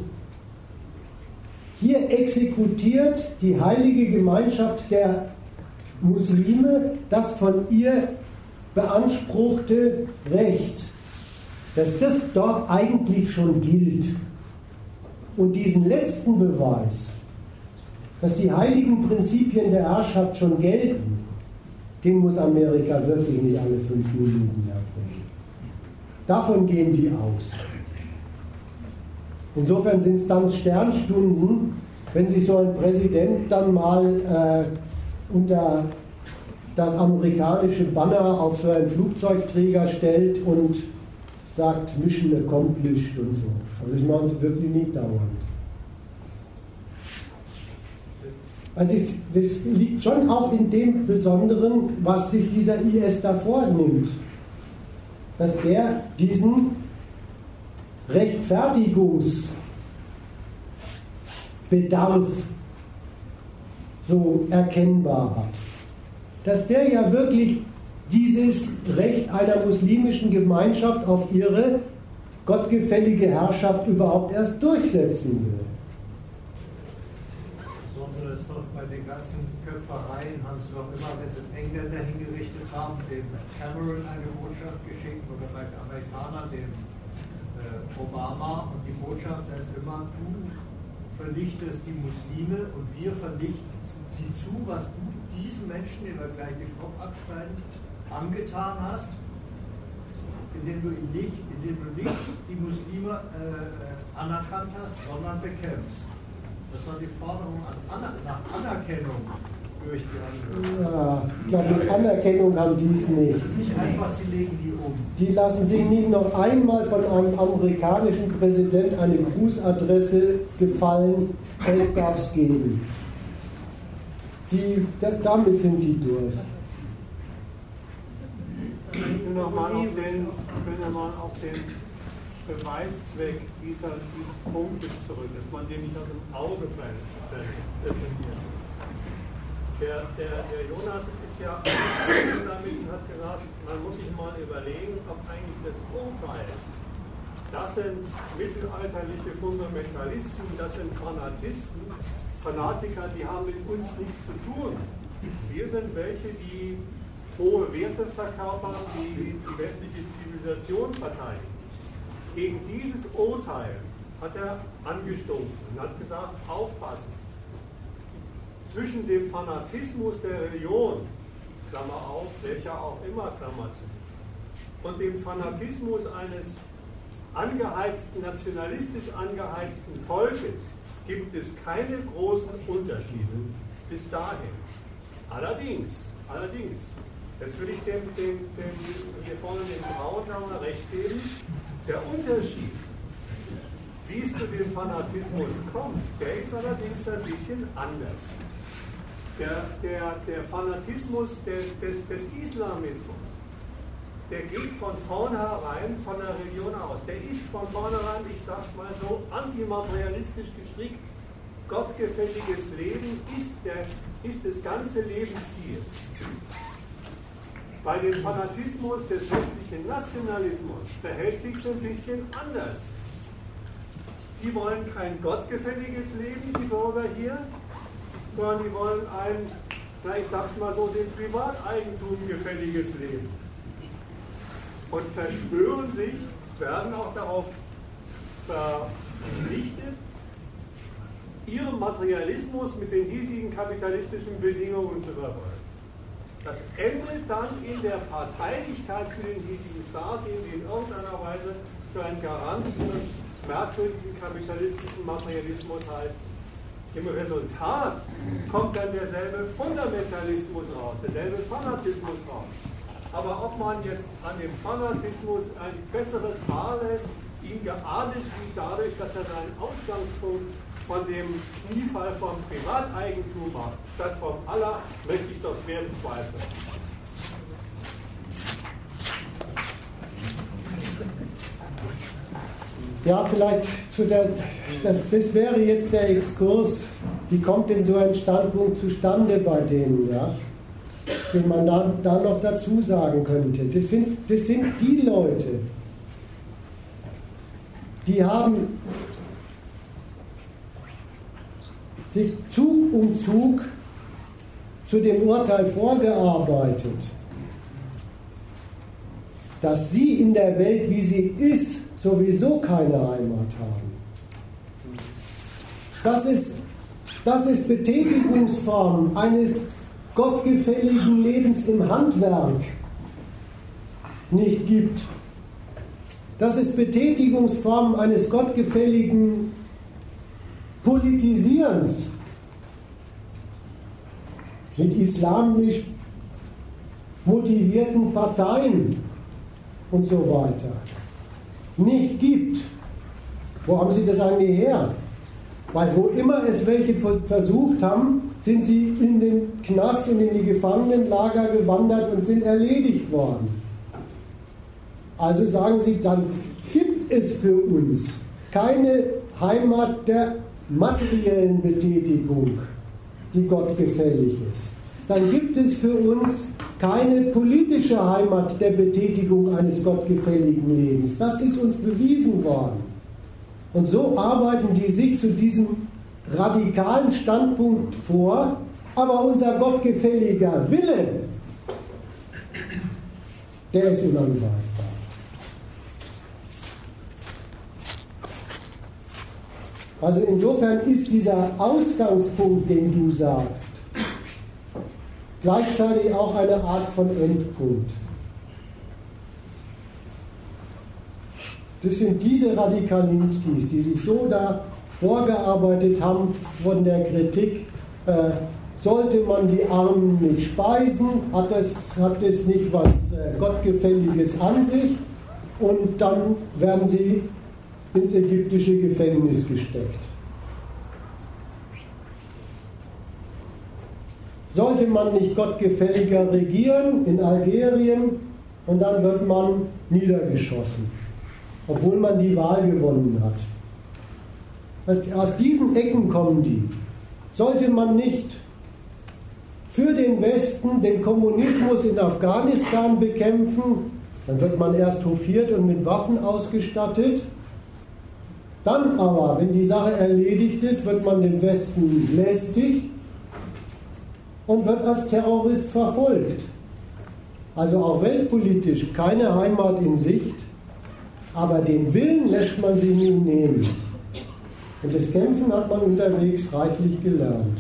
Hier exekutiert die heilige Gemeinschaft der Muslime das von ihr beanspruchte Recht, dass das dort eigentlich schon gilt. Und diesen letzten Beweis, dass die heiligen Prinzipien der Herrschaft schon gelten, den muss Amerika wirklich nicht alle fünf Minuten erbringen. Davon gehen die aus. Insofern sind es dann Sternstunden, wenn sich so ein Präsident dann mal äh, unter das amerikanische Banner auf so einen Flugzeugträger stellt und sagt Mission accomplished und so. Also ich mache es wirklich nicht dauernd. Also das, das, liegt schon auch in dem Besonderen, was sich dieser IS da vornimmt. Dass er diesen Rechtfertigungsbedarf so erkennbar hat. Dass der ja wirklich dieses Recht einer muslimischen Gemeinschaft auf ihre gottgefällige Herrschaft überhaupt erst durchsetzen will. Den ganzen Köpfereien haben sie doch immer, wenn sie Engländer hingerichtet haben, dem Cameron eine Botschaft geschickt oder bei den Amerikanern dem äh, Obama und die Botschaft ist immer, du vernichtest die Muslime und wir vernichten sie zu, was du diesen Menschen, denen wir gleich den Kopf abschneiden, angetan hast, indem du ihn nicht, indem du nicht die Muslime äh, anerkannt hast, sondern bekämpfst. Das war die Forderung nach Anerkennung durch die Angehörigen. Ja, ich glaube, Anerkennung haben die es nicht. Das ist nicht einfach, sie legen die um. Die lassen sich nicht noch einmal von einem amerikanischen Präsident eine Grußadresse gefallen, Geld darf es geben. Die, damit sind die durch. Ich will nochmal auf den, noch auf den Beweiszweck dieser, dieses Punktes zurück, dass man den nicht aus dem Auge verliert. Der, der, der Jonas ist ja damit und hat gesagt, man muss sich mal überlegen, ob eigentlich das Urteil, das sind mittelalterliche Fundamentalisten, das sind Fanatisten, Fanatiker, die haben mit uns nichts zu tun. Wir sind welche, die hohe Werte verkörpern, die die westliche Zivilisation verteidigen. Gegen dieses Urteil hat er angestunken und hat gesagt, aufpassen. Zwischen dem Fanatismus der Religion, Klammer auf, welcher auch immer, Klammer zu, und dem Fanatismus eines angeheizten, nationalistisch angeheizten Volkes gibt es keine großen Unterschiede bis dahin. Allerdings, allerdings, Jetzt will ich dem, dem, dem hier vorne dem Braunauer recht geben. Der Unterschied, wie es zu dem Fanatismus kommt, der ist allerdings ein bisschen anders. Der, der, der Fanatismus des, des, Islamismus, der geht von vornherein von der Religion aus. Der ist von vornherein, ich sag's mal so, antimaterialistisch gestrickt. Gottgefälliges Leben ist, der, ist das ganze Lebensziel. Bei dem Fanatismus des westlichen Nationalismus verhält sich es ein bisschen anders. Die wollen kein gottgefälliges Leben, die Bürger hier, sondern die wollen ein, na ich sag's mal so, dem Privateigentum gefälliges Leben. Und verschwören sich, werden auch darauf verpflichtet, ihren Materialismus mit den hiesigen kapitalistischen Bedingungen zu verfolgen. Das endet dann in der Parteilichkeit für den hiesigen Staat, den sie in irgendeiner Weise für einen Garant ihres merkwürdigen kapitalistischen Materialismus halten. Im Resultat kommt dann derselbe Fundamentalismus raus, derselbe Fanatismus raus. Aber ob man jetzt an dem Fanatismus ein besseres Haar lässt, ihn geadelt sieht dadurch, dass er seinen Ausgangspunkt von dem Kniefall vom Privateigentum macht, statt vom Allah, möchte ich doch schwer bezweifeln. Ja, vielleicht zu der, das, das wäre jetzt der Exkurs, wie kommt denn so ein Standpunkt zustande bei denen, ja? den man da, da noch dazu sagen könnte. Das sind, das sind die Leute, die haben sich Zug um Zug zu dem Urteil vorgearbeitet, dass sie in der Welt, wie sie ist, sowieso keine Heimat haben. Das ist, das ist Betätigungsform eines gottgefälligen Lebens im Handwerk nicht gibt. Das ist Betätigungsform eines gottgefälligen Politisierens mit islamisch motivierten Parteien und so weiter nicht gibt. Wo haben Sie das eigentlich her? Weil wo immer es welche versucht haben, sind sie in den Knast und in die Gefangenenlager gewandert und sind erledigt worden. Also sagen Sie, dann gibt es für uns keine Heimat der materiellen Betätigung, die Gott gefällig ist. Dann gibt es für uns keine politische Heimat der Betätigung eines gottgefälligen Lebens. Das ist uns bewiesen worden. Und so arbeiten die sich zu diesem radikalen Standpunkt vor, aber unser gottgefälliger Wille, der ist unangreifbar. Also insofern ist dieser Ausgangspunkt, den du sagst, gleichzeitig auch eine Art von Endpunkt. Das sind diese Radikalinskis, die sich so da vorgearbeitet haben von der Kritik, äh, sollte man die Armen nicht speisen, hat es, hat es nicht was äh, Gottgefälliges an sich und dann werden sie ins ägyptische Gefängnis gesteckt. Sollte man nicht gottgefälliger regieren in Algerien und dann wird man niedergeschossen, obwohl man die Wahl gewonnen hat. Aus diesen Ecken kommen die. Sollte man nicht für den Westen den Kommunismus in Afghanistan bekämpfen, dann wird man erst hofiert und mit Waffen ausgestattet. Dann aber, wenn die Sache erledigt ist, wird man den Westen lästig und wird als Terrorist verfolgt. Also auch weltpolitisch keine Heimat in Sicht, aber den Willen lässt man sie nie nehmen. Und das Kämpfen hat man unterwegs reichlich gelernt.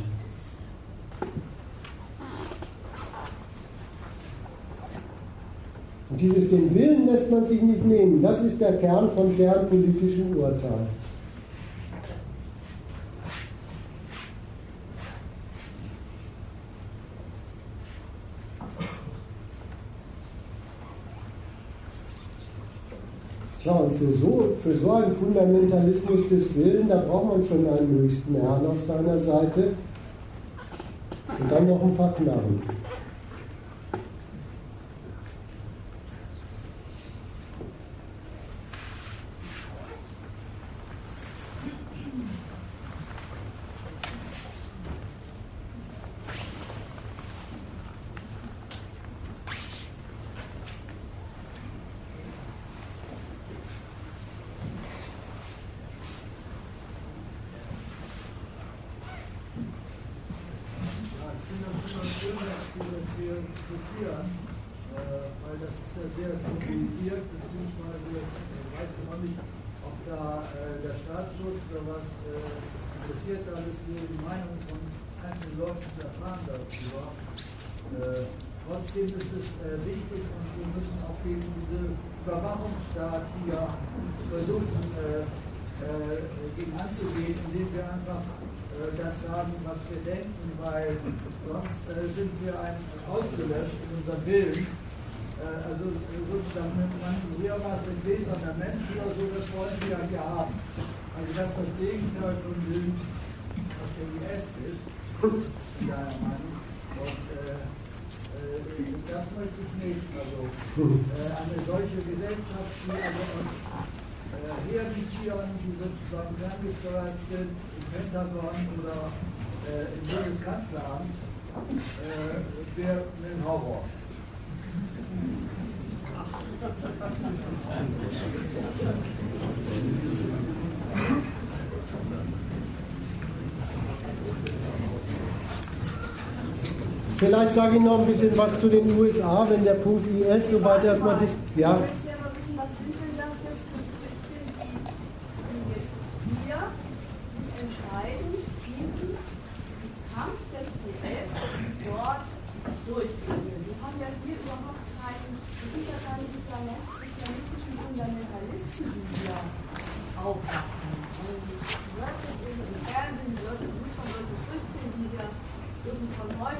Und dieses den Willen lässt man sich nicht nehmen. Das ist der Kern von deren politischen Urteil. Tja, und für so, für so einen Fundamentalismus des Willens, da braucht man schon einen höchsten Herrn auf seiner Seite und dann noch ein paar Knarren. trotzdem ist es äh, wichtig und wir müssen auch gegen diese Überwachungsstaat hier versuchen, äh, äh, gegen anzugehen, indem wir einfach äh, das sagen, was wir denken, weil sonst äh, sind wir ein, ausgelöscht in unserem Willen. Äh, also sozusagen mit manchen hier war es ein gläserner Mensch oder so, das wollen wir ja hier haben. Also dass das Gegenteil von dem, was der IS ist, in deiner Meinung. Das möchte ich nicht. Also äh, eine solche Gesellschaft, die also uns äh, äh hermitieren, die sozusagen ferngesteuert sind, im Pentagon oder äh, im Bundeskanzleramt, äh, wäre ein Horror. [LAUGHS] Vielleicht sage ich noch ein bisschen was zu den USA, wenn der Punkt IS soweit erstmal dis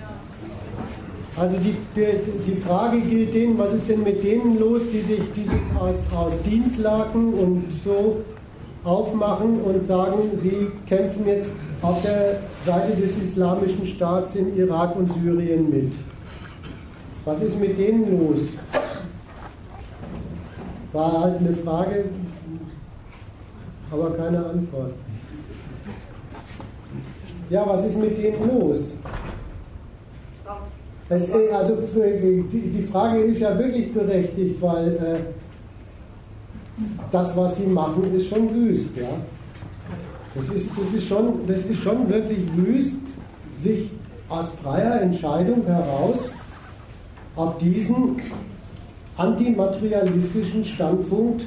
ja. Also die, die, Frage gilt denen, was ist denn mit denen los, die sich, die sich aus, aus Dienstlaken und so aufmachen und sagen, sie kämpfen jetzt auf der Seite des islamischen Staats in Irak und Syrien mit. Was ist mit denen los? War halt eine Frage, aber keine Antwort. Ja, was ist mit denen los? Es, also die Frage ist ja wirklich berechtigt, weil äh, das, was sie machen, ist schon wüst. Ja? Das, ist, das, ist schon, das ist schon wirklich wüst, sich aus freier Entscheidung heraus auf diesen antimaterialistischen Standpunkt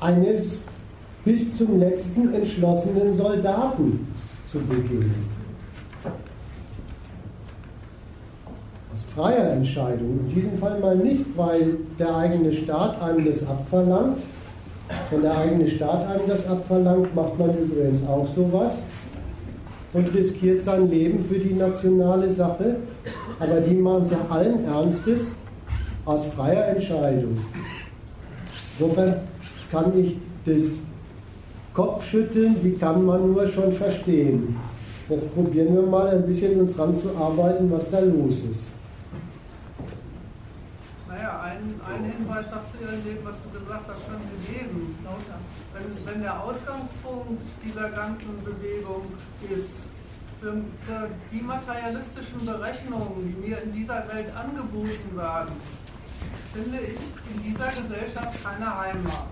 eines bis zum letzten entschlossenen Soldaten zu begeben. freier Entscheidung. In diesem Fall mal nicht, weil der eigene Staat einem das abverlangt. Wenn der eigene Staat einem das abverlangt, macht man übrigens auch sowas und riskiert sein Leben für die nationale Sache. Aber die es ja allen Ernstes aus freier Entscheidung. Insofern kann ich das Kopfschütteln, wie kann man nur schon verstehen. Jetzt probieren wir mal ein bisschen uns ranzuarbeiten, was da los ist einen Hinweis hast du ja in dem, was du gesagt hast, schon gegeben. Wenn, wenn der Ausgangspunkt dieser ganzen Bewegung ist, für die materialistischen Berechnungen, die mir in dieser Welt angeboten werden, finde ich in dieser Gesellschaft keine Heimat.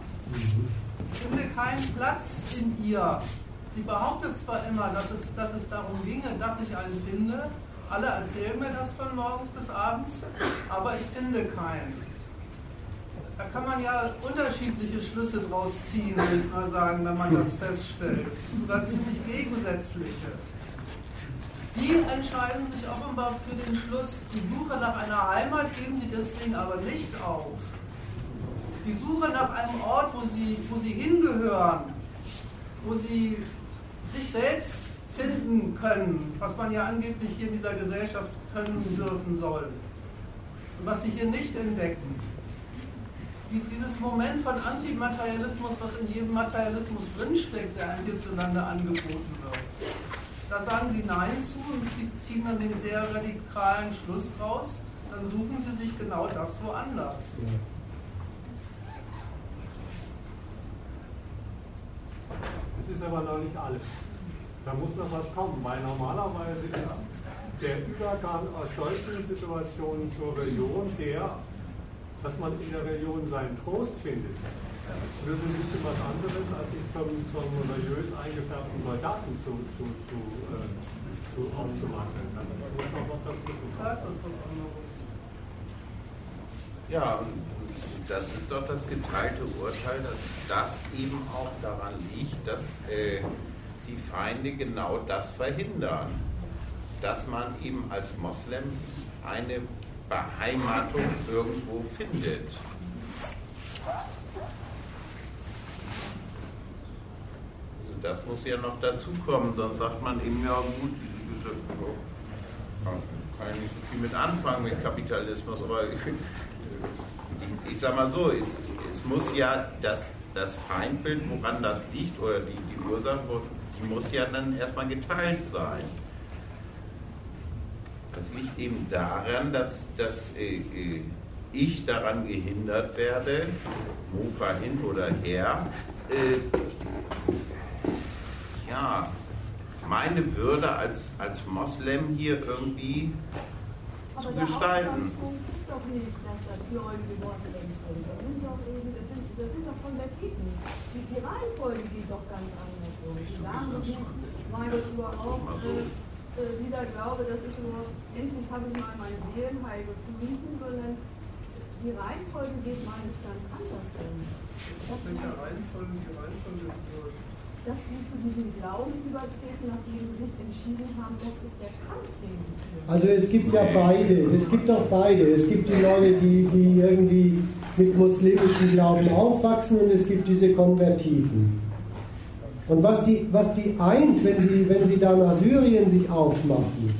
Ich finde keinen Platz in ihr. Sie behauptet zwar immer, dass es, dass es darum ginge, dass ich einen finde, alle erzählen mir das von morgens bis abends, aber ich finde keinen da kann man ja unterschiedliche Schlüsse draus ziehen, würde ich mal sagen, wenn man das feststellt. Sogar ziemlich gegensätzliche. Die entscheiden sich offenbar für den Schluss, die Suche nach einer Heimat geben sie deswegen aber nicht auf. Die Suche nach einem Ort, wo sie, wo sie hingehören, wo sie sich selbst finden können, was man ja angeblich hier in dieser Gesellschaft können dürfen soll. Und was sie hier nicht entdecken dieses Moment von Antimaterialismus, was in jedem Materialismus drinsteckt, der hierzulande angeboten wird. Da sagen sie Nein zu und sie ziehen dann den sehr radikalen Schluss draus, dann suchen sie sich genau das woanders. Das ist aber noch nicht alles. Da muss noch was kommen, weil normalerweise ist der Übergang aus solchen Situationen zur Religion der, dass man in der Religion seinen Trost findet. Das ist ein bisschen was anderes, als sich zum, zum religiös eingefärbten Soldaten zu, zu, zu, äh, zu aufzuwandeln. Da muss noch was dazwischen kommen. Ja, das ist doch das geteilte Urteil, dass das eben auch daran liegt, dass äh, die Feinde genau das verhindern. Dass man eben als Moslem eine Beheimatung irgendwo findet. Das muss ja noch dazukommen, sonst sagt man eben, ja gut, diese, kann ich nicht so viel mit anfangen mit Kapitalismus, aber ich, [LAUGHS] ich, ich sag mal so, es, es muss ja das, das Feindbild, woran das liegt, oder die, die Ursache, die muss ja dann erstmal geteilt sein. Das liegt eben daran, dass, dass äh, äh, ich daran gehindert werde, Mofa hin oder her, äh, ja, meine Würde als, als Moslem hier irgendwie zu gestalten. ist doch nicht, dass das gläubige Gottlings sind. Das sind doch eben, das sind, das sind doch Konvertiten. Die, die Reihenfolge geht doch ganz anders. Sagen doch nicht, weil das überhaupt äh, äh, dieser Glaube, das ist nur, endlich habe ich mal meine Seelenheil gefunden, sondern die Reihenfolge geht meines ganz anders. Was sind die Reihenfolge, die Reihenfolge ist dass sie zu diesem Glauben übertreten, nachdem sie sich entschieden haben, das ist der Kampf, führen. Also es gibt ja beide, es gibt auch beide. Es gibt die Leute, die, die irgendwie mit muslimischem Glauben aufwachsen und es gibt diese Konvertiten. Und was die, was die eint, wenn sie, wenn sie da nach Syrien sich aufmachen,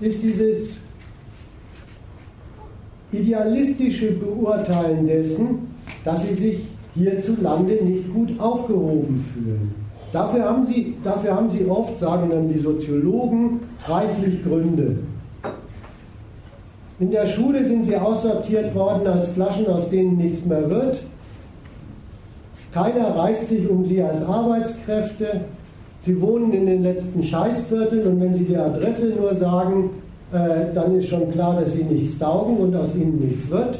ist dieses idealistische Beurteilen dessen, dass sie sich hierzulande nicht gut aufgehoben fühlen. Dafür haben, sie, dafür haben sie oft, sagen dann die Soziologen, reichlich Gründe. In der Schule sind sie aussortiert worden als Flaschen, aus denen nichts mehr wird. Keiner reißt sich um sie als Arbeitskräfte. Sie wohnen in den letzten Scheißvierteln und wenn sie die Adresse nur sagen, äh, dann ist schon klar, dass sie nichts taugen und aus ihnen nichts wird.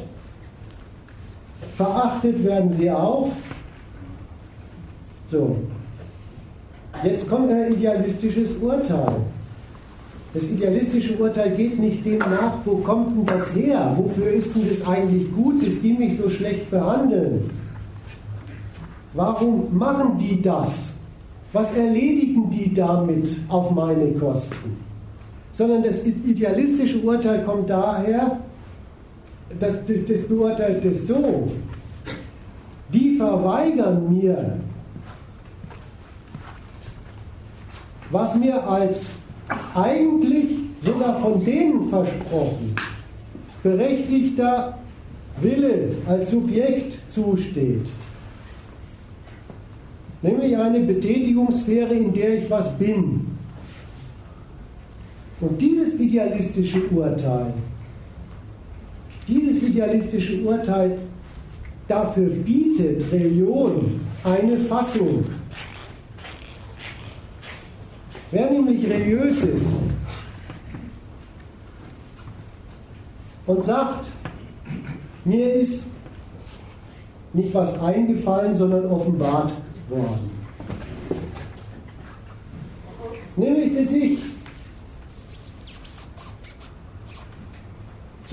Verachtet werden sie auch. So. Jetzt kommt ein idealistisches Urteil. Das idealistische Urteil geht nicht dem nach, wo kommt denn das her? Wofür ist denn das eigentlich gut, dass die mich so schlecht behandeln? Warum machen die das? Was erledigen die damit auf meine Kosten? Sondern das idealistische Urteil kommt daher, das, das, das beurteilt es so, die verweigern mir, was mir als eigentlich sogar von denen versprochen, berechtigter Wille als Subjekt zusteht. Nämlich eine Betätigungssphäre, in der ich was bin. Und dieses idealistische Urteil dieses idealistische Urteil, dafür bietet Religion eine Fassung. Wer nämlich religiös ist und sagt, mir ist nicht was eingefallen, sondern offenbart worden. Nämlich, dass ich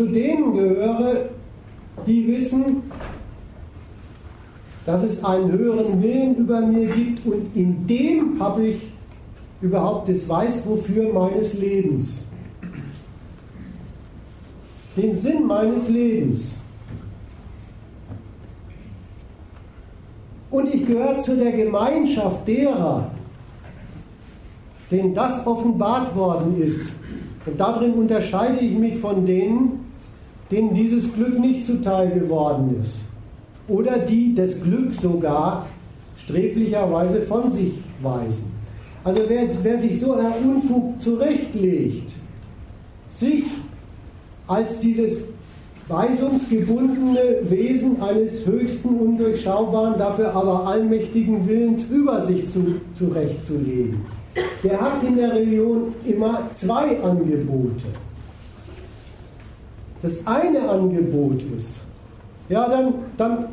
zu denen gehöre, die wissen, dass es einen höheren Willen über mir gibt und in dem habe ich überhaupt das Weiß meines Lebens. Den Sinn meines Lebens. Und ich gehöre zu der Gemeinschaft derer, denen das offenbart worden ist. Und darin unterscheide ich mich von denen, denen dieses Glück nicht zuteil geworden ist. Oder die das Glück sogar sträflicherweise von sich weisen. Also wer, wer sich so ein Unfug zurechtlegt, sich als dieses weisungsgebundene Wesen eines höchsten, undurchschaubaren, dafür aber allmächtigen Willens über sich zu, zurechtzulegen, der hat in der Religion immer zwei Angebote das eine Angebot ist, ja, dann, dann,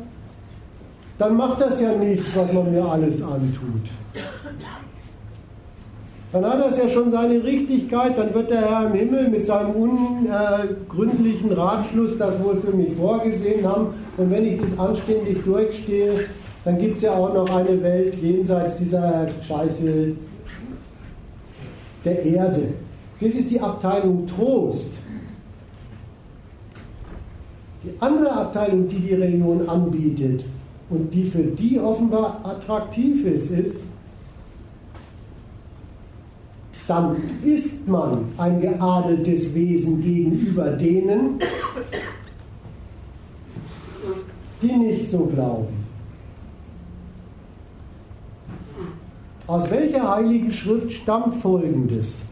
dann macht das ja nichts, was man mir alles antut. Dann hat das ja schon seine Richtigkeit, dann wird der Herr im Himmel mit seinem ungründlichen Ratschluss das wohl für mich vorgesehen haben. Und wenn ich das anständig durchstehe, dann gibt es ja auch noch eine Welt jenseits dieser Scheiße der Erde. Das ist die Abteilung Trost. Die andere Abteilung, die die Religion anbietet und die für die offenbar attraktiv ist, ist, dann ist man ein geadeltes Wesen gegenüber denen, die nicht so glauben. Aus welcher heiligen Schrift stammt Folgendes?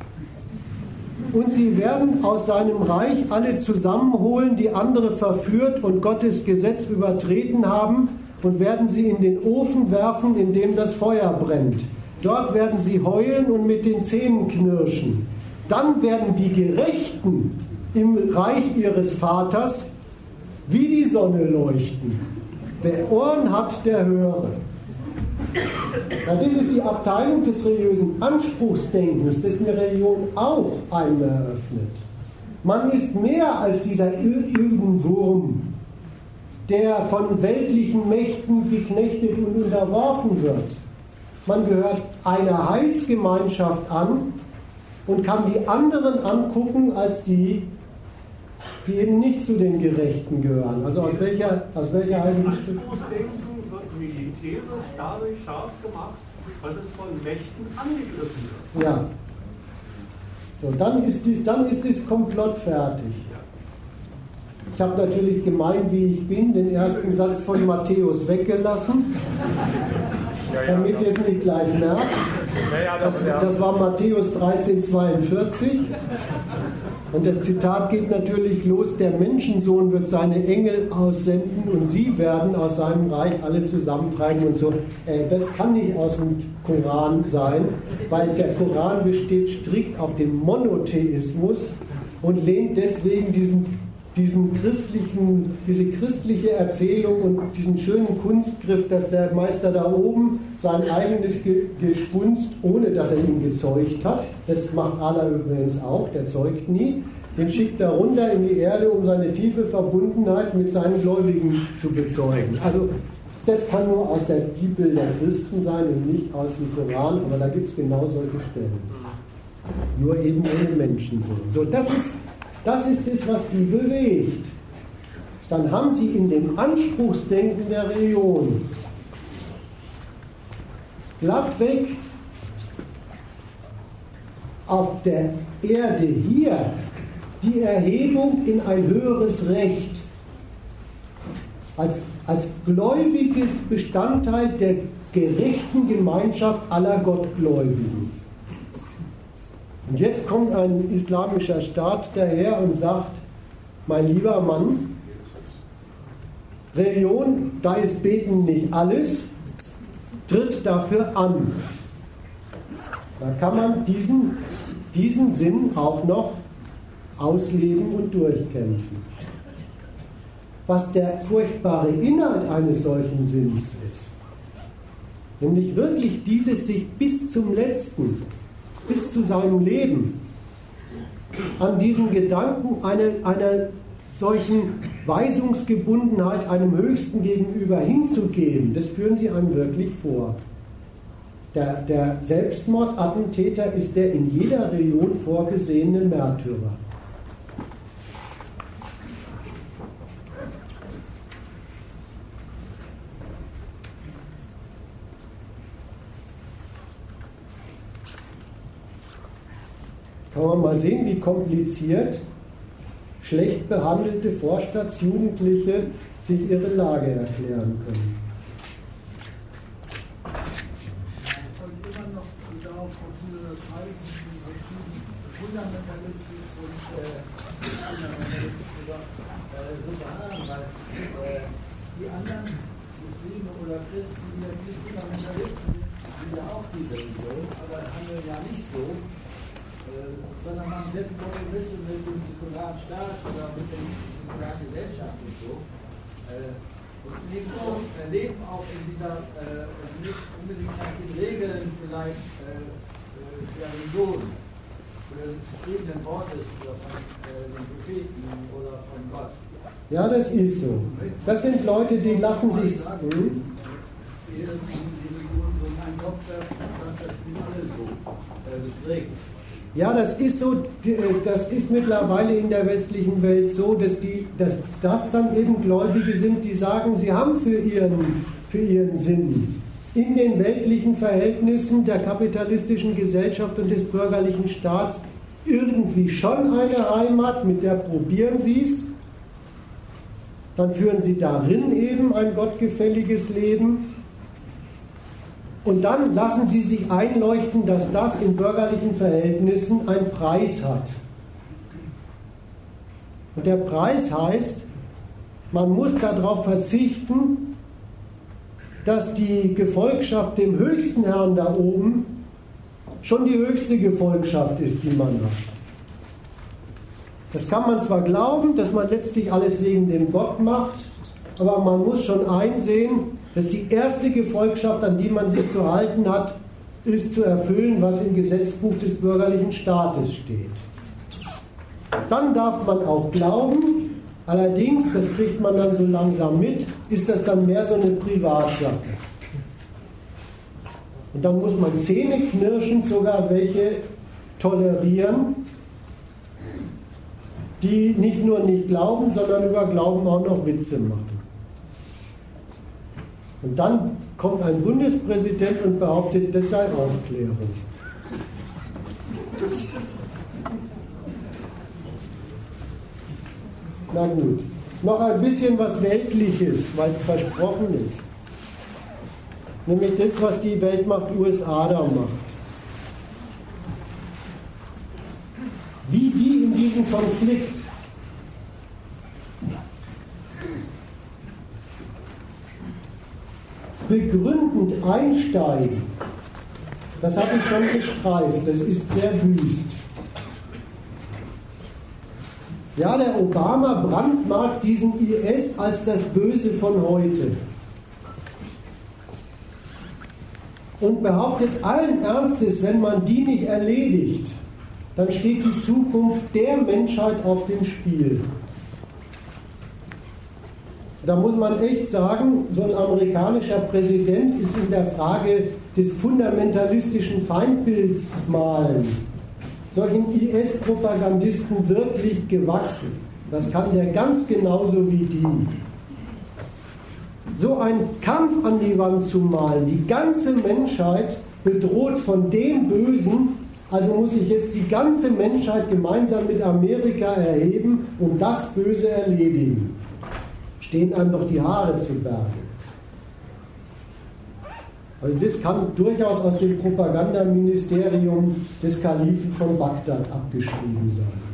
Und sie werden aus seinem Reich alle zusammenholen, die andere verführt und Gottes Gesetz übertreten haben, und werden sie in den Ofen werfen, in dem das Feuer brennt. Dort werden sie heulen und mit den Zähnen knirschen. Dann werden die Gerechten im Reich ihres Vaters wie die Sonne leuchten. Wer Ohren hat, der höre. Ja, das ist die Abteilung des religiösen Anspruchsdenkens, das eine Religion auch einmal eröffnet. Man ist mehr als dieser Wurm, der von weltlichen Mächten geknechtet und unterworfen wird. Man gehört einer Heilsgemeinschaft an und kann die anderen angucken als die, die eben nicht zu den Gerechten gehören. Also aus welcher, aus welcher Heiligen Militärisch dadurch scharf gemacht, dass es von Mächten angegriffen wird. Ja. So, dann ist, die, dann ist das Komplott fertig. Ich habe natürlich gemeint, wie ich bin, den ersten Satz von Matthäus weggelassen, damit ihr es nicht gleich merkt. Das, das war Matthäus 13, 42. Und das Zitat geht natürlich los, der Menschensohn wird seine Engel aussenden und sie werden aus seinem Reich alle zusammentreiben und so. Äh, das kann nicht aus dem Koran sein, weil der Koran besteht strikt auf dem Monotheismus und lehnt deswegen diesen diesen christlichen, diese christliche Erzählung und diesen schönen Kunstgriff, dass der Meister da oben sein eigenes Gespunst, ohne dass er ihn gezeugt hat, das macht Allah übrigens auch, der zeugt nie, den schickt er runter in die Erde, um seine tiefe Verbundenheit mit seinen Gläubigen zu bezeugen. Also das kann nur aus der Bibel der Christen sein und nicht aus dem Koran, aber da gibt es genau solche Stellen. Nur eben ohne Menschensohn. So, das ist das ist es, was die bewegt. Dann haben sie in dem Anspruchsdenken der Religion glattweg auf der Erde hier die Erhebung in ein höheres Recht als, als gläubiges Bestandteil der gerechten Gemeinschaft aller Gottgläubigen. Und jetzt kommt ein islamischer Staat daher und sagt, mein lieber Mann, Religion, da ist Beten nicht alles, tritt dafür an. Da kann man diesen, diesen Sinn auch noch ausleben und durchkämpfen. Was der furchtbare Inhalt eines solchen Sinns ist, nämlich wirklich dieses sich bis zum letzten bis zu seinem Leben an diesen Gedanken einer, einer solchen Weisungsgebundenheit einem Höchsten gegenüber hinzugehen, das führen sie einem wirklich vor. Der, der Selbstmordattentäter ist der in jeder Religion vorgesehene Märtyrer. Kann man mal sehen, wie kompliziert schlecht behandelte Vorstadtsjugendliche sich ihre Lage erklären können. die anderen Muslime oder Christen, die jetzt nicht Fundamentalisten sind, sind ja auch diese Religion, aber handeln ja nicht so, sondern man sehr viel Kompromisse mit dem säkularen Staat oder mit der säkularen Gesellschaft und so. Äh, und leben auch, äh, leben auch in dieser, äh, nicht unbedingt nach den Regeln vielleicht äh, äh, der Religion, des verschiedenen Wortes oder von äh, den Propheten oder von Gott. Ja, das ist so. Das sind Leute, die lassen sich. Hm? Die Religion so in einen Topf werfen, das sind alle so geprägt. Ja, das ist so, äh, das ist mittlerweile in der westlichen Welt so, dass, die, dass das dann eben Gläubige sind, die sagen, sie haben für ihren, für ihren Sinn in den weltlichen Verhältnissen der kapitalistischen Gesellschaft und des bürgerlichen Staats irgendwie schon eine Heimat, mit der probieren sie es. Dann führen sie darin eben ein gottgefälliges Leben und dann lassen Sie sich einleuchten, dass das in bürgerlichen Verhältnissen einen Preis hat. Und der Preis heißt, man muss darauf verzichten, dass die Gefolgschaft dem höchsten Herrn da oben schon die höchste Gefolgschaft ist, die man hat. Das kann man zwar glauben, dass man letztlich alles wegen dem Gott macht, aber man muss schon einsehen, dass die erste Gefolgschaft, an die man sich zu halten hat, ist zu erfüllen, was im Gesetzbuch des bürgerlichen Staates steht. Dann darf man auch glauben, allerdings, das kriegt man dann so langsam mit, ist das dann mehr so eine Privatsache. Und dann muss man zähneknirschend sogar welche tolerieren, die nicht nur nicht glauben, sondern über Glauben auch noch Witze machen. Und dann kommt ein Bundespräsident und behauptet, das sei Aufklärung. Na gut, noch ein bisschen was Weltliches, weil es versprochen ist. Nämlich das, was die Weltmacht USA da macht. Wie die in diesem Konflikt begründend einsteigen, das habe ich schon gestreift, das ist sehr wüst. Ja, der Obama brandmarkt diesen IS als das Böse von heute. Und behauptet allen Ernstes, wenn man die nicht erledigt, dann steht die Zukunft der Menschheit auf dem Spiel. Da muss man echt sagen, so ein amerikanischer Präsident ist in der Frage des fundamentalistischen Feindbilds malen solchen IS-Propagandisten wirklich gewachsen. Das kann der ganz genauso wie die. So einen Kampf an die Wand zu malen, die ganze Menschheit bedroht von dem Bösen, also muss sich jetzt die ganze Menschheit gemeinsam mit Amerika erheben und das Böse erledigen stehen einem doch die Haare zu Berge. Also das kann durchaus aus dem Propagandaministerium des Kalifen von Bagdad abgeschrieben sein.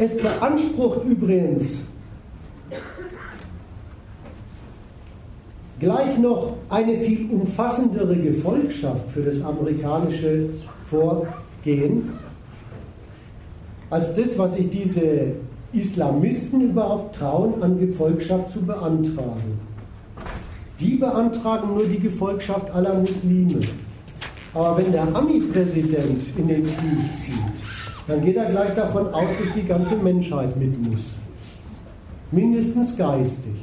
Es beansprucht übrigens gleich noch eine viel umfassendere Gefolgschaft für das amerikanische vorgehen, als das, was sich diese Islamisten überhaupt trauen, an Gefolgschaft zu beantragen. Die beantragen nur die Gefolgschaft aller Muslime. Aber wenn der Ami-Präsident in den Krieg zieht, dann geht er gleich davon aus, dass die ganze Menschheit mit muss. Mindestens geistig.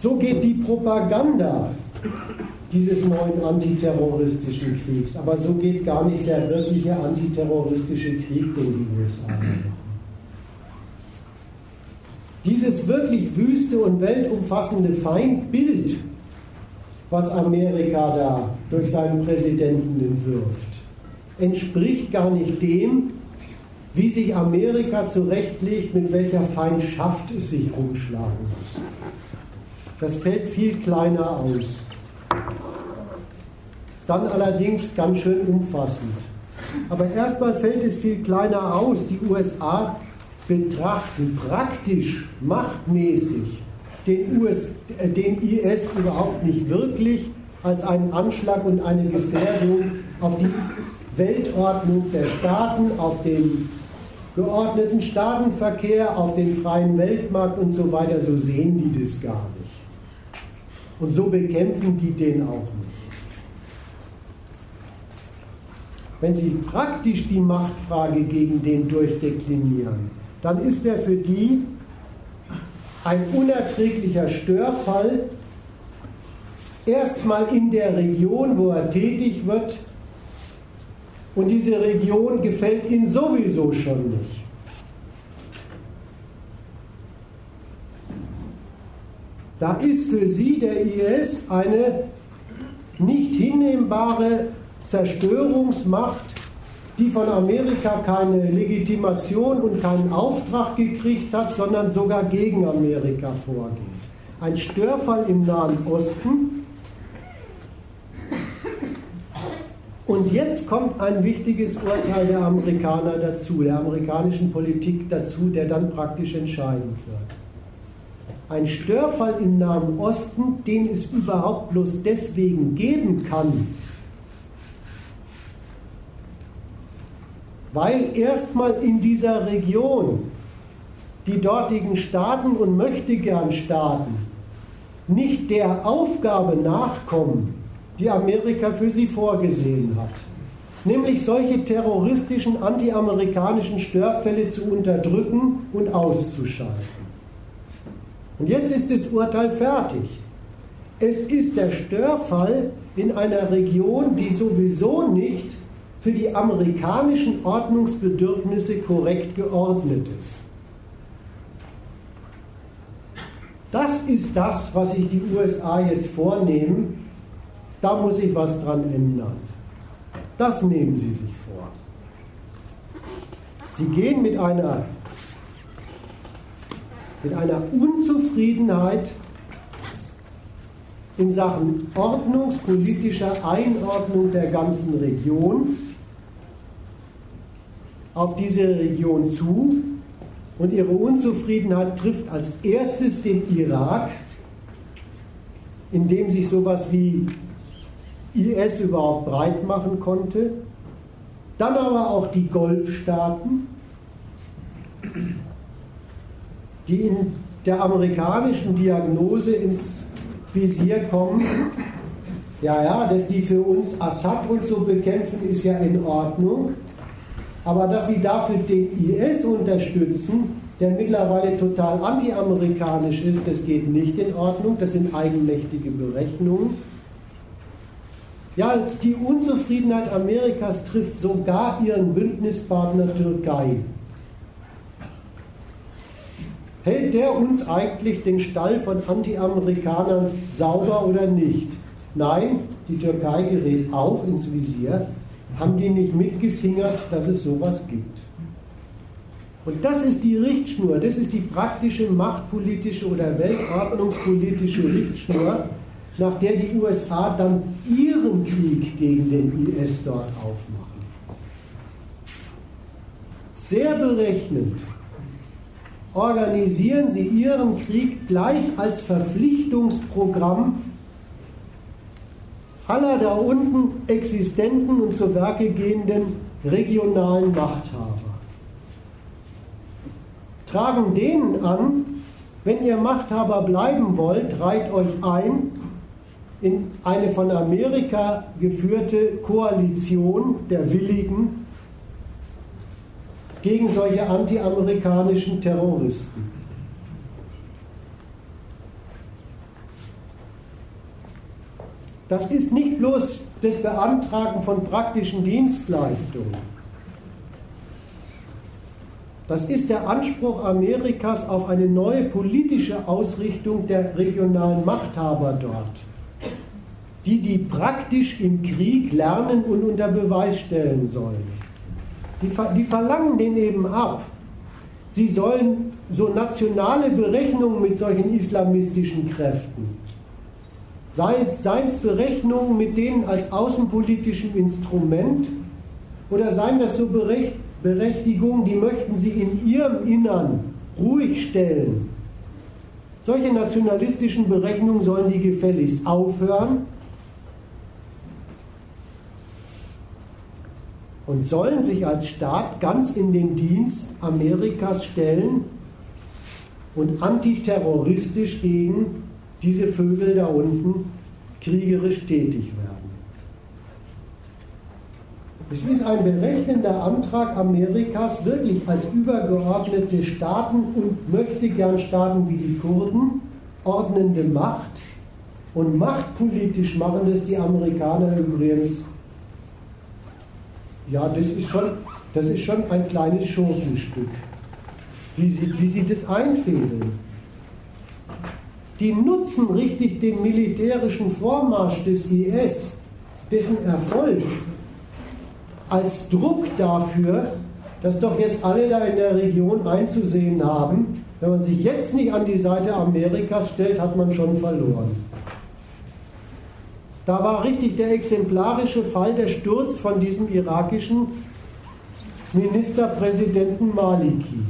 So geht die Propaganda dieses neuen antiterroristischen Kriegs. Aber so geht gar nicht der wirkliche antiterroristische Krieg, den die USA machen. Dieses wirklich wüste und weltumfassende Feindbild, was Amerika da durch seinen Präsidenten entwirft, entspricht gar nicht dem, wie sich Amerika zurechtlegt, mit welcher Feindschaft es sich rumschlagen muss. Das fällt viel kleiner aus. Dann allerdings ganz schön umfassend. Aber erstmal fällt es viel kleiner aus. Die USA betrachten praktisch, machtmäßig den, US, äh, den IS überhaupt nicht wirklich als einen Anschlag und eine Gefährdung auf die Weltordnung der Staaten, auf den geordneten Staatenverkehr, auf den freien Weltmarkt und so weiter. So sehen die das gar nicht. Und so bekämpfen die den auch nicht. Wenn sie praktisch die Machtfrage gegen den durchdeklinieren, dann ist er für die ein unerträglicher Störfall, erstmal in der Region, wo er tätig wird, und diese Region gefällt ihnen sowieso schon nicht. Da ist für sie der IS eine nicht hinnehmbare Zerstörungsmacht, die von Amerika keine Legitimation und keinen Auftrag gekriegt hat, sondern sogar gegen Amerika vorgeht. Ein Störfall im Nahen Osten. Und jetzt kommt ein wichtiges Urteil der Amerikaner dazu, der amerikanischen Politik dazu, der dann praktisch entscheidend wird. ein Störfall im Nahen Osten, den es überhaupt bloß deswegen geben kann, weil erstmal in dieser Region die dortigen Staaten und Möchtegern-Staaten nicht der Aufgabe nachkommen, die Amerika für sie vorgesehen hat, nämlich solche terroristischen antiamerikanischen Störfälle zu unterdrücken und auszuschalten. Und jetzt ist das Urteil fertig. Es ist der Störfall in einer Region, die sowieso nicht für die amerikanischen Ordnungsbedürfnisse korrekt geordnet ist. Das ist das, was sich die USA jetzt vornehmen. Da muss sich was dran ändern. Das nehmen sie sich vor. Sie gehen mit einer mit einer Unzufriedenheit in Sachen ordnungspolitischer Einordnung der ganzen Region auf diese Region zu und ihre Unzufriedenheit trifft als erstes den Irak, in dem sich sowas wie IS überhaupt breit machen konnte, dann aber auch die Golfstaaten, die in der amerikanischen Diagnose ins Visier kommen. Ja, ja, dass die für uns Assad und so bekämpfen, ist ja in Ordnung. Aber dass sie dafür den IS unterstützen, der mittlerweile total antiamerikanisch ist, das geht nicht in Ordnung. Das sind eigenmächtige Berechnungen. Ja, die Unzufriedenheit Amerikas trifft sogar ihren Bündnispartner Türkei. Hält der uns eigentlich den Stall von Anti-Amerikanern sauber oder nicht? Nein, die Türkei gerät auch ins Visier. Haben die nicht mitgefingert, dass es sowas gibt? Und das ist die Richtschnur, das ist die praktische machtpolitische oder weltordnungspolitische Richtschnur, nach der die USA dann ihren Krieg gegen den IS dort aufmachen. Sehr berechnend organisieren sie ihren Krieg gleich als Verpflichtungsprogramm aller da unten existenten und zu Werke gehenden regionalen Machthaber. Tragen denen an, wenn ihr Machthaber bleiben wollt, reiht euch ein in eine von Amerika geführte Koalition der Willigen gegen solche antiamerikanischen Terroristen. Das ist nicht bloß das Beantragen von praktischen Dienstleistungen. Das ist der Anspruch Amerikas auf eine neue politische Ausrichtung der regionalen Machthaber dort, die die praktisch im Krieg lernen und unter Beweis stellen sollen. Die, die verlangen den eben ab. Sie sollen so nationale Berechnungen mit solchen islamistischen Kräften, seien es Berechnungen mit denen als außenpolitischem Instrument oder seien das so Berechtigungen, die möchten sie in ihrem Innern ruhig stellen. Solche nationalistischen Berechnungen sollen die gefälligst aufhören und sollen sich als Staat ganz in den Dienst Amerikas stellen und antiterroristisch gegen diese Vögel da unten kriegerisch tätig werden. Es ist ein berechnender Antrag Amerikas, wirklich als übergeordnete Staaten und möchte gern Staaten wie die Kurden ordnende Macht und machtpolitisch machen das die Amerikaner übrigens ja, das ist schon, das ist schon ein kleines Schurkenstück, wie sie, wie sie das einfädeln. Die nutzen richtig den militärischen Vormarsch des IS, dessen Erfolg, als Druck dafür, dass doch jetzt alle da in der Region einzusehen haben, wenn man sich jetzt nicht an die Seite Amerikas stellt, hat man schon verloren. Da war richtig der exemplarische Fall der Sturz von diesem irakischen Ministerpräsidenten Maliki.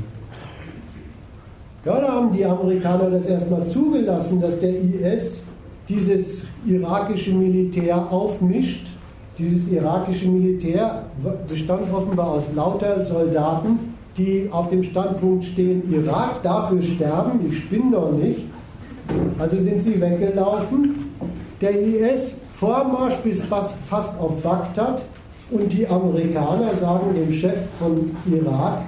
Ja, da haben die Amerikaner das erstmal zugelassen, dass der IS dieses irakische Militär aufmischt. Dieses irakische Militär bestand offenbar aus lauter Soldaten, die auf dem Standpunkt stehen, Irak dafür sterben, ich spinne doch nicht. Also sind sie weggelaufen. Der IS Vormarsch bis fast auf Bagdad und die Amerikaner sagen dem Chef von Irak,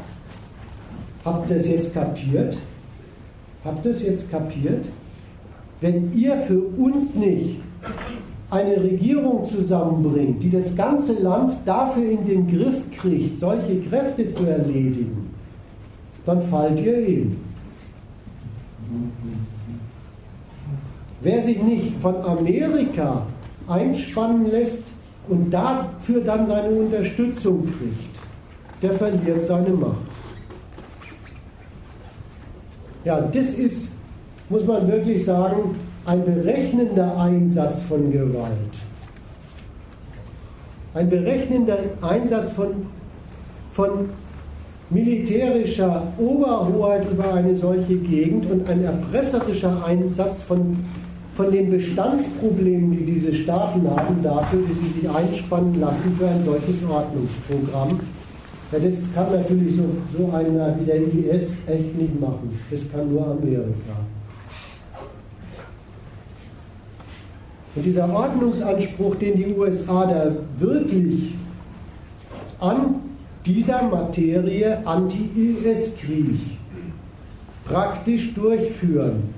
habt ihr das jetzt kapiert? Habt ihr es jetzt kapiert? Wenn ihr für uns nicht eine Regierung zusammenbringt, die das ganze Land dafür in den Griff kriegt, solche Kräfte zu erledigen, dann fallt ihr eben. Wer sich nicht von Amerika einspannen lässt und dafür dann seine Unterstützung kriegt, der verliert seine Macht. Ja, das ist, muss man wirklich sagen, ein berechnender Einsatz von Gewalt. Ein berechnender Einsatz von, von militärischer Oberhoheit über eine solche Gegend und ein erpresserischer Einsatz von, von den Bestandsproblemen, die diese Staaten haben, dafür, dass sie sich einspannen lassen für ein solches Ordnungsprogramm. Ja, das kann natürlich so, so einer wie der IS echt nicht machen. Das kann nur Amerika. Und dieser Ordnungsanspruch, den die USA da wirklich an dieser Materie Anti-IS-Krieg praktisch durchführen,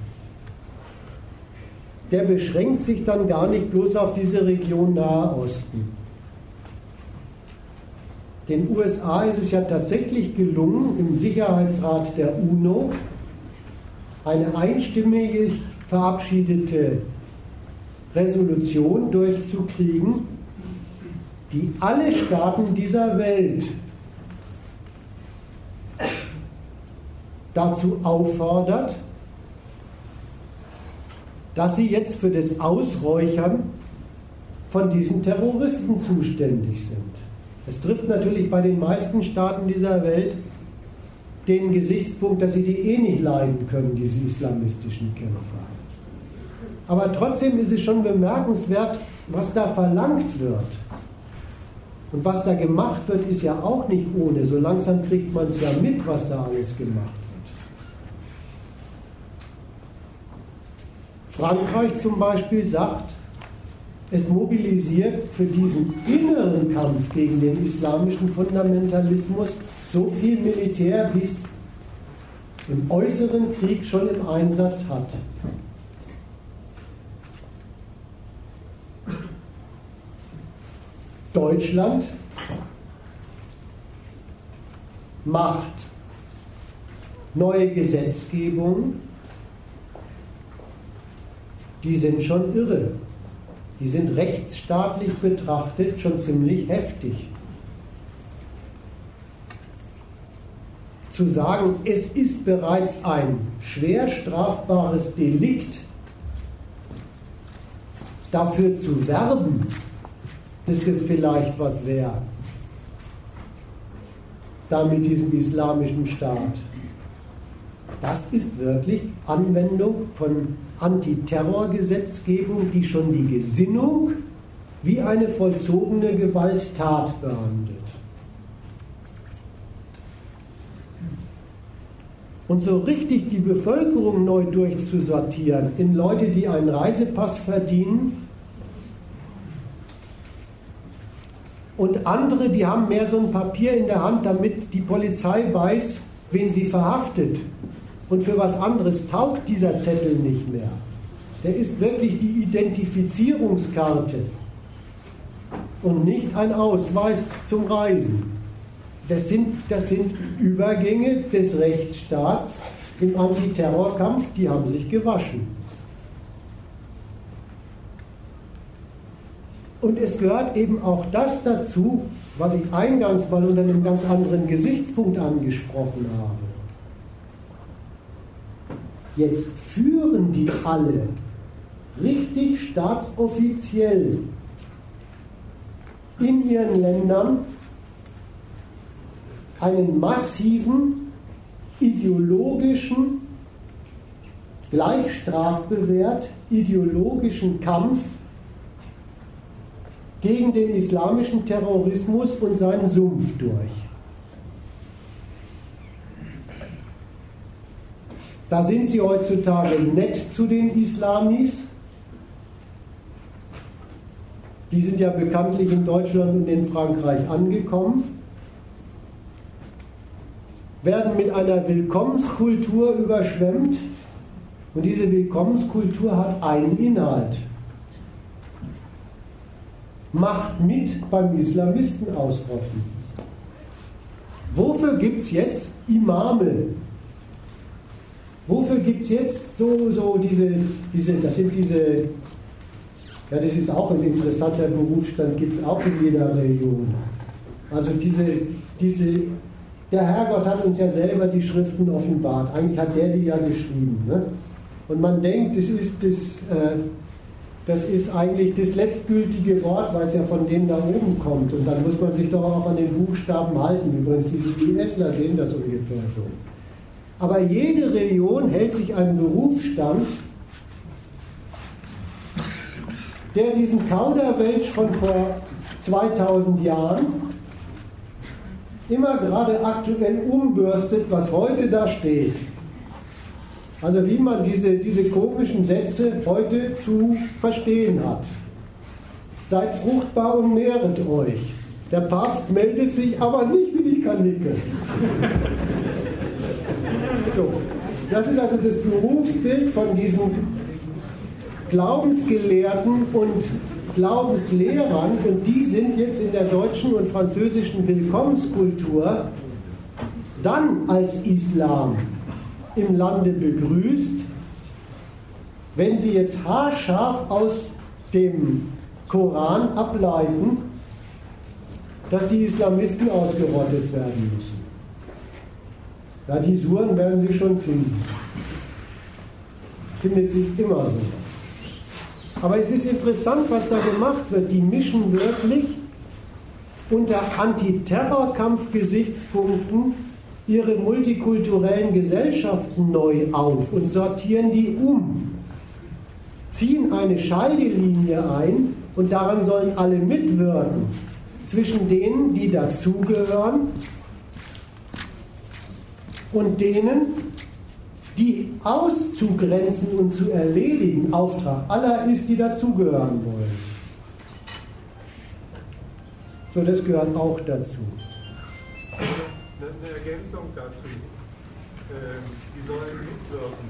der beschränkt sich dann gar nicht bloß auf diese Region Nahe Osten. Den USA ist es ja tatsächlich gelungen, im Sicherheitsrat der UNO eine einstimmig verabschiedete Resolution durchzukriegen, die alle Staaten dieser Welt dazu auffordert, dass sie jetzt für das Ausräuchern von diesen Terroristen zuständig sind. Es trifft natürlich bei den meisten Staaten dieser Welt den Gesichtspunkt, dass sie die eh nicht leiden können, diese islamistischen Kämpfer. Aber trotzdem ist es schon bemerkenswert, was da verlangt wird. Und was da gemacht wird, ist ja auch nicht ohne. So langsam kriegt man es ja mit, was da alles gemacht wird. Frankreich zum Beispiel sagt, es mobilisiert für diesen inneren Kampf gegen den islamischen Fundamentalismus so viel Militär, wie es im äußeren Krieg schon im Einsatz hat. Deutschland macht neue Gesetzgebungen, die sind schon irre. Die sind rechtsstaatlich betrachtet schon ziemlich heftig. Zu sagen, es ist bereits ein schwer strafbares Delikt, dafür zu werben, dass das vielleicht was wäre. Da mit diesem islamischen Staat. Das ist wirklich Anwendung von Antiterrorgesetzgebung, die schon die Gesinnung wie eine vollzogene Gewalttat behandelt. Und so richtig die Bevölkerung neu durchzusortieren in Leute, die einen Reisepass verdienen und andere, die haben mehr so ein Papier in der Hand, damit die Polizei weiß, wen sie verhaftet. Und für was anderes taugt dieser Zettel nicht mehr. Der ist wirklich die Identifizierungskarte und nicht ein Ausweis zum Reisen. Das sind, das sind Übergänge des Rechtsstaats im Antiterrorkampf, die haben sich gewaschen. Und es gehört eben auch das dazu, was ich eingangs mal unter einem ganz anderen Gesichtspunkt angesprochen habe. Jetzt führen die alle richtig staatsoffiziell in ihren Ländern einen massiven ideologischen gleich strafbewehrt ideologischen Kampf gegen den islamischen Terrorismus und seinen Sumpf durch. Da sind sie heutzutage nett zu den Islamis. Die sind ja bekanntlich in Deutschland und in Frankreich angekommen, werden mit einer Willkommenskultur überschwemmt und diese Willkommenskultur hat einen Inhalt. Macht mit beim Islamisten ausrotten. Wofür gibt es jetzt Imame? Wofür gibt es jetzt so, so diese, diese, das sind diese, ja, das ist auch ein interessanter Berufsstand, gibt es auch in jeder Religion. Also diese, diese, der Herrgott hat uns ja selber die Schriften offenbart. Eigentlich hat der die ja geschrieben. Ne? Und man denkt, das ist, das, äh, das ist eigentlich das letztgültige Wort, weil es ja von denen da oben kommt. Und dann muss man sich doch auch an den Buchstaben halten. Übrigens, diese ISler sehen das ungefähr so. Aber jede Religion hält sich einen Berufsstand, der diesen Kauderwelsch von vor 2000 Jahren immer gerade aktuell umbürstet, was heute da steht. Also wie man diese, diese komischen Sätze heute zu verstehen hat. Seid fruchtbar und mehret euch. Der Papst meldet sich aber nicht wie die Kanicke. So, das ist also das Berufsbild von diesen Glaubensgelehrten und Glaubenslehrern und die sind jetzt in der deutschen und französischen Willkommenskultur dann als Islam im Lande begrüßt, wenn sie jetzt haarscharf aus dem Koran ableiten, dass die Islamisten ausgerottet werden müssen. Ja, die Suren werden Sie schon finden. Findet sich immer sowas. Aber es ist interessant, was da gemacht wird. Die mischen wirklich unter Antiterrorkampfgesichtspunkten ihre multikulturellen Gesellschaften neu auf und sortieren die um. Ziehen eine Scheidelinie ein und daran sollen alle mitwirken. Zwischen denen, die dazugehören und denen, die auszugrenzen und zu erledigen, Auftrag aller ist, die dazugehören wollen. So, das gehört auch dazu. Eine Ergänzung dazu. Ähm, die sollen mitwirken.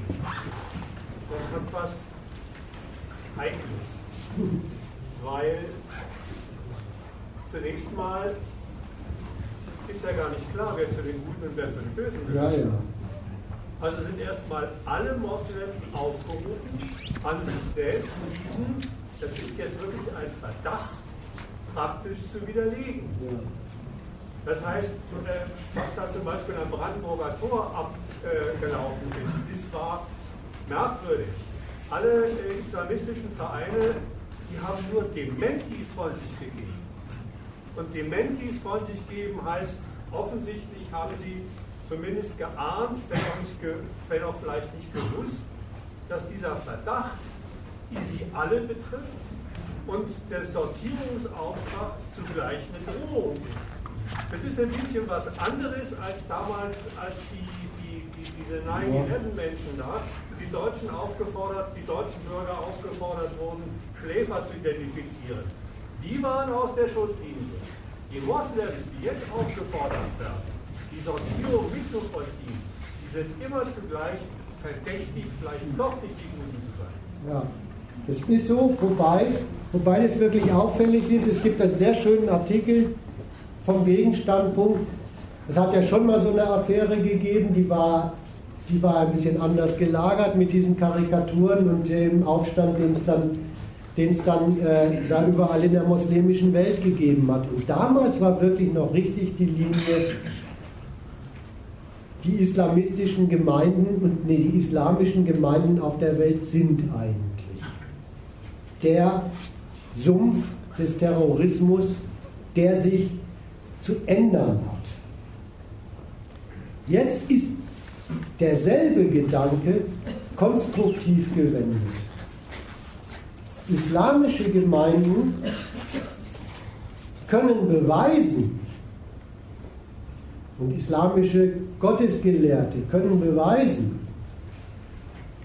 Das hat was Heikles. [LAUGHS] Weil zunächst mal ist ja gar nicht klar, wer zu den Guten und wer zu den Bösen gehört. Ja, ja. Also sind erstmal alle Moslems aufgerufen, an sich selbst diesen, das ist jetzt wirklich ein Verdacht, praktisch zu widerlegen. Ja. Das heißt, was da zum Beispiel am Brandenburger Tor abgelaufen ist, das war merkwürdig. Alle islamistischen Vereine, die haben nur Dementis von sich gegeben. Und Dementis von sich geben heißt, offensichtlich haben sie zumindest geahnt, wenn auch, nicht wenn auch vielleicht nicht gewusst, dass dieser Verdacht die sie alle betrifft und der Sortierungsauftrag zugleich eine Drohung ist. Das ist ein bisschen was anderes als damals, als die, die, die diese 9-11-Menschen da, die Deutschen aufgefordert, die deutschen Bürger aufgefordert wurden, Schläfer zu identifizieren. Die waren aus der Schusslinie. Die Moslems, die jetzt aufgefordert werden, die Sortierung mitzuvollziehen, die sind immer zugleich verdächtig, vielleicht doch nicht die Guten zu sein. Ja, das ist so, wobei, wobei das wirklich auffällig ist. Es gibt einen sehr schönen Artikel vom Gegenstandpunkt. Es hat ja schon mal so eine Affäre gegeben, die war, die war ein bisschen anders gelagert mit diesen Karikaturen und dem Aufstand, den es dann den es dann äh, da überall in der muslimischen Welt gegeben hat. Und damals war wirklich noch richtig die Linie, die islamistischen Gemeinden und nee, die islamischen Gemeinden auf der Welt sind eigentlich der Sumpf des Terrorismus, der sich zu ändern hat. Jetzt ist derselbe Gedanke konstruktiv gewendet. Islamische Gemeinden können beweisen, und islamische Gottesgelehrte können beweisen,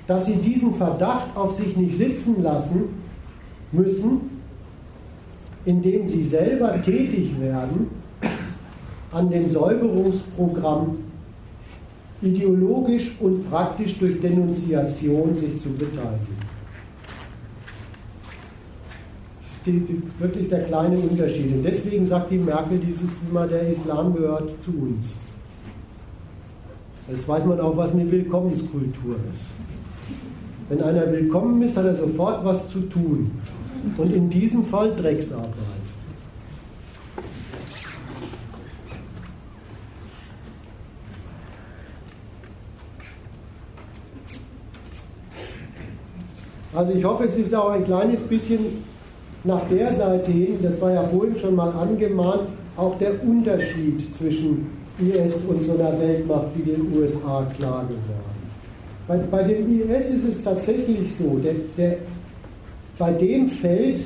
dass sie diesen Verdacht auf sich nicht sitzen lassen müssen, indem sie selber tätig werden an dem Säuberungsprogramm ideologisch und praktisch durch Denunziation sich zu beteiligen. Das ist die, die, wirklich der kleine Unterschied. Und deswegen sagt die Merkel dieses immer, der Islam gehört zu uns. Jetzt weiß man auch, was eine Willkommenskultur ist. Wenn einer willkommen ist, hat er sofort was zu tun. Und in diesem Fall Drecksarbeit. Also ich hoffe, es ist auch ein kleines bisschen nach der Seite hin, das war ja vorhin schon mal angemahnt, auch der Unterschied zwischen IS und so einer Weltmacht wie den USA klar geworden. Bei, bei dem IS ist es tatsächlich so, der, der, bei dem fällt,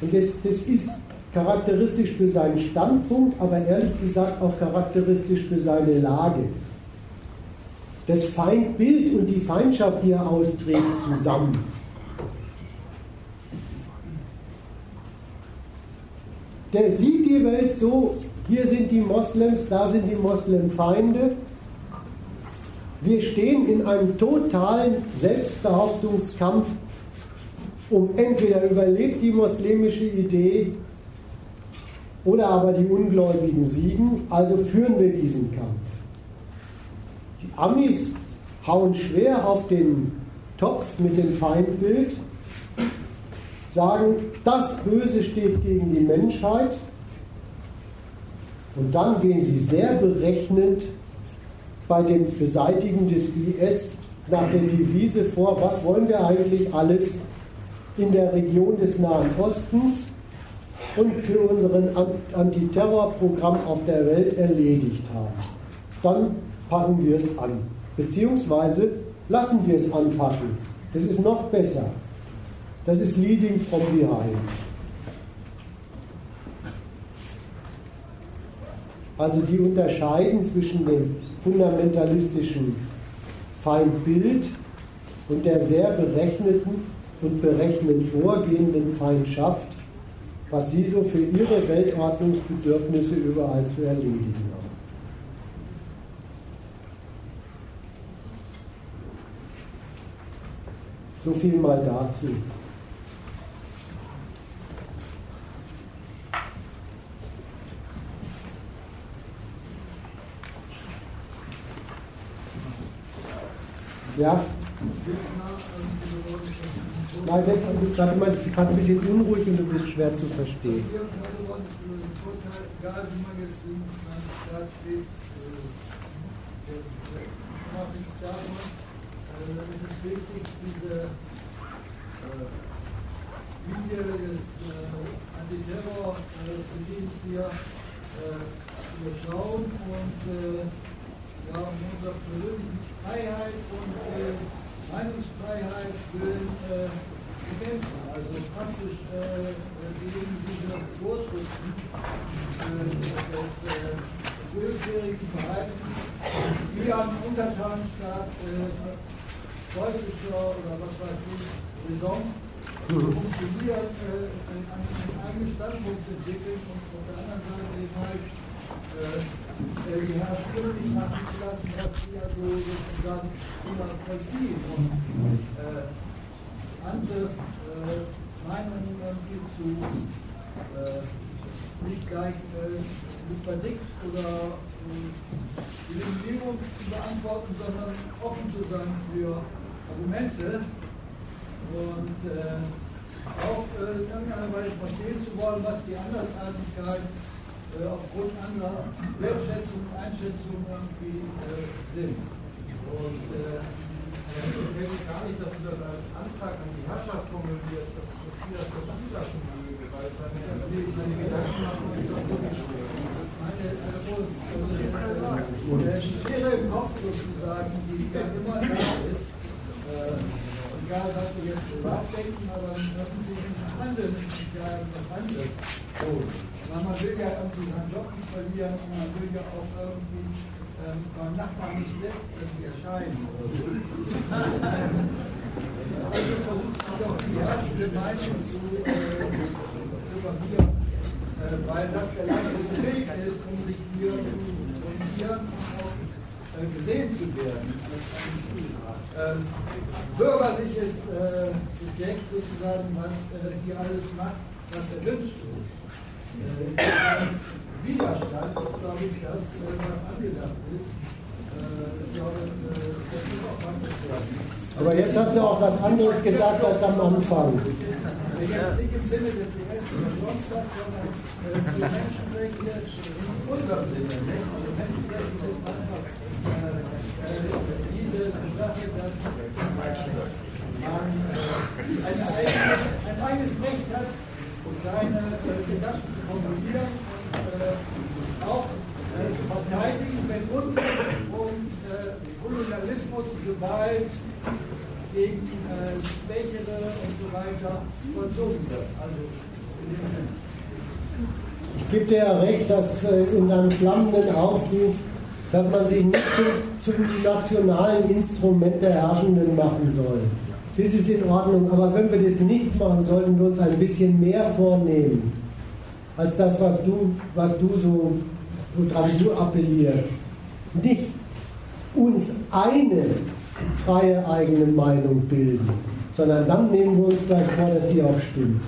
und das, das ist charakteristisch für seinen Standpunkt, aber ehrlich gesagt auch charakteristisch für seine Lage. Das Feindbild und die Feindschaft, die er austrägt, zusammen. Der sieht die Welt so, hier sind die Moslems, da sind die Moslemfeinde. Wir stehen in einem totalen Selbstbehauptungskampf um entweder überlebt die muslimische Idee oder aber die Ungläubigen siegen, also führen wir diesen Kampf. Die Amis hauen schwer auf den Topf mit dem Feindbild sagen, das Böse steht gegen die Menschheit. Und dann gehen sie sehr berechnend bei dem Beseitigen des IS nach der Devise vor, was wollen wir eigentlich alles in der Region des Nahen Ostens und für unseren Antiterrorprogramm auf der Welt erledigt haben. Dann packen wir es an. Beziehungsweise lassen wir es anpacken. Das ist noch besser. Das ist Leading from Behind. Also die unterscheiden zwischen dem fundamentalistischen Feindbild und der sehr berechneten und berechnend vorgehenden Feindschaft, was sie so für ihre Weltordnungsbedürfnisse überall zu erledigen haben. So viel mal dazu. Ja? Nein, warte mal, es gerade ein bisschen unruhig und du bist schwer zu verstehen. Linie des Antiterror-Regimes hier zu überschauen und ja, um unserer persönlichen Freiheit und äh, Meinungsfreiheit willen äh, bekämpfen. Also praktisch äh, gegen diese Vorschriften äh, des äh, willfährigen Verhaltens, wie ein Untertanenstaat äh, preußischer oder was weiß ich, Raison funktioniert, äh, einen eigenen Standpunkt entwickeln und auf der anderen Seite eben halt äh, äh, die Herrscher nicht machen zu lassen, was sie also sozusagen immer vollziehen und äh, andere äh, Meinungen irgendwie zu äh, nicht gleich äh, mit verdickt oder die Regierung zu beantworten, sondern offen zu sein für Argumente und äh, auch äh, in irgendeiner Weise verstehen zu wollen, was die Andersartigkeit äh, aufgrund anderer Wertschätzung und Einschätzung irgendwie äh, sind. Und äh, ich denke gar nicht, dass du das als Antrag an die Herrschaft formulierst, dass sie das so zulassen möge, weil seine, seine Gedanken machen sich doch schwer. Meine äh, Sphäre im Kopf sozusagen, die immer da ist, äh, egal was wir jetzt privat denken, aber im öffentlichen Handeln ist es ja etwas anderes. So. Man will ja irgendwie seinen Job nicht verlieren und man will ja auch irgendwie ähm, beim Nachbarn nicht schlecht irgendwie erscheinen. [LAUGHS] also versucht man doch die herrschende Meinung zu äh, propagieren, äh, weil das der leichteste Weg ist, um sich hier zu orientieren und auch äh, gesehen zu werden. Ähm, bürgerliches äh, Subjekt sozusagen, was äh, hier alles macht, was erwünscht ist. Äh, Widerstand ist, glaube ich, das, äh, was angedacht ist. Äh, äh, das. Aber jetzt hast du auch was anderes gesagt als am Anfang. Jetzt nicht im Sinne des Rechts oder sonst was, sondern äh, die Menschenrechte in unserem Sinne. Also Menschenrechte sind einfach diese Sache, dass man ein, eigenes, Recht hat, seine Gedanken zu formulieren und auch zu verteidigen, wenn Unrecht und Kolonialismus und Gewalt gegen Schwächere und so weiter vollzogen wird. Also ich gebe dir ja recht, dass in deinem flammenden Aufruf dass man sich nicht zum, zum nationalen Instrument der Herrschenden machen soll. Das ist in Ordnung, aber wenn wir das nicht machen, sollten wir uns ein bisschen mehr vornehmen, als das, was du, was du so, woran du appellierst. Nicht uns eine freie eigene Meinung bilden, sondern dann nehmen wir uns gleich vor, dass sie auch stimmt.